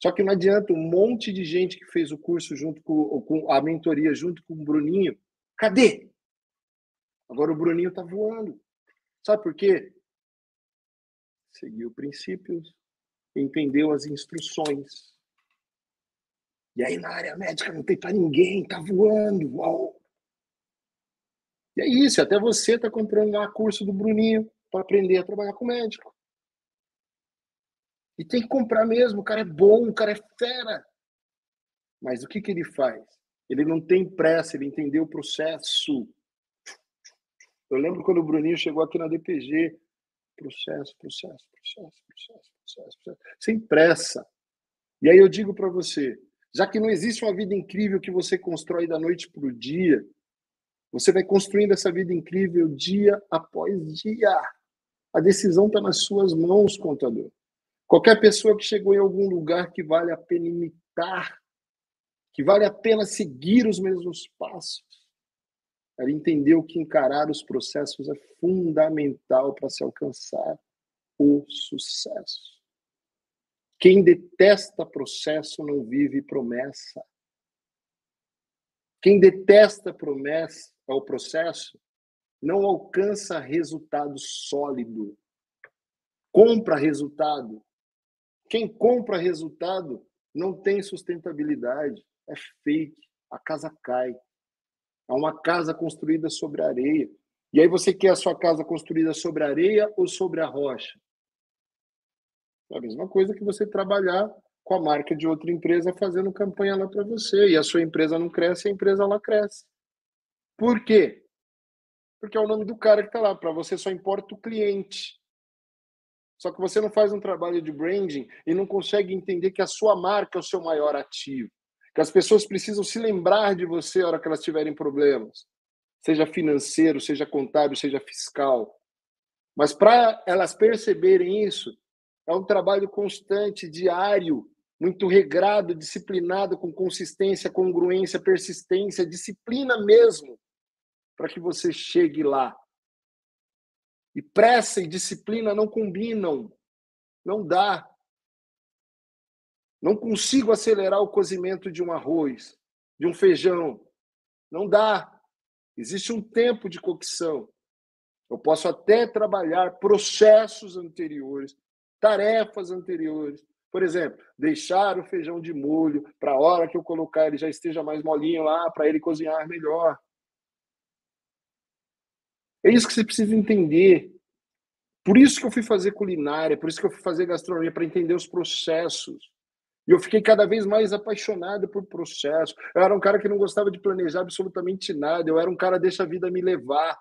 Só que não adianta, um monte de gente que fez o curso junto com, com a mentoria junto com o Bruninho, cadê? Agora o Bruninho está voando. Sabe por quê? Seguiu princípios, entendeu as instruções. E aí na área médica não tem para ninguém, tá voando. Uau. E é isso, até você tá comprando lá curso do Bruninho para aprender a trabalhar com médico. E tem que comprar mesmo, o cara é bom, o cara é fera. Mas o que, que ele faz? Ele não tem pressa, ele entendeu o processo. Eu lembro quando o Bruninho chegou aqui na DPG, processo, processo, processo, processo, processo, processo sem pressa. E aí eu digo para você, já que não existe uma vida incrível que você constrói da noite para o dia, você vai construindo essa vida incrível dia após dia. A decisão está nas suas mãos, contador. Qualquer pessoa que chegou em algum lugar que vale a pena imitar, que vale a pena seguir os mesmos passos, ela entendeu que encarar os processos é fundamental para se alcançar o sucesso. Quem detesta processo não vive promessa. Quem detesta promessa ao processo não alcança resultado sólido. Compra resultado. Quem compra resultado não tem sustentabilidade. É fake. A casa cai. É uma casa construída sobre areia. E aí você quer a sua casa construída sobre areia ou sobre a rocha? É a mesma coisa que você trabalhar com a marca de outra empresa fazendo campanha lá para você. E a sua empresa não cresce, a empresa lá cresce. Por quê? Porque é o nome do cara que está lá. Para você só importa o cliente. Só que você não faz um trabalho de branding e não consegue entender que a sua marca é o seu maior ativo que as pessoas precisam se lembrar de você na hora que elas tiverem problemas, seja financeiro, seja contábil, seja fiscal. Mas para elas perceberem isso, é um trabalho constante, diário, muito regrado, disciplinado, com consistência, congruência, persistência, disciplina mesmo, para que você chegue lá. E pressa e disciplina não combinam, não dá. Não consigo acelerar o cozimento de um arroz, de um feijão. Não dá. Existe um tempo de cocção. Eu posso até trabalhar processos anteriores, tarefas anteriores. Por exemplo, deixar o feijão de molho para a hora que eu colocar ele já esteja mais molinho lá, para ele cozinhar melhor. É isso que você precisa entender. Por isso que eu fui fazer culinária, por isso que eu fui fazer gastronomia, para entender os processos. E eu fiquei cada vez mais apaixonado por processo. Eu era um cara que não gostava de planejar absolutamente nada. Eu era um cara deixa a vida me levar.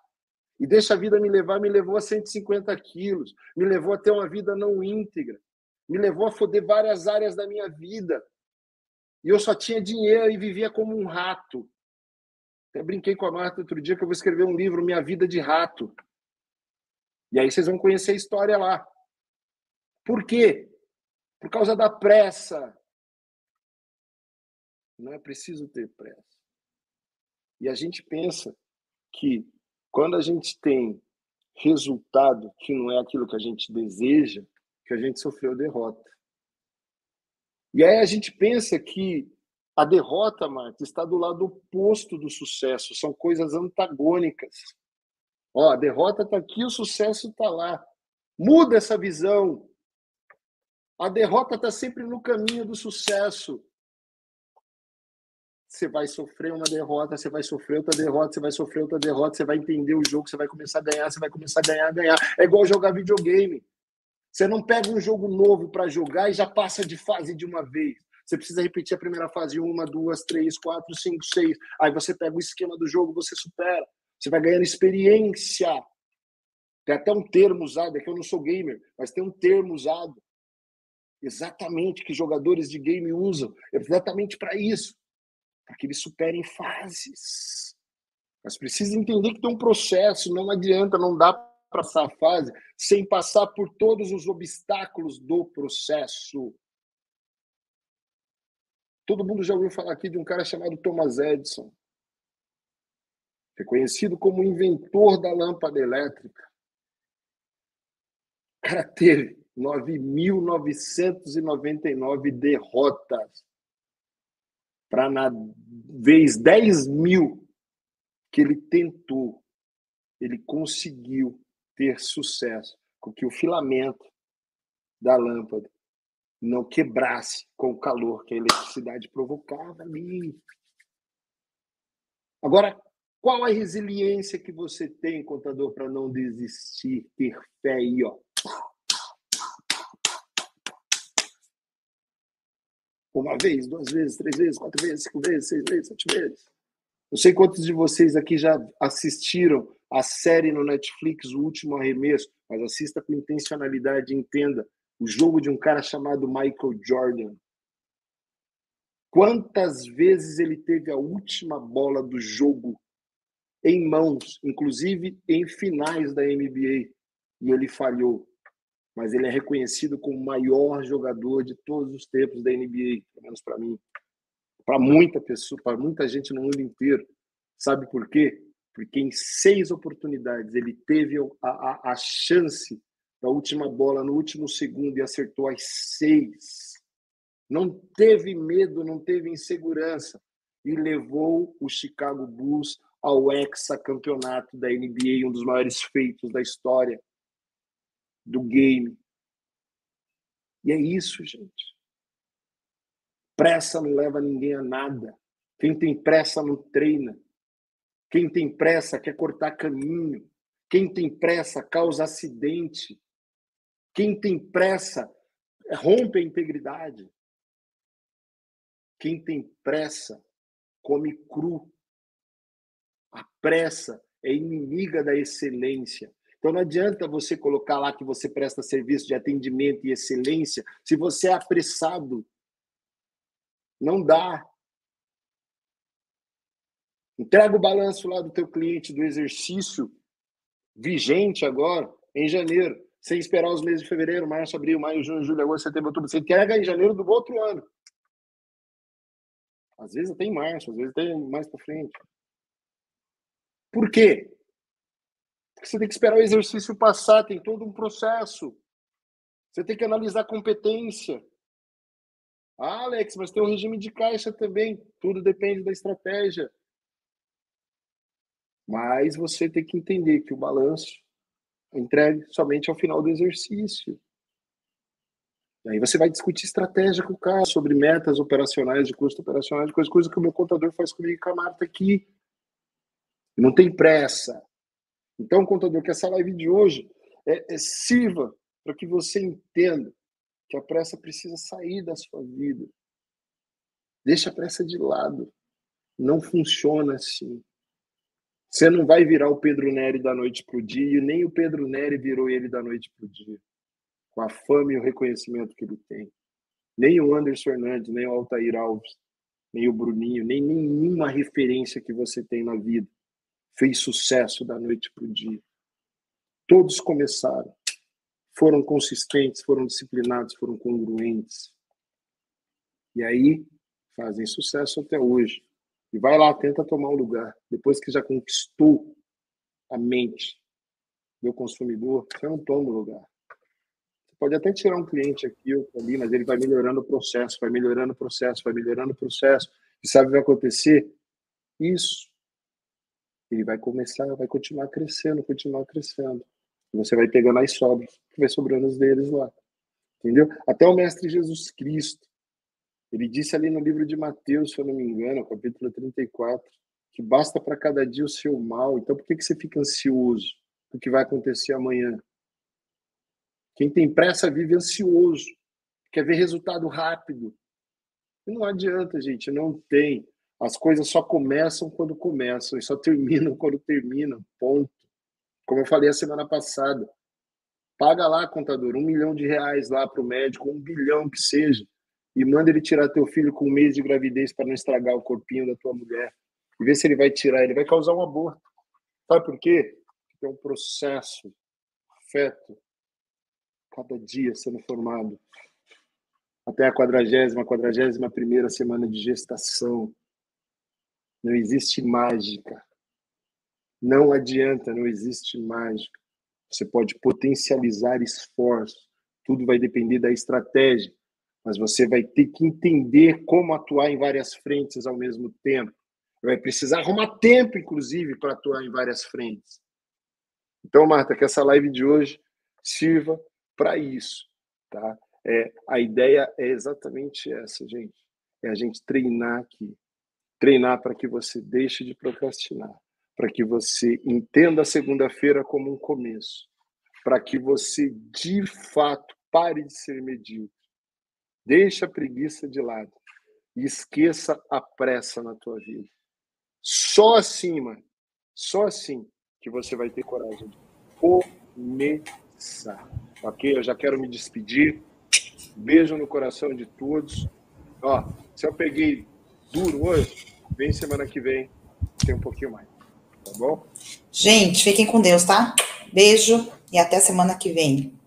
E deixa a vida me levar me levou a 150 quilos, me levou a ter uma vida não íntegra, me levou a foder várias áreas da minha vida. E eu só tinha dinheiro e vivia como um rato. Até brinquei com a Marta outro dia que eu vou escrever um livro, Minha Vida de Rato. E aí vocês vão conhecer a história lá. Por quê? Por causa da pressa, não é preciso ter pressa. E a gente pensa que quando a gente tem resultado que não é aquilo que a gente deseja, que a gente sofreu derrota. E aí a gente pensa que a derrota, Marta, está do lado oposto do sucesso, são coisas antagônicas. Ó, a derrota está aqui, o sucesso está lá. Muda essa visão. A derrota está sempre no caminho do sucesso você vai sofrer uma derrota, você vai sofrer outra derrota, você vai sofrer outra derrota, você vai entender o jogo, você vai começar a ganhar, você vai começar a ganhar, ganhar. É igual jogar videogame. Você não pega um jogo novo para jogar e já passa de fase de uma vez. Você precisa repetir a primeira fase uma, duas, três, quatro, cinco, seis. Aí você pega o esquema do jogo, você supera. Você vai ganhando experiência. Tem até um termo usado, é que eu não sou gamer, mas tem um termo usado exatamente que jogadores de game usam, exatamente para isso para que eles superem fases. Mas precisa entender que tem um processo, não adianta, não dá para passar a fase sem passar por todos os obstáculos do processo. Todo mundo já ouviu falar aqui de um cara chamado Thomas Edison, reconhecido como o inventor da lâmpada elétrica. O cara teve 9.999 derrotas para na vez 10 mil que ele tentou, ele conseguiu ter sucesso com que o filamento da lâmpada não quebrasse com o calor que a eletricidade provocava ali. Agora, qual a resiliência que você tem, contador, para não desistir, ter fé aí, ó? Uma vez, duas vezes, três vezes, quatro vezes, cinco vezes, seis vezes, sete vezes. Não sei quantos de vocês aqui já assistiram a série no Netflix, O Último Arremesso, mas assista com intencionalidade e entenda o jogo de um cara chamado Michael Jordan. Quantas vezes ele teve a última bola do jogo em mãos, inclusive em finais da NBA, e ele falhou. Mas ele é reconhecido como o maior jogador de todos os tempos da NBA, pelo menos para mim. Para muita pessoa, para muita gente no mundo inteiro. Sabe por quê? Porque em seis oportunidades ele teve a, a, a chance da última bola no último segundo e acertou as seis. Não teve medo, não teve insegurança e levou o Chicago Bulls ao hexacampeonato da NBA, um dos maiores feitos da história do game. E é isso, gente. Pressa não leva ninguém a nada. Quem tem pressa não treina. Quem tem pressa quer cortar caminho. Quem tem pressa causa acidente. Quem tem pressa rompe a integridade. Quem tem pressa come cru. A pressa é inimiga da excelência. Então não adianta você colocar lá que você presta serviço de atendimento e excelência se você é apressado. Não dá. Entrega o balanço lá do teu cliente do exercício vigente agora em janeiro, sem esperar os meses de fevereiro, março, abril, maio, junho, julho, agosto, setembro, outubro. Você entrega em janeiro do outro ano. Às vezes até em março, às vezes até mais para frente. Por quê? Você tem que esperar o exercício passar, tem todo um processo. Você tem que analisar a competência. Ah, Alex, mas tem um regime de caixa também. Tudo depende da estratégia. Mas você tem que entender que o balanço entregue somente ao final do exercício. E aí você vai discutir estratégia com o cara sobre metas operacionais, de custo operacional, de coisa que o meu contador faz comigo e com a Marta aqui. Não tem pressa. Então, contador, que essa live de hoje é, é sirva para que você entenda que a pressa precisa sair da sua vida. Deixa a pressa de lado. Não funciona assim. Você não vai virar o Pedro Neri da noite para o dia, nem o Pedro Neri virou ele da noite para o dia, com a fama e o reconhecimento que ele tem. Nem o Anderson Fernandes, nem o Altair Alves, nem o Bruninho, nem nenhuma referência que você tem na vida fez sucesso da noite para o dia. Todos começaram, foram consistentes, foram disciplinados, foram congruentes. E aí fazem sucesso até hoje. E vai lá, tenta tomar um lugar. Depois que já conquistou a mente do consumidor, você não toma o lugar. Você pode até tirar um cliente aqui ou ali, mas ele vai melhorando o processo, vai melhorando o processo, vai melhorando o processo. E sabe o que vai acontecer? Isso ele vai começar, vai continuar crescendo, continuar crescendo. Você vai pegando as sobras, que vai sobrando os deles lá. Entendeu? Até o Mestre Jesus Cristo, ele disse ali no livro de Mateus, se eu não me engano, capítulo 34, que basta para cada dia o seu mal. Então por que, que você fica ansioso o que vai acontecer amanhã? Quem tem pressa vive ansioso, quer ver resultado rápido. E não adianta, gente, não tem. As coisas só começam quando começam e só terminam quando terminam. Ponto. Como eu falei a semana passada. Paga lá, contador, um milhão de reais lá para o médico, um bilhão que seja, e manda ele tirar teu filho com um mês de gravidez para não estragar o corpinho da tua mulher. E vê se ele vai tirar. Ele vai causar um aborto. Sabe por quê? Porque é um processo, feto, cada dia sendo formado. Até a quadragésima, quadragésima primeira semana de gestação não existe mágica. Não adianta, não existe mágica. Você pode potencializar esforço. Tudo vai depender da estratégia. Mas você vai ter que entender como atuar em várias frentes ao mesmo tempo. Vai precisar arrumar tempo, inclusive, para atuar em várias frentes. Então, Marta, que essa live de hoje sirva para isso, tá? É, a ideia é exatamente essa, gente. É a gente treinar aqui, treinar para que você deixe de procrastinar, para que você entenda a segunda-feira como um começo, para que você de fato pare de ser medíocre. Deixe a preguiça de lado. e esqueça a pressa na tua vida. Só assim, mano, só assim que você vai ter coragem de começar. Ok? Eu já quero me despedir. Beijo no coração de todos. Ó, se eu peguei duro hoje, vem semana que vem, tem um pouquinho mais. Tá bom? Gente, fiquem com Deus, tá? Beijo e até semana que vem.